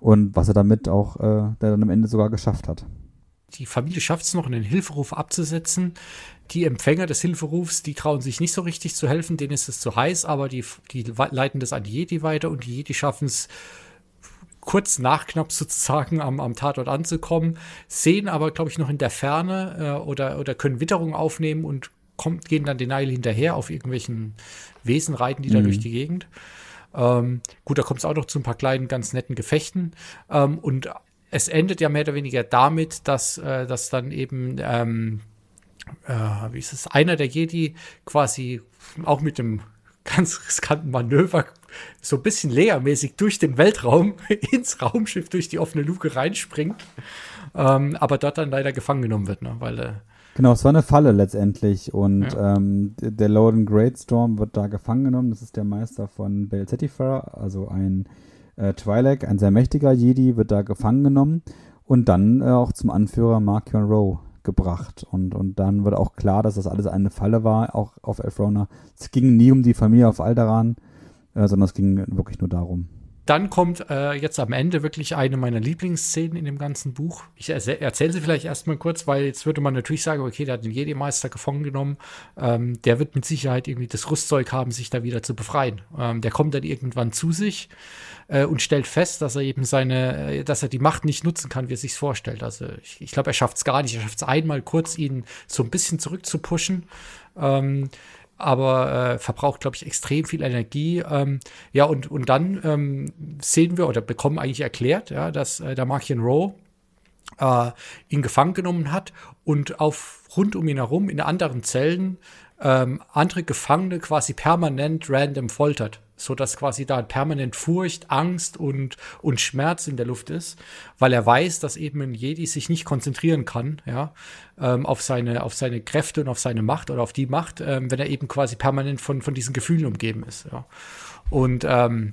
Und was er damit auch, äh, dann am Ende sogar geschafft hat. Die Familie schafft es noch, einen Hilferuf abzusetzen. Die Empfänger des Hilferufs, die trauen sich nicht so richtig zu helfen, denen ist es zu heiß, aber die, die leiten das an die Jedi weiter und die Jedi schaffen es kurz nach knapp sozusagen am, am Tatort anzukommen, sehen aber, glaube ich, noch in der Ferne äh, oder, oder können Witterung aufnehmen und kommt, gehen dann den Nile hinterher auf irgendwelchen Wesen, reiten die da mhm. durch die Gegend. Ähm, gut, da kommt es auch noch zu ein paar kleinen, ganz netten Gefechten. Ähm, und es endet ja mehr oder weniger damit, dass, äh, dass dann eben, ähm, äh, wie ist es, einer der Jedi quasi auch mit dem ganz riskanten Manöver so ein bisschen leermäßig durch den Weltraum ins Raumschiff durch die offene Luke reinspringt, ähm, aber dort dann leider gefangen genommen wird, ne, weil äh, Genau, es war eine Falle letztendlich und ja. ähm, der Loden Greatstorm wird da gefangen genommen. Das ist der Meister von Bel Cetifer, also ein äh, Twi'lek, ein sehr mächtiger Jedi, wird da gefangen genommen und dann äh, auch zum Anführer Markion Rowe gebracht. Und, und dann wird auch klar, dass das alles eine Falle war, auch auf Elfrona. Es ging nie um die Familie auf Alderan, äh, sondern es ging wirklich nur darum. dann kommt äh, jetzt am Ende wirklich eine meiner Lieblingsszenen in dem ganzen Buch. Ich erzähle sie vielleicht erstmal kurz, weil jetzt würde man natürlich sagen, okay, der hat den Jedi-Meister gefangen genommen. Ähm, der wird mit Sicherheit irgendwie das Rüstzeug haben, sich da wieder zu befreien. Ähm, der kommt dann irgendwann zu sich äh, und stellt fest, dass er eben seine, äh, dass er die Macht nicht nutzen kann, wie er sich vorstellt. Also ich, ich glaube, er schafft es gar nicht. Er schafft es einmal kurz, ihn so ein bisschen zurückzupushen. Ähm, aber äh, verbraucht, glaube ich, extrem viel Energie. Ähm, ja, und, und dann ähm, sehen wir oder bekommen eigentlich erklärt, ja, dass äh, der Markian Rowe äh, ihn gefangen genommen hat und auf rund um ihn herum in anderen Zellen ähm, andere Gefangene quasi permanent random foltert so dass quasi da permanent Furcht, Angst und, und Schmerz in der Luft ist, weil er weiß, dass eben ein Jedi sich nicht konzentrieren kann, ja, ähm, auf seine, auf seine Kräfte und auf seine Macht oder auf die Macht, ähm, wenn er eben quasi permanent von, von diesen Gefühlen umgeben ist, ja. Und, ähm,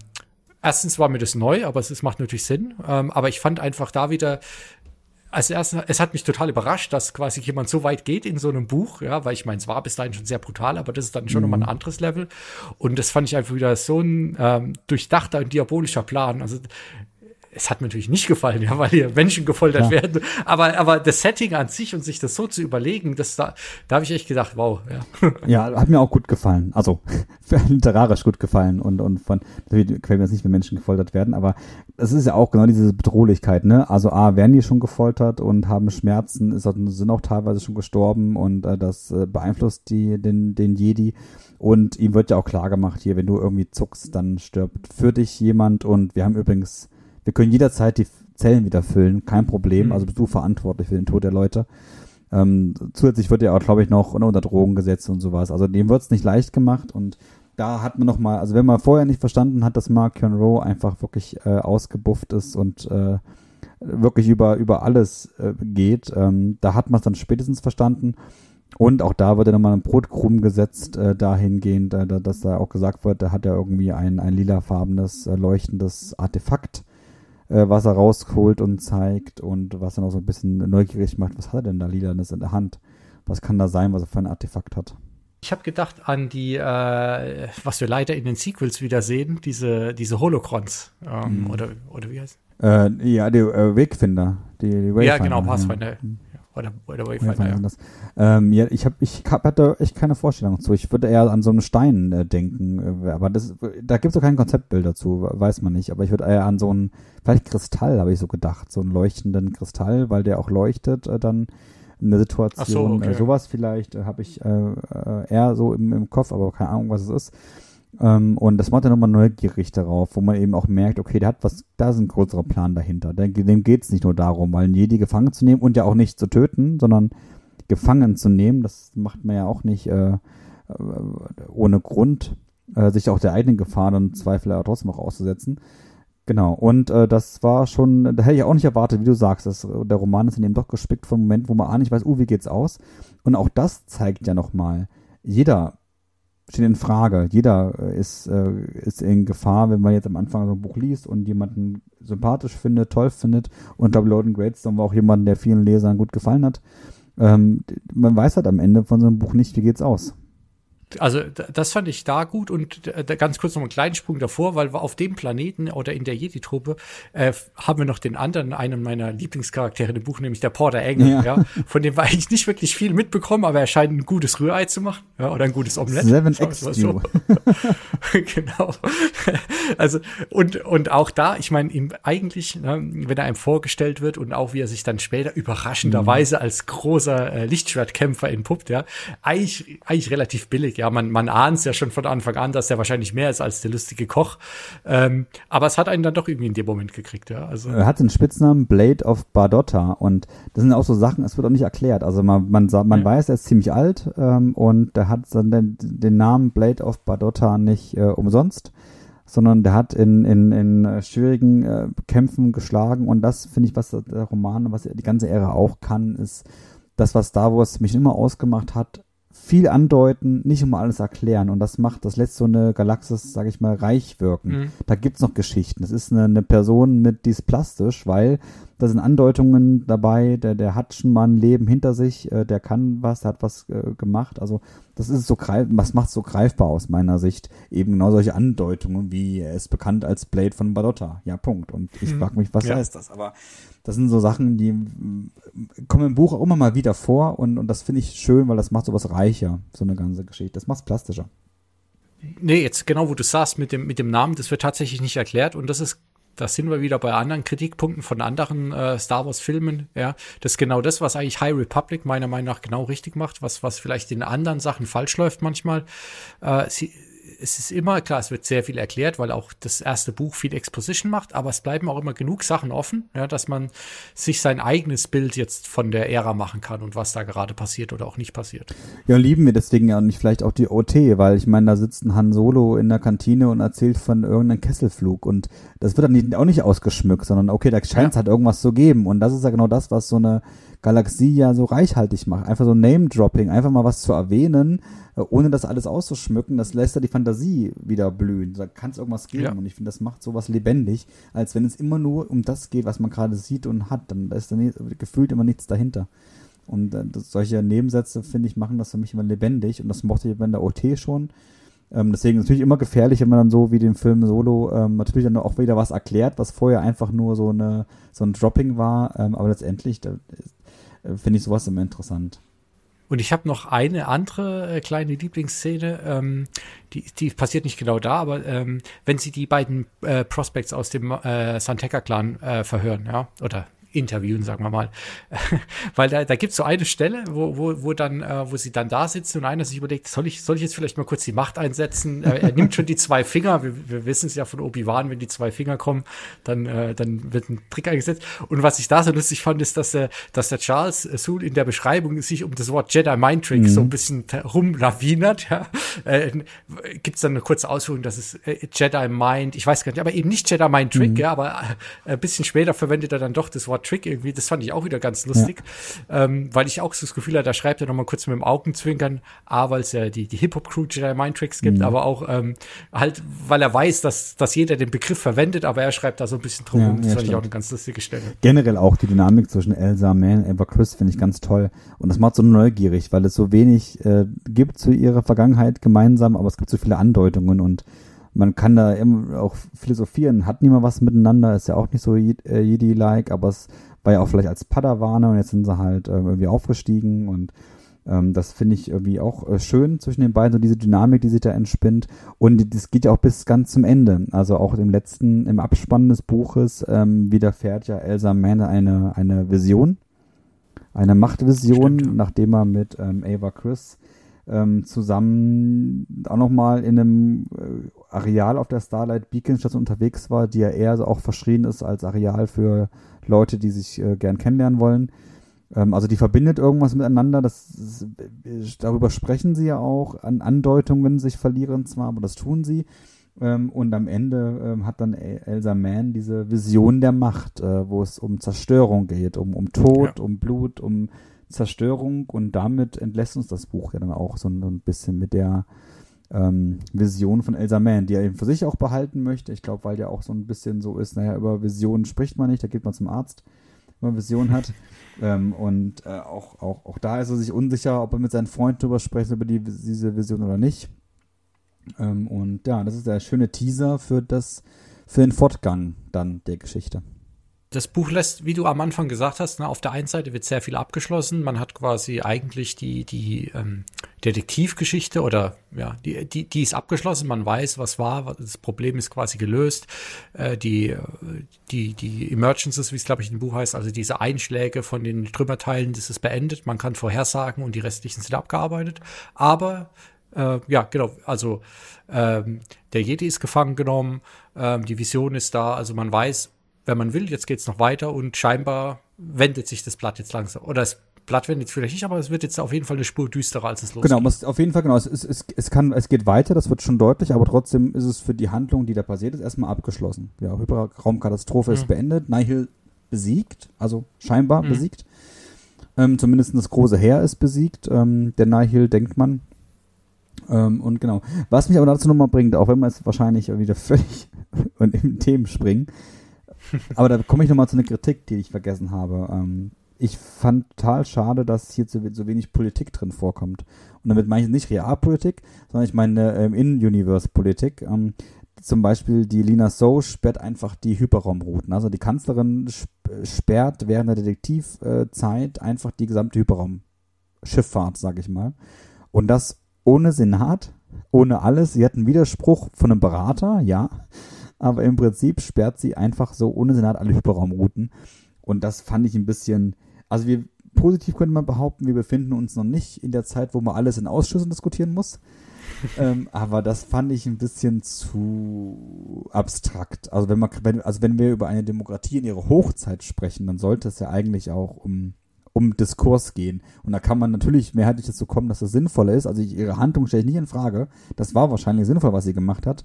erstens war mir das neu, aber es, es macht natürlich Sinn, ähm, aber ich fand einfach da wieder, als erstes, es hat mich total überrascht, dass quasi jemand so weit geht in so einem Buch, ja, weil ich meine, es war bis dahin schon sehr brutal, aber das ist dann schon mhm. nochmal ein anderes Level. Und das fand ich einfach wieder so ein ähm, durchdachter und diabolischer Plan. Also es hat mir natürlich nicht gefallen, ja, weil hier Menschen gefoltert ja. werden. Aber, aber das Setting an sich und sich das so zu überlegen, das da, da habe ich echt gedacht, wow, ja. Ja, hat mir auch gut gefallen. Also literarisch gut gefallen und, und von, gefällt mir das nicht, wenn Menschen gefoltert werden, aber es ist ja auch genau diese Bedrohlichkeit, ne? Also A, werden die schon gefoltert und haben Schmerzen, ist, sind auch teilweise schon gestorben und äh, das äh, beeinflusst die, den, den Jedi. Und ihm wird ja auch klar gemacht, hier, wenn du irgendwie zuckst, dann stirbt für dich jemand. Und wir haben übrigens wir können jederzeit die Zellen wieder füllen, kein Problem. Mhm. Also bist du verantwortlich für den Tod der Leute. Ähm, zusätzlich wird ja auch, glaube ich, noch unter Drogen gesetzt und sowas. Also dem wird es nicht leicht gemacht und da hat man noch mal, also wenn man vorher nicht verstanden hat, dass Mark Rowe einfach wirklich äh, ausgebufft ist und äh, wirklich über über alles äh, geht, ähm, da hat man es dann spätestens verstanden. Und auch da wird ja nochmal ein Brotkrumm gesetzt, äh, dahingehend, äh, dass da auch gesagt wird, da hat er irgendwie ein, ein lilafarbenes, äh, leuchtendes Artefakt äh, was er rausholt und zeigt und was dann auch so ein bisschen neugierig macht. Was hat er denn da Lilanes in der Hand? Was kann da sein, was er für ein Artefakt hat? Ich habe gedacht an die, äh, was wir leider in den Sequels wieder sehen, diese, diese Holocrons. Ähm, mhm. oder, oder wie heißt äh, Ja, die äh, Wegfinder. Die, die ja, genau, Pathfinder. Ja. Oder, oder Wayfinder, ja. Das. Ähm, ja, ich, hab, ich hab, hatte echt keine Vorstellung zu. Ich würde eher an so einen Stein äh, denken. Äh, aber das, da gibt es doch kein Konzeptbild dazu, weiß man nicht. Aber ich würde eher an so einen, vielleicht Kristall, habe ich so gedacht. So einen leuchtenden Kristall, weil der auch leuchtet, äh, dann eine Situation. So, okay. äh, sowas vielleicht äh, habe ich äh, eher so im, im Kopf, aber keine Ahnung, was es ist. Ähm, und das macht er nochmal neugierig darauf, wo man eben auch merkt, okay, der hat was, da ist ein größerer Plan dahinter. dem geht es nicht nur darum, mal einen Jedi gefangen zu nehmen und ja auch nicht zu töten, sondern gefangen zu nehmen. Das macht man ja auch nicht äh, äh ohne Grund, äh, sich auch der eigenen Gefahr dann Zweifel trotzdem auch auszusetzen. Genau, und äh, das war schon, da hätte ich auch nicht erwartet, wie du sagst, dass, der Roman ist in dem doch gespickt vom Moment, wo man auch nicht weiß, uh, wie geht's aus? Und auch das zeigt ja nochmal, jeder steht in Frage. Jeder äh, ist, äh, ist in Gefahr, wenn man jetzt am Anfang so ein Buch liest und jemanden sympathisch findet, toll findet. Und ich glaube, Loden Greatstone war auch jemand, der vielen Lesern gut gefallen hat. Ähm, man weiß halt am Ende von so einem Buch nicht, wie geht's aus also das fand ich da gut und ganz kurz noch einen kleinen Sprung davor, weil wir auf dem Planeten oder in der Jedi-Truppe äh, haben wir noch den anderen, einen meiner Lieblingscharaktere im Buch, nämlich der Porter Engel, ja. ja. von dem wir eigentlich nicht wirklich viel mitbekommen, aber er scheint ein gutes Rührei zu machen, ja, oder ein gutes Omelette. Seven X so. genau. Also und und auch da, ich meine, ihm eigentlich, ne, wenn er einem vorgestellt wird und auch wie er sich dann später überraschenderweise mhm. als großer äh, Lichtschwertkämpfer entpuppt, ja, eigentlich eigentlich relativ billig ja, man, man ahnt es ja schon von Anfang an, dass er wahrscheinlich mehr ist als der lustige Koch. Ähm, aber es hat einen dann doch irgendwie in dem Moment gekriegt, ja. Also. Er hat den Spitznamen Blade of Bardotta und das sind auch so Sachen, es wird auch nicht erklärt. Also man, man, man ja. weiß, er ist ziemlich alt ähm, und er hat dann den, den Namen Blade of Bardotta nicht äh, umsonst sondern der hat in, in, in äh, schwierigen äh, Kämpfen geschlagen und das finde ich, was der Roman, was die ganze Ära auch kann, ist das, was Star Wars mich immer ausgemacht hat, viel andeuten, nicht immer alles erklären. Und das macht, das lässt so eine Galaxis, sage ich mal, reich wirken. Mhm. Da gibt's noch Geschichten. Das ist eine, eine Person mit, die ist plastisch, weil da sind Andeutungen dabei, der, der hat schon mal ein Leben hinter sich, äh, der kann was, der hat was äh, gemacht. Also das ist so greif, was macht so greifbar aus meiner Sicht. Eben genau solche Andeutungen, wie er ist bekannt als Blade von Badotta. Ja, Punkt. Und ich hm. frage mich, was ja. heißt das? Aber das sind so Sachen, die kommen im Buch auch immer mal wieder vor und, und das finde ich schön, weil das macht sowas reicher, so eine ganze Geschichte. Das macht es plastischer. Nee, jetzt genau, wo du sagst, mit dem, mit dem Namen, das wird tatsächlich nicht erklärt und das ist da sind wir wieder bei anderen Kritikpunkten von anderen äh, Star Wars Filmen. Ja, das ist genau das, was eigentlich High Republic meiner Meinung nach genau richtig macht, was was vielleicht in anderen Sachen falsch läuft manchmal. Äh, sie, es ist immer, klar, es wird sehr viel erklärt, weil auch das erste Buch viel Exposition macht, aber es bleiben auch immer genug Sachen offen, ja, dass man sich sein eigenes Bild jetzt von der Ära machen kann und was da gerade passiert oder auch nicht passiert. Ja, lieben wir deswegen ja nicht vielleicht auch die OT, weil ich meine, da sitzt ein Han Solo in der Kantine und erzählt von irgendeinem Kesselflug und das wird dann auch nicht ausgeschmückt, sondern okay, da scheint es ja. halt irgendwas zu geben und das ist ja genau das, was so eine Galaxie ja so reichhaltig macht. Einfach so Name-Dropping, einfach mal was zu erwähnen, äh, ohne das alles auszuschmücken, das lässt ja die Fantasie wieder blühen. Da kann es irgendwas geben ja. und ich finde, das macht sowas lebendig, als wenn es immer nur um das geht, was man gerade sieht und hat. Dann ist da gefühlt immer nichts dahinter. Und äh, solche Nebensätze, finde ich, machen das für mich immer lebendig und das mochte ich bei der OT schon. Ähm, deswegen ist es natürlich immer gefährlich, wenn man dann so wie den Film Solo ähm, natürlich dann auch wieder was erklärt, was vorher einfach nur so eine so ein Dropping war. Ähm, aber letztendlich, da finde ich sowas immer interessant. Und ich habe noch eine andere äh, kleine Lieblingsszene, ähm, die, die passiert nicht genau da, aber ähm, wenn sie die beiden äh, Prospects aus dem äh, Santeca-Clan äh, verhören, ja, oder interviewen, sagen wir mal. Weil da, da gibt es so eine Stelle, wo, wo, wo dann, äh, wo sie dann da sitzen und einer sich überlegt, soll ich, soll ich jetzt vielleicht mal kurz die Macht einsetzen? er, er nimmt schon die zwei Finger, wir, wir wissen es ja von Obi-Wan, wenn die zwei Finger kommen, dann, äh, dann wird ein Trick eingesetzt. Und was ich da so lustig fand, ist, dass, äh, dass der Charles Soul in der Beschreibung sich um das Wort Jedi Mind Trick mhm. so ein bisschen rumlawinert. Ja. Äh, gibt es dann eine kurze Ausführung, dass es äh, Jedi Mind, ich weiß gar nicht, aber eben nicht Jedi Mind Trick, mhm. ja, aber äh, ein bisschen später verwendet er dann doch das Wort Trick irgendwie. Das fand ich auch wieder ganz lustig, ja. ähm, weil ich auch so das Gefühl hatte, da schreibt er nochmal kurz mit dem Augenzwinkern, A, weil es ja die, die Hip-Hop-Crew Jedi Mind Tricks gibt, mhm. aber auch ähm, halt, weil er weiß, dass, dass jeder den Begriff verwendet, aber er schreibt da so ein bisschen drum. Ja, das ja, fand stimmt. ich auch eine ganz lustige Stelle. Generell auch die Dynamik zwischen Elsa, Man, Eva Chris finde ich ganz toll. Und das macht so neugierig, weil es so wenig äh, gibt zu ihrer Vergangenheit gemeinsam, aber es gibt so viele Andeutungen und man kann da immer auch philosophieren, hat niemand was miteinander, ist ja auch nicht so äh, Jedi-like, aber es war ja auch vielleicht als Padawane und jetzt sind sie halt äh, irgendwie aufgestiegen und ähm, das finde ich irgendwie auch äh, schön zwischen den beiden, so diese Dynamik, die sich da entspinnt. Und das geht ja auch bis ganz zum Ende. Also auch im letzten, im Abspann des Buches ähm, widerfährt ja Elsa Mann eine, eine Vision, eine Machtvision, Stimmt. nachdem er mit ähm, Ava Chris ähm, zusammen auch nochmal in einem äh, Areal auf der Starlight Beacon Station unterwegs war, die ja eher so auch verschrien ist als Areal für Leute, die sich äh, gern kennenlernen wollen. Ähm, also die verbindet irgendwas miteinander, das, das, darüber sprechen sie ja auch, an Andeutungen sich verlieren zwar, aber das tun sie. Ähm, und am Ende ähm, hat dann Elsa Mann diese Vision der Macht, äh, wo es um Zerstörung geht, um, um Tod, ja. um Blut, um Zerstörung und damit entlässt uns das Buch ja dann auch so ein, bisschen mit der ähm, Vision von Elsa Mann, die er eben für sich auch behalten möchte. Ich glaube, weil der auch so ein bisschen so ist, naja, über Visionen spricht man nicht, da geht man zum Arzt, wenn man Visionen hat. ähm, und äh, auch, auch, auch da ist er sich unsicher, ob er mit seinen Freunden darüber spricht, über die, diese Vision oder nicht. Ähm, und ja, das ist der schöne Teaser für das, für den Fortgang dann der Geschichte das Buch lässt, wie du am Anfang gesagt hast, ne, auf der einen Seite wird sehr viel abgeschlossen. Man hat quasi eigentlich die, die ähm, Detektivgeschichte oder ja, die, die, die ist abgeschlossen. Man weiß, was war. Das Problem ist quasi gelöst. Äh, die, die, die Emergencies, wie es glaube ich im Buch heißt, also diese Einschläge von den Trümmerteilen, das ist beendet. Man kann vorhersagen und die restlichen sind abgearbeitet. Aber äh, ja, genau, also ähm, der Jedi ist gefangen genommen, ähm, die Vision ist da, also man weiß, wenn man will, jetzt geht es noch weiter und scheinbar wendet sich das Blatt jetzt langsam. Oder das Blatt wendet vielleicht nicht, aber es wird jetzt auf jeden Fall eine Spur düsterer, als es losgeht. Genau, es, auf jeden Fall, genau. Es, es, es, es, kann, es geht weiter, das wird schon deutlich, aber trotzdem ist es für die Handlung, die da passiert ist, erstmal abgeschlossen. Ja, Hyperraumkatastrophe mhm. ist beendet, Nihil besiegt, also scheinbar mhm. besiegt. Ähm, zumindest das große Heer ist besiegt. Ähm, der Nihil, denkt man. Ähm, und genau. Was mich aber dazu nochmal bringt, auch wenn wir jetzt wahrscheinlich wieder völlig in Themen springen, Aber da komme ich nochmal zu einer Kritik, die ich vergessen habe. Ähm, ich fand total schade, dass hier so, so, wenig Politik drin vorkommt. Und damit meine ich nicht Realpolitik, sondern ich meine ähm, In-Universe-Politik. Ähm, zum Beispiel die Lina So sperrt einfach die Hyperraumrouten. Also die Kanzlerin sperrt während der Detektivzeit einfach die gesamte Hyperraumschifffahrt, sage ich mal. Und das ohne Senat, ohne alles. Sie hat einen Widerspruch von einem Berater, ja. Aber im Prinzip sperrt sie einfach so ohne Senat alle Hyperraumrouten. Und das fand ich ein bisschen, also wir, positiv könnte man behaupten, wir befinden uns noch nicht in der Zeit, wo man alles in Ausschüssen diskutieren muss. ähm, aber das fand ich ein bisschen zu abstrakt. Also wenn man, wenn, also wenn wir über eine Demokratie in ihrer Hochzeit sprechen, dann sollte es ja eigentlich auch um um Diskurs gehen. Und da kann man natürlich mehrheitlich dazu kommen, dass das sinnvoller ist. Also ich, ihre Handlung stelle ich nicht in Frage. Das war wahrscheinlich sinnvoll, was sie gemacht hat.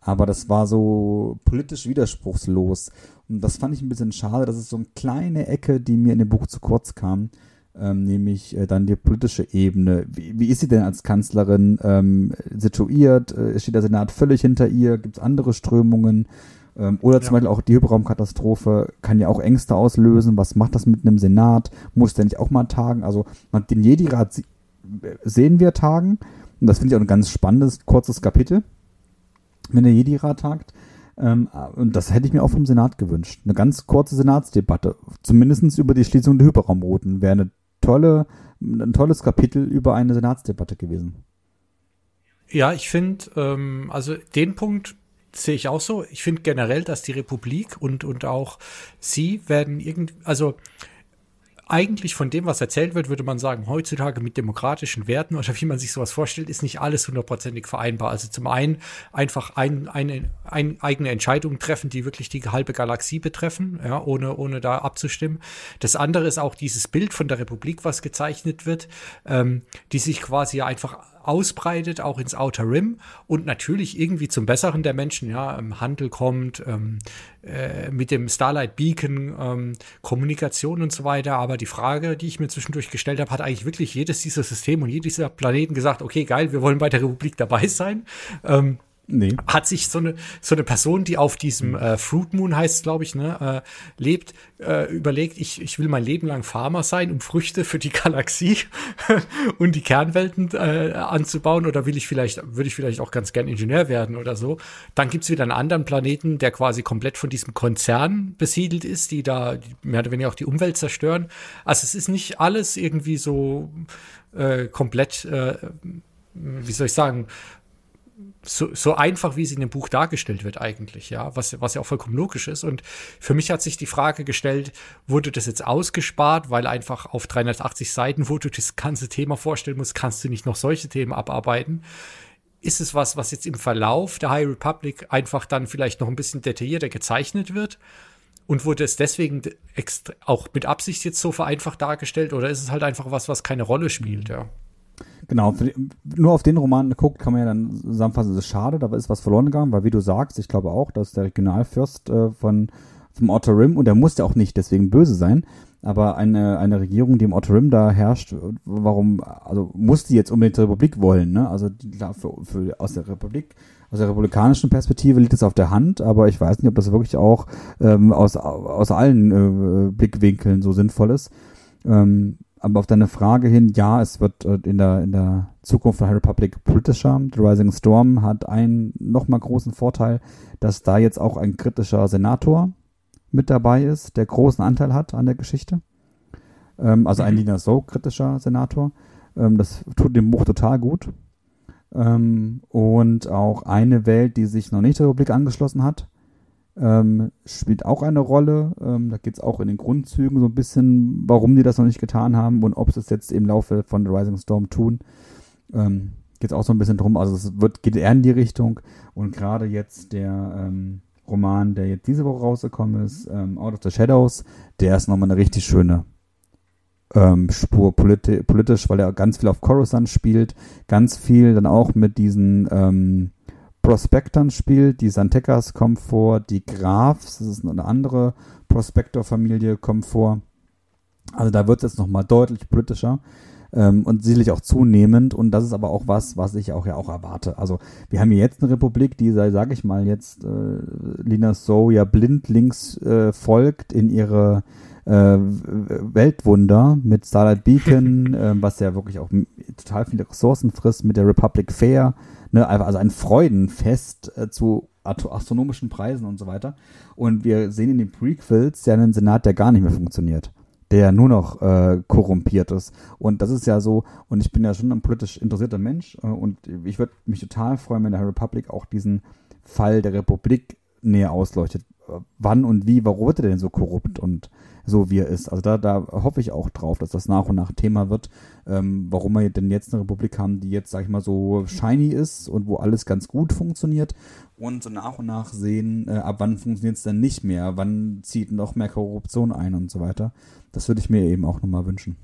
Aber das war so politisch widerspruchslos. Und das fand ich ein bisschen schade. Das ist so eine kleine Ecke, die mir in dem Buch zu kurz kam. Ähm, nämlich äh, dann die politische Ebene. Wie, wie ist sie denn als Kanzlerin ähm, situiert? Äh, steht der Senat völlig hinter ihr? Gibt es andere Strömungen? Ähm, oder zum ja. Beispiel auch die Hyperraumkatastrophe kann ja auch Ängste auslösen. Was macht das mit einem Senat? Muss der nicht auch mal tagen? Also man, den Jedi-Rat sehen wir tagen. Und das finde ich auch ein ganz spannendes, kurzes Kapitel, wenn der Jedi-Rat tagt. Ähm, und das hätte ich mir auch vom Senat gewünscht. Eine ganz kurze Senatsdebatte. Zumindest über die Schließung der Hyperraumrouten wäre eine tolle, ein tolles Kapitel über eine Senatsdebatte gewesen. Ja, ich finde, ähm, also den Punkt sehe ich auch so. Ich finde generell, dass die Republik und, und auch sie werden irgendwie, also eigentlich von dem, was erzählt wird, würde man sagen, heutzutage mit demokratischen Werten oder wie man sich sowas vorstellt, ist nicht alles hundertprozentig vereinbar. Also zum einen einfach ein, eine, ein, eigene Entscheidungen treffen, die wirklich die halbe Galaxie betreffen, ja, ohne, ohne da abzustimmen. Das andere ist auch dieses Bild von der Republik, was gezeichnet wird, ähm, die sich quasi einfach ausbreitet, auch ins Outer Rim und natürlich irgendwie zum Besseren der Menschen, ja, im Handel kommt, ähm, äh, mit dem Starlight Beacon, ähm, Kommunikation und so weiter. Aber die Frage, die ich mir zwischendurch gestellt habe, hat eigentlich wirklich jedes dieser Systeme und jedes dieser Planeten gesagt, okay, geil, wir wollen bei der Republik dabei sein. Ähm, Nee. Hat sich so eine, so eine Person, die auf diesem äh, Fruit Moon heißt, glaube ich, ne, äh, lebt, äh, überlegt, ich, ich will mein Leben lang Farmer sein, um Früchte für die Galaxie und die Kernwelten äh, anzubauen, oder will ich vielleicht, würde ich vielleicht auch ganz gern Ingenieur werden oder so. Dann gibt's wieder einen anderen Planeten, der quasi komplett von diesem Konzern besiedelt ist, die da mehr oder weniger auch die Umwelt zerstören. Also es ist nicht alles irgendwie so äh, komplett, äh, wie soll ich sagen, so, so einfach, wie sie in dem Buch dargestellt wird, eigentlich, ja, was, was ja auch vollkommen logisch ist. Und für mich hat sich die Frage gestellt, wurde das jetzt ausgespart, weil einfach auf 380 Seiten, wo du das ganze Thema vorstellen musst, kannst du nicht noch solche Themen abarbeiten? Ist es was, was jetzt im Verlauf der High Republic einfach dann vielleicht noch ein bisschen detaillierter gezeichnet wird? Und wurde es deswegen auch mit Absicht jetzt so vereinfacht dargestellt? Oder ist es halt einfach was, was keine Rolle spielt, ja? Genau, nur auf den Roman guckt, kann man ja dann zusammenfassen, es ist schade, da ist was verloren gegangen, weil wie du sagst, ich glaube auch, dass der Regionalfürst äh, von vom Outer Rim, und der muss ja auch nicht deswegen böse sein, aber eine, eine Regierung, die im Outer Rim da herrscht, warum, also muss die jetzt unbedingt die Republik wollen, ne? Also klar, für, für, aus der Republik, aus der republikanischen Perspektive liegt es auf der Hand, aber ich weiß nicht, ob das wirklich auch ähm, aus, aus allen äh, Blickwinkeln so sinnvoll ist. Ähm, aber auf deine Frage hin, ja, es wird äh, in der, in der Zukunft von High Republic politischer. The Rising Storm hat einen nochmal großen Vorteil, dass da jetzt auch ein kritischer Senator mit dabei ist, der großen Anteil hat an der Geschichte. Ähm, also ein mhm. Lina So kritischer Senator. Ähm, das tut dem Buch total gut. Ähm, und auch eine Welt, die sich noch nicht der Republik angeschlossen hat, ähm, spielt auch eine Rolle. Ähm, da geht es auch in den Grundzügen so ein bisschen, warum die das noch nicht getan haben und ob sie es jetzt im Laufe von The Rising Storm tun. Ähm, geht es auch so ein bisschen drum. Also es wird, geht eher in die Richtung. Und gerade jetzt der ähm, Roman, der jetzt diese Woche rausgekommen ist, ähm, Out of the Shadows, der ist nochmal eine richtig schöne ähm, Spur politi politisch, weil er ganz viel auf Coruscant spielt, ganz viel dann auch mit diesen Prospectern spielt. Die Santekas kommen vor, die Grafs, das ist eine andere Prospector-Familie, kommen vor. Also da wird es jetzt nochmal deutlich politischer. ähm, und sicherlich auch zunehmend. Und das ist aber auch was, was ich auch ja auch erwarte. Also wir haben hier jetzt eine Republik, die, sage ich mal, jetzt äh, Lina So ja blindlings äh, folgt in ihre äh, Weltwunder mit Starlight Beacon, äh, was ja wirklich auch total viele Ressourcen frisst, mit der Republic Fair, ne, also ein Freudenfest äh, zu astronomischen Preisen und so weiter. Und wir sehen in den Prequels ja einen Senat, der gar nicht mehr funktioniert der nur noch äh, korrumpiert ist. Und das ist ja so, und ich bin ja schon ein politisch interessierter Mensch äh, und ich würde mich total freuen, wenn der Republic auch diesen Fall der Republik näher ausleuchtet. Wann und wie, warum wird er denn so korrupt und so wie er ist? Also da, da hoffe ich auch drauf, dass das nach und nach Thema wird, ähm, warum wir denn jetzt eine Republik haben, die jetzt, sag ich mal, so shiny ist und wo alles ganz gut funktioniert und so nach und nach sehen, äh, ab wann funktioniert es denn nicht mehr, wann zieht noch mehr Korruption ein und so weiter. Das würde ich mir eben auch nochmal wünschen.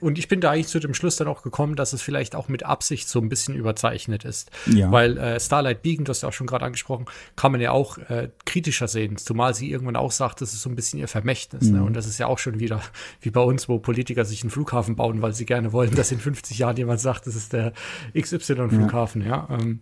Und ich bin da eigentlich zu dem Schluss dann auch gekommen, dass es vielleicht auch mit Absicht so ein bisschen überzeichnet ist. Ja. Weil äh, Starlight Beacon, du hast ja auch schon gerade angesprochen, kann man ja auch äh, kritischer sehen. Zumal sie irgendwann auch sagt, das ist so ein bisschen ihr Vermächtnis. Mhm. Ne? Und das ist ja auch schon wieder wie bei uns, wo Politiker sich einen Flughafen bauen, weil sie gerne wollen, dass in 50 Jahren jemand sagt, das ist der XY-Flughafen. Ja. ja? Ähm,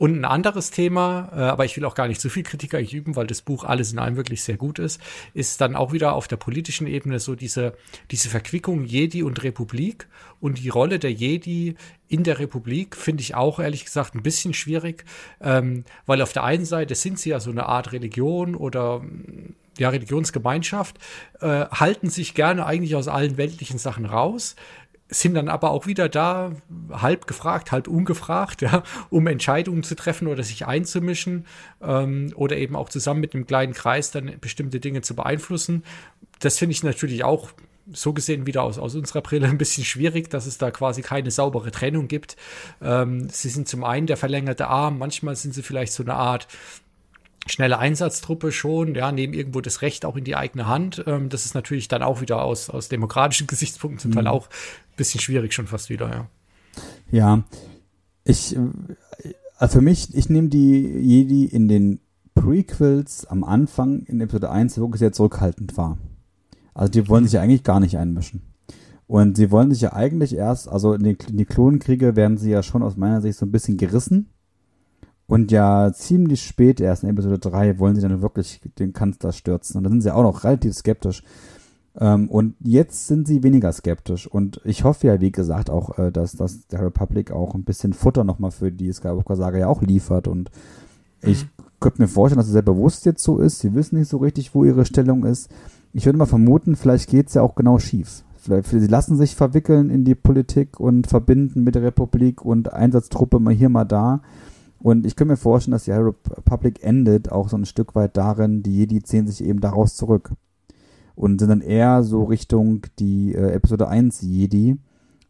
und ein anderes Thema, äh, aber ich will auch gar nicht zu viel Kritik eigentlich üben, weil das Buch alles in allem wirklich sehr gut ist, ist dann auch wieder auf der politischen Ebene so diese, diese Verquickung Jedi und Republik. Und die Rolle der Jedi in der Republik finde ich auch ehrlich gesagt ein bisschen schwierig, ähm, weil auf der einen Seite sind sie ja so eine Art Religion oder ja, Religionsgemeinschaft, äh, halten sich gerne eigentlich aus allen weltlichen Sachen raus, sind dann aber auch wieder da, halb gefragt, halb ungefragt, ja, um Entscheidungen zu treffen oder sich einzumischen ähm, oder eben auch zusammen mit einem kleinen Kreis dann bestimmte Dinge zu beeinflussen. Das finde ich natürlich auch so gesehen wieder aus, aus unserer Brille ein bisschen schwierig, dass es da quasi keine saubere Trennung gibt. Ähm, sie sind zum einen der verlängerte Arm, manchmal sind sie vielleicht so eine Art schnelle Einsatztruppe schon, ja, nehmen irgendwo das Recht auch in die eigene Hand. Ähm, das ist natürlich dann auch wieder aus, aus demokratischen Gesichtspunkten zum mhm. Teil auch ein bisschen schwierig schon fast wieder, ja. Ja, ich, also für mich, ich nehme die Jedi in den Prequels am Anfang in Episode 1 wirklich sehr zurückhaltend wahr. Also die wollen sich ja eigentlich gar nicht einmischen. Und sie wollen sich ja eigentlich erst, also in die, in die Klonenkriege werden sie ja schon aus meiner Sicht so ein bisschen gerissen und ja, ziemlich spät erst in Episode 3 wollen sie dann wirklich den Kanzler stürzen. Und da sind sie auch noch relativ skeptisch. Ähm, und jetzt sind sie weniger skeptisch. Und ich hoffe ja, wie gesagt, auch, äh, dass, dass der Republic auch ein bisschen Futter nochmal für die Skywalker-Saga ja auch liefert. Und ich mhm. könnte mir vorstellen, dass es sehr bewusst jetzt so ist. Sie wissen nicht so richtig, wo ihre Stellung ist. Ich würde mal vermuten, vielleicht geht es ja auch genau schief. Vielleicht, sie lassen sich verwickeln in die Politik und verbinden mit der Republik und Einsatztruppe mal hier, mal da. Und ich könnte mir vorstellen, dass die High Republic endet auch so ein Stück weit darin, die Jedi ziehen sich eben daraus zurück. Und sind dann eher so Richtung die äh, Episode 1 Jedi,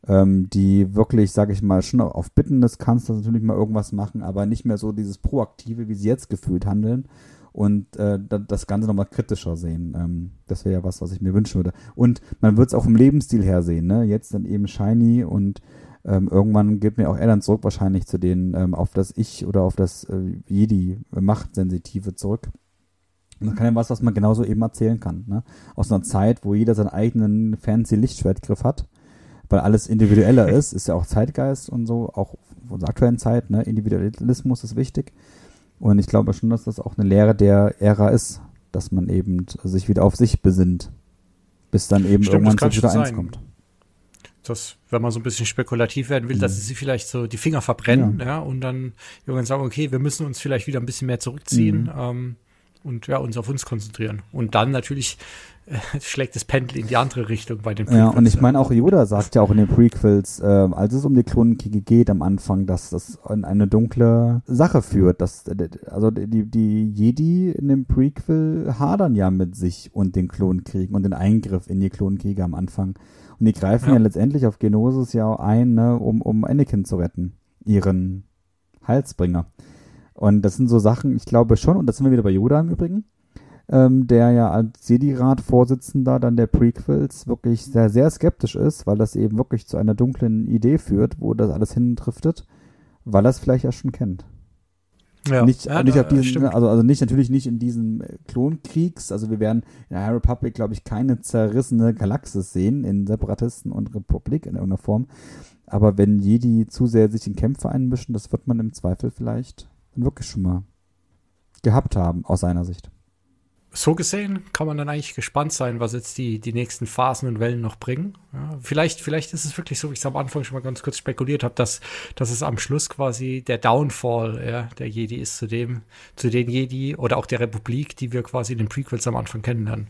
ähm, die wirklich, sage ich mal, schon auf Bitten des Kanzlers natürlich mal irgendwas machen, aber nicht mehr so dieses Proaktive, wie sie jetzt gefühlt handeln und äh, das Ganze nochmal kritischer sehen. Ähm, das wäre ja was, was ich mir wünschen würde. Und man wird es auch im Lebensstil her sehen, ne? Jetzt dann eben Shiny und ähm, irgendwann gibt mir auch er dann zurück wahrscheinlich zu denen ähm, auf das Ich oder auf das äh, Jedi Machtsensitive zurück. Und das kann ja was, was man genauso eben erzählen kann. Ne? Aus einer Zeit, wo jeder seinen eigenen fancy Lichtschwertgriff hat, weil alles individueller ist, ist ja auch Zeitgeist und so, auch von unserer aktuellen Zeit, ne? Individualismus ist wichtig. Und ich glaube schon, dass das auch eine Lehre der Ära ist, dass man eben sich wieder auf sich besinnt, bis dann eben Stimmt, irgendwann zu wieder eins kommt dass, wenn man so ein bisschen spekulativ werden will, mhm. dass sie vielleicht so die Finger verbrennen, ja, ja und dann irgendwann sagen, okay, wir müssen uns vielleicht wieder ein bisschen mehr zurückziehen mhm. ähm, und ja, uns auf uns konzentrieren. Und dann natürlich äh, schlägt das Pendel in die andere Richtung bei den Prequels. Ja, und ich meine auch Yoda sagt ja auch in den Prequels, äh, als es um die Klonenkriege geht am Anfang, dass das in eine dunkle Sache führt. Dass, äh, also die, die Jedi in dem Prequel hadern ja mit sich und den Klonkriegen und den Eingriff in die Klonkriege am Anfang. Und die greifen ja, ja letztendlich auf Genosis ja ein, ne, um, um Anakin zu retten. Ihren Halsbringer. Und das sind so Sachen, ich glaube schon, und das sind wir wieder bei Yoda im Übrigen, ähm, der ja als Jedi-Rat-Vorsitzender dann der Prequels wirklich sehr, sehr skeptisch ist, weil das eben wirklich zu einer dunklen Idee führt, wo das alles hindriftet, weil er es vielleicht ja schon kennt. Ja. Nicht, ja, nicht da, auf diesen, also, also nicht natürlich nicht in diesem Klonkriegs. Also wir werden in der High Republic, glaube ich, keine zerrissene Galaxis sehen in Separatisten und Republik in irgendeiner Form. Aber wenn Jedi zu sehr sich in Kämpfe einmischen, das wird man im Zweifel vielleicht wirklich schon mal gehabt haben, aus seiner Sicht so gesehen kann man dann eigentlich gespannt sein, was jetzt die, die nächsten Phasen und Wellen noch bringen. Ja, vielleicht, vielleicht ist es wirklich so, wie ich es am Anfang schon mal ganz kurz spekuliert habe, dass, dass es am Schluss quasi der Downfall ja, der Jedi ist zu dem, zu den Jedi oder auch der Republik, die wir quasi in den Prequels am Anfang kennenlernen.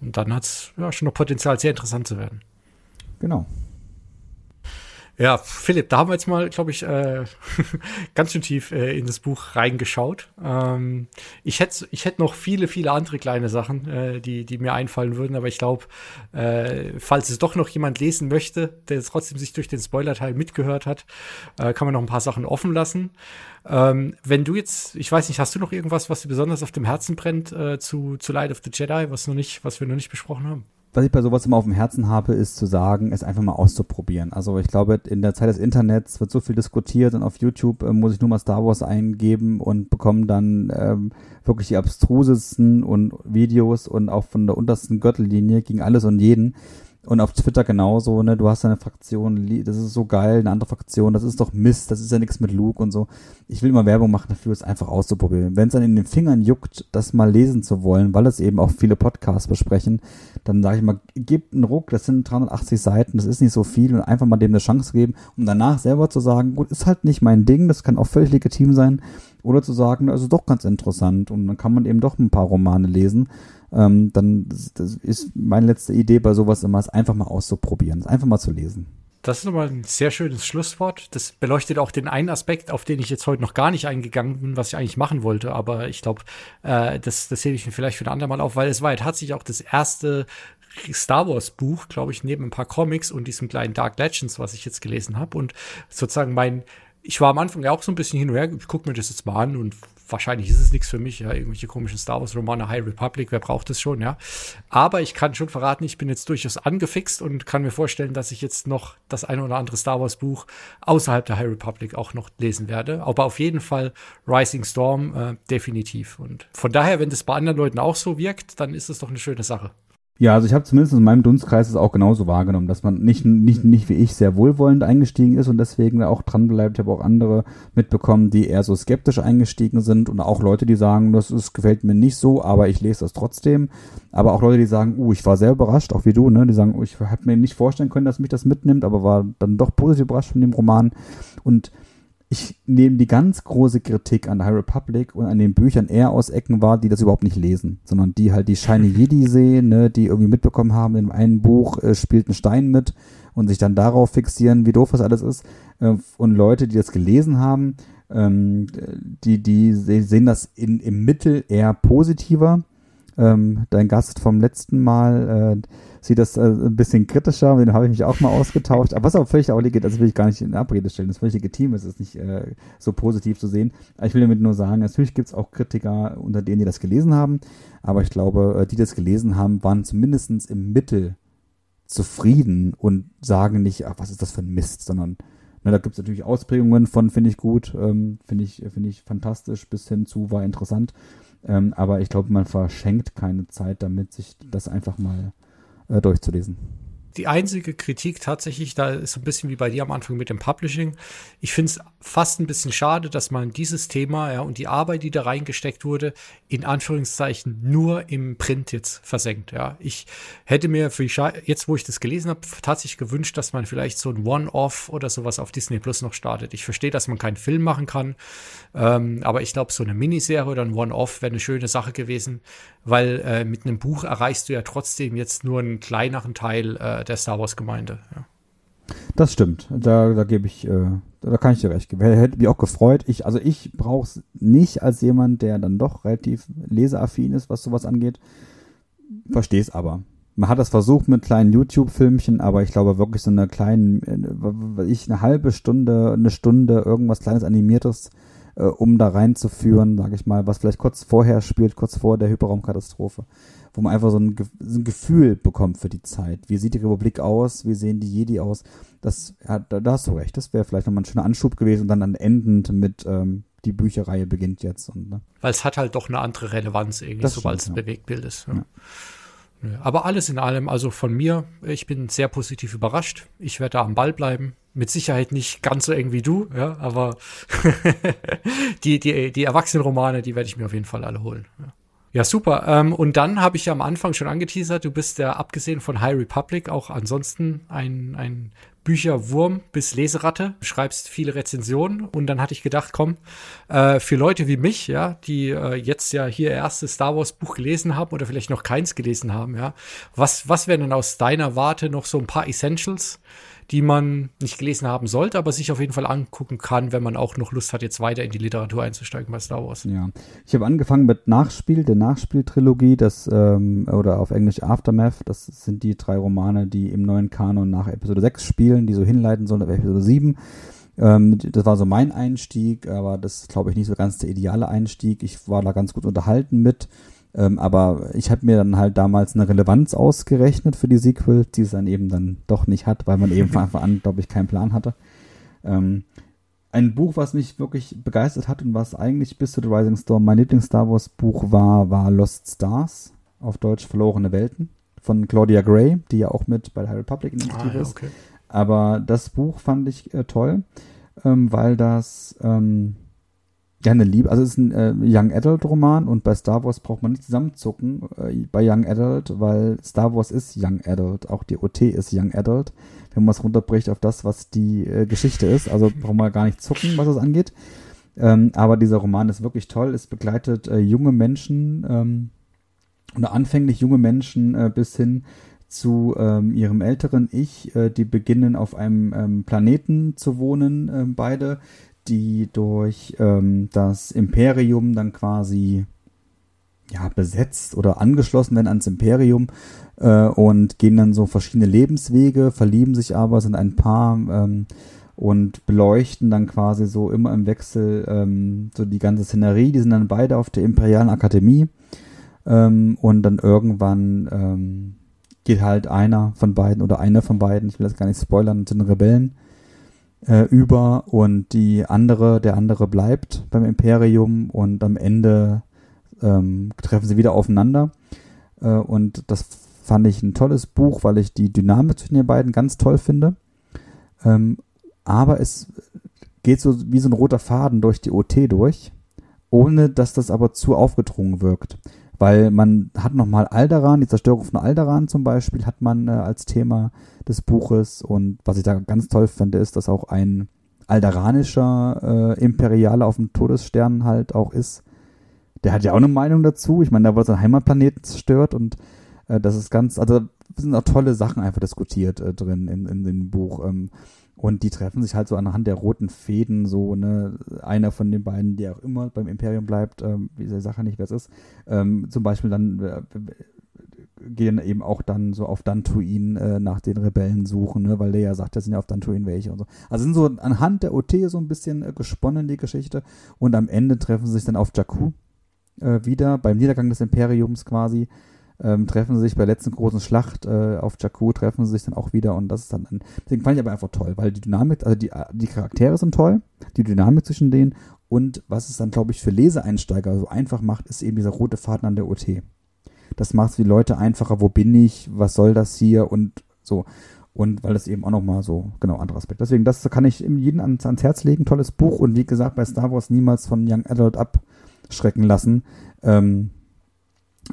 Und dann hat es ja, schon noch Potenzial, sehr interessant zu werden. Genau. Ja, Philipp, da haben wir jetzt mal, glaube ich, äh, ganz schön tief äh, in das Buch reingeschaut. Ähm, ich hätte ich hätt noch viele, viele andere kleine Sachen, äh, die, die mir einfallen würden, aber ich glaube, äh, falls es doch noch jemand lesen möchte, der trotzdem sich durch den Spoiler-Teil mitgehört hat, äh, kann man noch ein paar Sachen offen lassen. Ähm, wenn du jetzt, ich weiß nicht, hast du noch irgendwas, was dir besonders auf dem Herzen brennt äh, zu, zu Light of the Jedi, was noch nicht, was wir noch nicht besprochen haben? Was ich bei sowas immer auf dem Herzen habe, ist zu sagen, es einfach mal auszuprobieren. Also ich glaube, in der Zeit des Internets wird so viel diskutiert und auf YouTube äh, muss ich nur mal Star Wars eingeben und bekomme dann ähm, wirklich die abstrusesten und Videos und auch von der untersten Gürtellinie gegen alles und jeden. Und auf Twitter genauso, ne, du hast eine Fraktion, das ist so geil, eine andere Fraktion, das ist doch Mist, das ist ja nichts mit Luke und so. Ich will immer Werbung machen dafür, es einfach auszuprobieren. Wenn es dann in den Fingern juckt, das mal lesen zu wollen, weil es eben auch viele Podcasts besprechen, dann sage ich mal, gebt einen Ruck, das sind 380 Seiten, das ist nicht so viel und einfach mal dem eine Chance geben, um danach selber zu sagen, gut, ist halt nicht mein Ding, das kann auch völlig legitim sein, oder zu sagen, ist doch ganz interessant und dann kann man eben doch ein paar Romane lesen ähm, dann ist meine letzte Idee bei sowas immer, es einfach mal auszuprobieren, es einfach mal zu lesen. Das ist nochmal ein sehr schönes Schlusswort. Das beleuchtet auch den einen Aspekt, auf den ich jetzt heute noch gar nicht eingegangen bin, was ich eigentlich machen wollte. Aber ich glaube, äh, das, das hebe ich mir vielleicht für ein andermal auf, weil es war tatsächlich auch das erste Star Wars Buch, glaube ich, neben ein paar Comics und diesem kleinen Dark Legends, was ich jetzt gelesen habe. Und sozusagen mein, ich war am Anfang ja auch so ein bisschen hin und her, ich gucke mir das jetzt mal an und wahrscheinlich ist es nichts für mich, ja, irgendwelche komischen Star Wars Romane, High Republic, wer braucht es schon, ja. Aber ich kann schon verraten, ich bin jetzt durchaus angefixt und kann mir vorstellen, dass ich jetzt noch das eine oder andere Star Wars Buch außerhalb der High Republic auch noch lesen werde. Aber auf jeden Fall Rising Storm äh, definitiv. Und von daher, wenn das bei anderen Leuten auch so wirkt, dann ist es doch eine schöne Sache. Ja, also ich habe zumindest in meinem Dunstkreis es auch genauso wahrgenommen, dass man nicht, nicht, nicht wie ich sehr wohlwollend eingestiegen ist und deswegen auch dran bleibt. Ich habe auch andere mitbekommen, die eher so skeptisch eingestiegen sind und auch Leute, die sagen, das ist, gefällt mir nicht so, aber ich lese das trotzdem. Aber auch Leute, die sagen, uh, ich war sehr überrascht, auch wie du, ne? Die sagen, uh, ich habe mir nicht vorstellen können, dass mich das mitnimmt, aber war dann doch positiv überrascht von dem Roman. Und ich nehme die ganz große Kritik an der High Republic und an den Büchern eher aus Ecken wahr, die das überhaupt nicht lesen, sondern die halt die Shiny Jedi sehen, ne, die irgendwie mitbekommen haben, in einem Buch äh, spielt ein Stein mit und sich dann darauf fixieren, wie doof das alles ist. Äh, und Leute, die das gelesen haben, ähm, die, die sehen das in, im Mittel eher positiver. Ähm, dein Gast vom letzten Mal, äh, sieht das äh, ein bisschen kritischer, mit dem habe ich mich auch mal ausgetauscht. Aber was aber völlig auch legitim, das will ich gar nicht in Abrede stellen, das ist völlig legitim, es ist nicht äh, so positiv zu sehen. Ich will damit nur sagen, natürlich gibt es auch Kritiker unter denen, die das gelesen haben, aber ich glaube, äh, die das gelesen haben, waren zumindest im Mittel zufrieden und sagen nicht, ach, was ist das für ein Mist, sondern na, da gibt es natürlich Ausprägungen von, finde ich gut, ähm, finde ich, finde ich fantastisch, bis hin zu war interessant. Ähm, aber ich glaube, man verschenkt keine Zeit damit, sich das einfach mal durchzulesen die einzige Kritik tatsächlich, da ist so ein bisschen wie bei dir am Anfang mit dem Publishing. Ich finde es fast ein bisschen schade, dass man dieses Thema ja, und die Arbeit, die da reingesteckt wurde, in Anführungszeichen nur im Print jetzt versenkt. Ja. Ich hätte mir für jetzt, wo ich das gelesen habe, tatsächlich gewünscht, dass man vielleicht so ein One-Off oder sowas auf Disney Plus noch startet. Ich verstehe, dass man keinen Film machen kann, ähm, aber ich glaube, so eine Miniserie oder ein One-Off wäre eine schöne Sache gewesen, weil äh, mit einem Buch erreichst du ja trotzdem jetzt nur einen kleineren Teil äh, der Star Wars Gemeinde. Ja. Das stimmt. Da, da gebe ich, äh, da kann ich dir recht geben. Hätte mich auch gefreut. Ich, also ich brauche es nicht als jemand, der dann doch relativ leseaffin ist, was sowas angeht. Verstehe es aber. Man hat das versucht mit kleinen YouTube-Filmchen, aber ich glaube wirklich so eine kleinen, äh, ich eine halbe Stunde, eine Stunde, irgendwas kleines animiertes, äh, um da reinzuführen, sage ich mal, was vielleicht kurz vorher spielt, kurz vor der Hyperraumkatastrophe wo man einfach so ein, so ein, Gefühl bekommt für die Zeit. Wie sieht die Republik aus? Wie sehen die Jedi aus? Das, ja, da, da hast du recht. Das wäre vielleicht nochmal ein schöner Anschub gewesen und dann, dann endend mit ähm, die Bücherreihe beginnt jetzt. Und, ne? Weil es hat halt doch eine andere Relevanz irgendwie, sobald es ja. Bewegtbild ist. Ja. Ja. Aber alles in allem, also von mir, ich bin sehr positiv überrascht. Ich werde da am Ball bleiben. Mit Sicherheit nicht ganz so eng wie du, ja, aber die, die, die Erwachsenenromane, die werde ich mir auf jeden Fall alle holen. Ja. Ja, super. Ähm, und dann habe ich ja am Anfang schon angeteasert, du bist ja abgesehen von High Republic auch ansonsten ein, ein Bücherwurm bis Leseratte, schreibst viele Rezensionen und dann hatte ich gedacht, komm, äh, für Leute wie mich, ja, die äh, jetzt ja hier erstes Star Wars Buch gelesen haben oder vielleicht noch keins gelesen haben, ja, was, was wären denn aus deiner Warte noch so ein paar Essentials, die man nicht gelesen haben sollte, aber sich auf jeden Fall angucken kann, wenn man auch noch Lust hat, jetzt weiter in die Literatur einzusteigen bei Star Wars. Ja, ich habe angefangen mit Nachspiel, der Nachspieltrilogie, das ähm, oder auf Englisch Aftermath. Das sind die drei Romane, die im neuen Kanon nach Episode 6 spielen, die so hinleiten sollen auf Episode 7 ähm, das war so mein Einstieg, aber das ist, glaube ich, nicht so ganz der ideale Einstieg. Ich war da ganz gut unterhalten mit. Ähm, aber ich habe mir dann halt damals eine Relevanz ausgerechnet für die Sequel, die es dann eben dann doch nicht hat, weil man eben von Anfang an, glaube ich, keinen Plan hatte. Ähm, ein Buch, was mich wirklich begeistert hat und was eigentlich bis zu The Rising Storm mein Lieblings-Star Wars Buch war, war Lost Stars, auf Deutsch Verlorene Welten, von Claudia Gray, die ja auch mit bei der High Republic Initiative ah, ja, okay. ist. Aber das Buch fand ich äh, toll, ähm, weil das ähm, ja, eine Liebe. Also es ist ein äh, Young Adult Roman und bei Star Wars braucht man nicht zusammenzucken äh, bei Young Adult, weil Star Wars ist Young Adult. Auch die OT ist Young Adult. Wenn man es runterbricht auf das, was die äh, Geschichte ist. Also braucht man gar nicht zucken, was es angeht. Ähm, aber dieser Roman ist wirklich toll. Es begleitet äh, junge Menschen ähm, oder anfänglich junge Menschen äh, bis hin zu ähm, ihrem älteren Ich, äh, die beginnen auf einem ähm, Planeten zu wohnen, äh, beide, die durch ähm, das Imperium dann quasi ja, besetzt oder angeschlossen werden ans Imperium äh, und gehen dann so verschiedene Lebenswege, verlieben sich aber, sind ein Paar ähm, und beleuchten dann quasi so immer im Wechsel ähm, so die ganze Szenerie. Die sind dann beide auf der Imperialen Akademie ähm, und dann irgendwann ähm, geht halt einer von beiden oder einer von beiden, ich will das gar nicht spoilern, zu den Rebellen äh, über und die andere, der andere bleibt beim Imperium und am Ende ähm, treffen sie wieder aufeinander. Äh, und das fand ich ein tolles Buch, weil ich die Dynamik zwischen den beiden ganz toll finde. Ähm, aber es geht so wie so ein roter Faden durch die OT durch, ohne dass das aber zu aufgedrungen wirkt. Weil man hat nochmal Alderan, die Zerstörung von Alderan zum Beispiel, hat man äh, als Thema des Buches. Und was ich da ganz toll finde, ist, dass auch ein alderanischer äh, Imperialer auf dem Todesstern halt auch ist. Der hat ja auch eine Meinung dazu. Ich meine, da wurde sein Heimatplanet zerstört und äh, das ist ganz, also sind auch tolle Sachen einfach diskutiert äh, drin in, in, dem Buch. Ähm, und die treffen sich halt so anhand der roten Fäden, so, ne, einer von den beiden, der auch immer beim Imperium bleibt, ähm, diese Sache nicht, wer es ist, ähm, zum Beispiel dann äh, gehen eben auch dann so auf Dantuin äh, nach den Rebellen suchen, ne? weil der ja sagt, da sind ja auf Dantuin welche und so. Also sind so anhand der OT so ein bisschen äh, gesponnen, die Geschichte. Und am Ende treffen sie sich dann auf Jakku äh, wieder, beim Niedergang des Imperiums quasi. Ähm, treffen sie sich bei der letzten großen Schlacht äh, auf Jakku, treffen sie sich dann auch wieder und das ist dann, ein, deswegen fand ich aber einfach toll, weil die Dynamik, also die, die Charaktere sind toll, die Dynamik zwischen denen und was es dann, glaube ich, für Leseeinsteiger so einfach macht, ist eben dieser rote Faden an der OT. Das macht es die Leute einfacher, wo bin ich, was soll das hier und so. Und weil das eben auch nochmal so, genau, anderer Aspekt. Deswegen, das kann ich jedem ans, ans Herz legen. Tolles Buch und wie gesagt, bei Star Wars niemals von Young Adult abschrecken lassen. Ähm,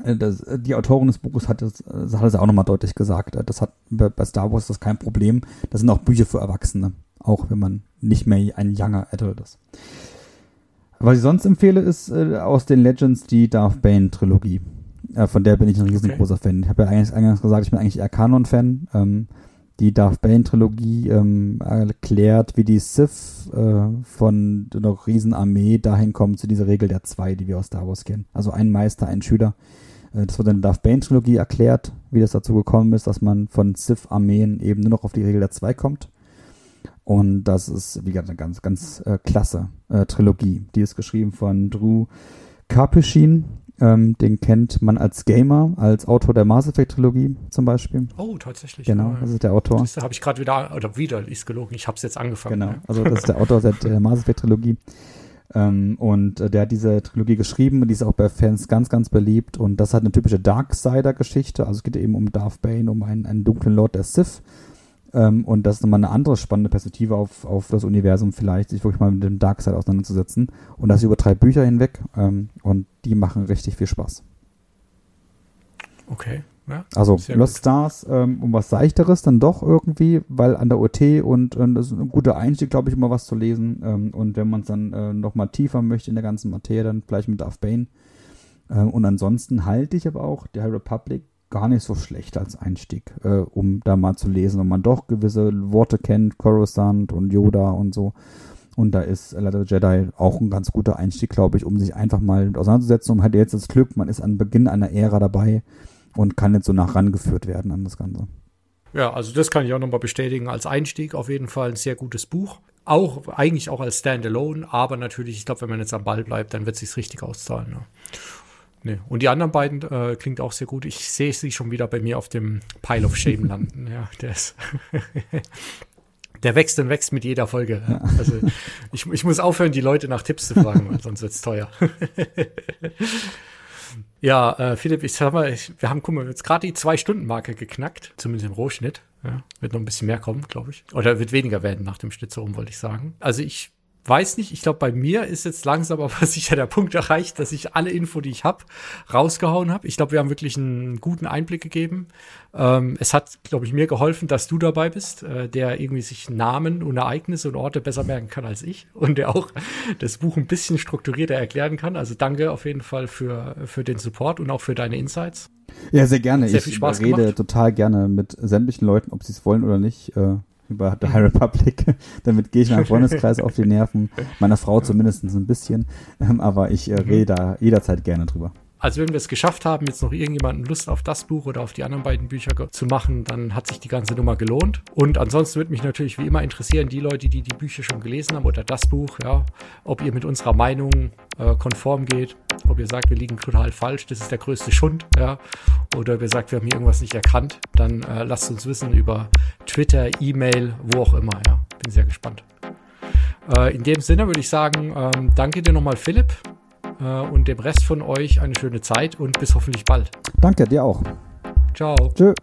äh, das, die Autorin des Buches hat es, äh, hat es auch nochmal deutlich gesagt. Äh, das hat bei Star Wars das kein Problem. Das sind auch Bücher für Erwachsene. Auch wenn man nicht mehr ein Younger Adult ist. Was ich sonst empfehle, ist äh, aus den Legends die Darth Bane Trilogie. Äh, von der bin ich ein riesengroßer okay. Fan. Ich habe ja eigentlich eingangs gesagt, ich bin eigentlich eher Kanon-Fan. Ähm, die Darth Bane-Trilogie ähm, erklärt, wie die Sith äh, von einer Riesenarmee dahin kommen zu dieser Regel der zwei, die wir aus Star Wars kennen. Also ein Meister, ein Schüler. Äh, das wird in der Darth Bane-Trilogie erklärt, wie das dazu gekommen ist, dass man von Sith-Armeen eben nur noch auf die Regel der zwei kommt. Und das ist, wie gesagt, eine ganz, ganz äh, klasse äh, Trilogie. Die ist geschrieben von Drew Karpyshyn ähm, den kennt man als Gamer, als Autor der Mass Effect Trilogie zum Beispiel. Oh, tatsächlich. Genau, das ist der Autor. Das habe ich gerade wieder, oder wieder, ist gelogen, ich habe es jetzt angefangen. Genau, ja. also das ist der Autor der, der Mass Effect Trilogie. Ähm, und äh, der hat diese Trilogie geschrieben und die ist auch bei Fans ganz, ganz beliebt. Und das hat eine typische Darksider-Geschichte. Also es geht eben um Darth Bane, um einen, einen dunklen Lord der Sith. Ähm, und das ist nochmal eine andere spannende Perspektive auf, auf das Universum, vielleicht sich wirklich mal mit dem Darkseid auseinanderzusetzen. Und das über drei Bücher hinweg. Ähm, und die machen richtig viel Spaß. Okay. Ja, also Lost gut. Stars ähm, um was Seichteres dann doch irgendwie, weil an der OT und, und das ist ein guter Einstieg, glaube ich, immer was zu lesen. Ähm, und wenn man es dann äh, nochmal tiefer möchte in der ganzen Materie, dann vielleicht mit Darth Bane. Ähm, und ansonsten halte ich aber auch die High Republic gar nicht so schlecht als Einstieg, äh, um da mal zu lesen, wenn man doch gewisse Worte kennt, Coruscant und Yoda und so. Und da ist the Jedi auch ein ganz guter Einstieg, glaube ich, um sich einfach mal auseinanderzusetzen. Und hat jetzt das Glück, man ist an Beginn einer Ära dabei und kann jetzt so nach rangeführt werden an das Ganze. Ja, also das kann ich auch nochmal bestätigen. Als Einstieg auf jeden Fall ein sehr gutes Buch. Auch eigentlich auch als Standalone, aber natürlich, ich glaube, wenn man jetzt am Ball bleibt, dann wird es sich richtig auszahlen. Ja. Nee. Und die anderen beiden äh, klingt auch sehr gut. Ich sehe sie schon wieder bei mir auf dem Pile of Shame landen. Ja, der ist. der wächst und wächst mit jeder Folge. Ja. Also ich, ich muss aufhören, die Leute nach Tipps zu fragen, weil sonst wird's teuer. ja, äh, Philipp, ich sag mal, ich, wir haben, guck mal, jetzt gerade die Zwei-Stunden-Marke geknackt, zumindest im Rohschnitt. Ja, wird noch ein bisschen mehr kommen, glaube ich. Oder wird weniger werden nach dem Schnitt, so rum wollte ich sagen. Also ich weiß nicht, ich glaube, bei mir ist jetzt langsam aber sicher der Punkt erreicht, dass ich alle Info, die ich habe, rausgehauen habe. Ich glaube, wir haben wirklich einen guten Einblick gegeben. Ähm, es hat, glaube ich, mir geholfen, dass du dabei bist, äh, der irgendwie sich Namen und Ereignisse und Orte besser merken kann als ich und der auch das Buch ein bisschen strukturierter erklären kann. Also danke auf jeden Fall für, für den Support und auch für deine Insights. Ja, sehr gerne. Sehr ich rede gemacht. total gerne mit sämtlichen Leuten, ob sie es wollen oder nicht. Äh über The High Republic. Damit gehe ich meinem Freundeskreis auf die Nerven. Meiner Frau zumindest ein bisschen. Ähm, aber ich äh, rede da jederzeit gerne drüber. Also wenn wir es geschafft haben, jetzt noch irgendjemanden Lust auf das Buch oder auf die anderen beiden Bücher zu machen, dann hat sich die ganze Nummer gelohnt. Und ansonsten würde mich natürlich wie immer interessieren, die Leute, die die Bücher schon gelesen haben oder das Buch, ja, ob ihr mit unserer Meinung äh, konform geht, ob ihr sagt, wir liegen total falsch, das ist der größte Schund, ja, oder ihr sagt, wir haben hier irgendwas nicht erkannt, dann äh, lasst uns wissen über Twitter, E-Mail, wo auch immer, ja. Bin sehr gespannt. Äh, in dem Sinne würde ich sagen, ähm, danke dir nochmal, Philipp und dem Rest von euch eine schöne Zeit und bis hoffentlich bald. Danke, dir auch. Ciao. Tschö.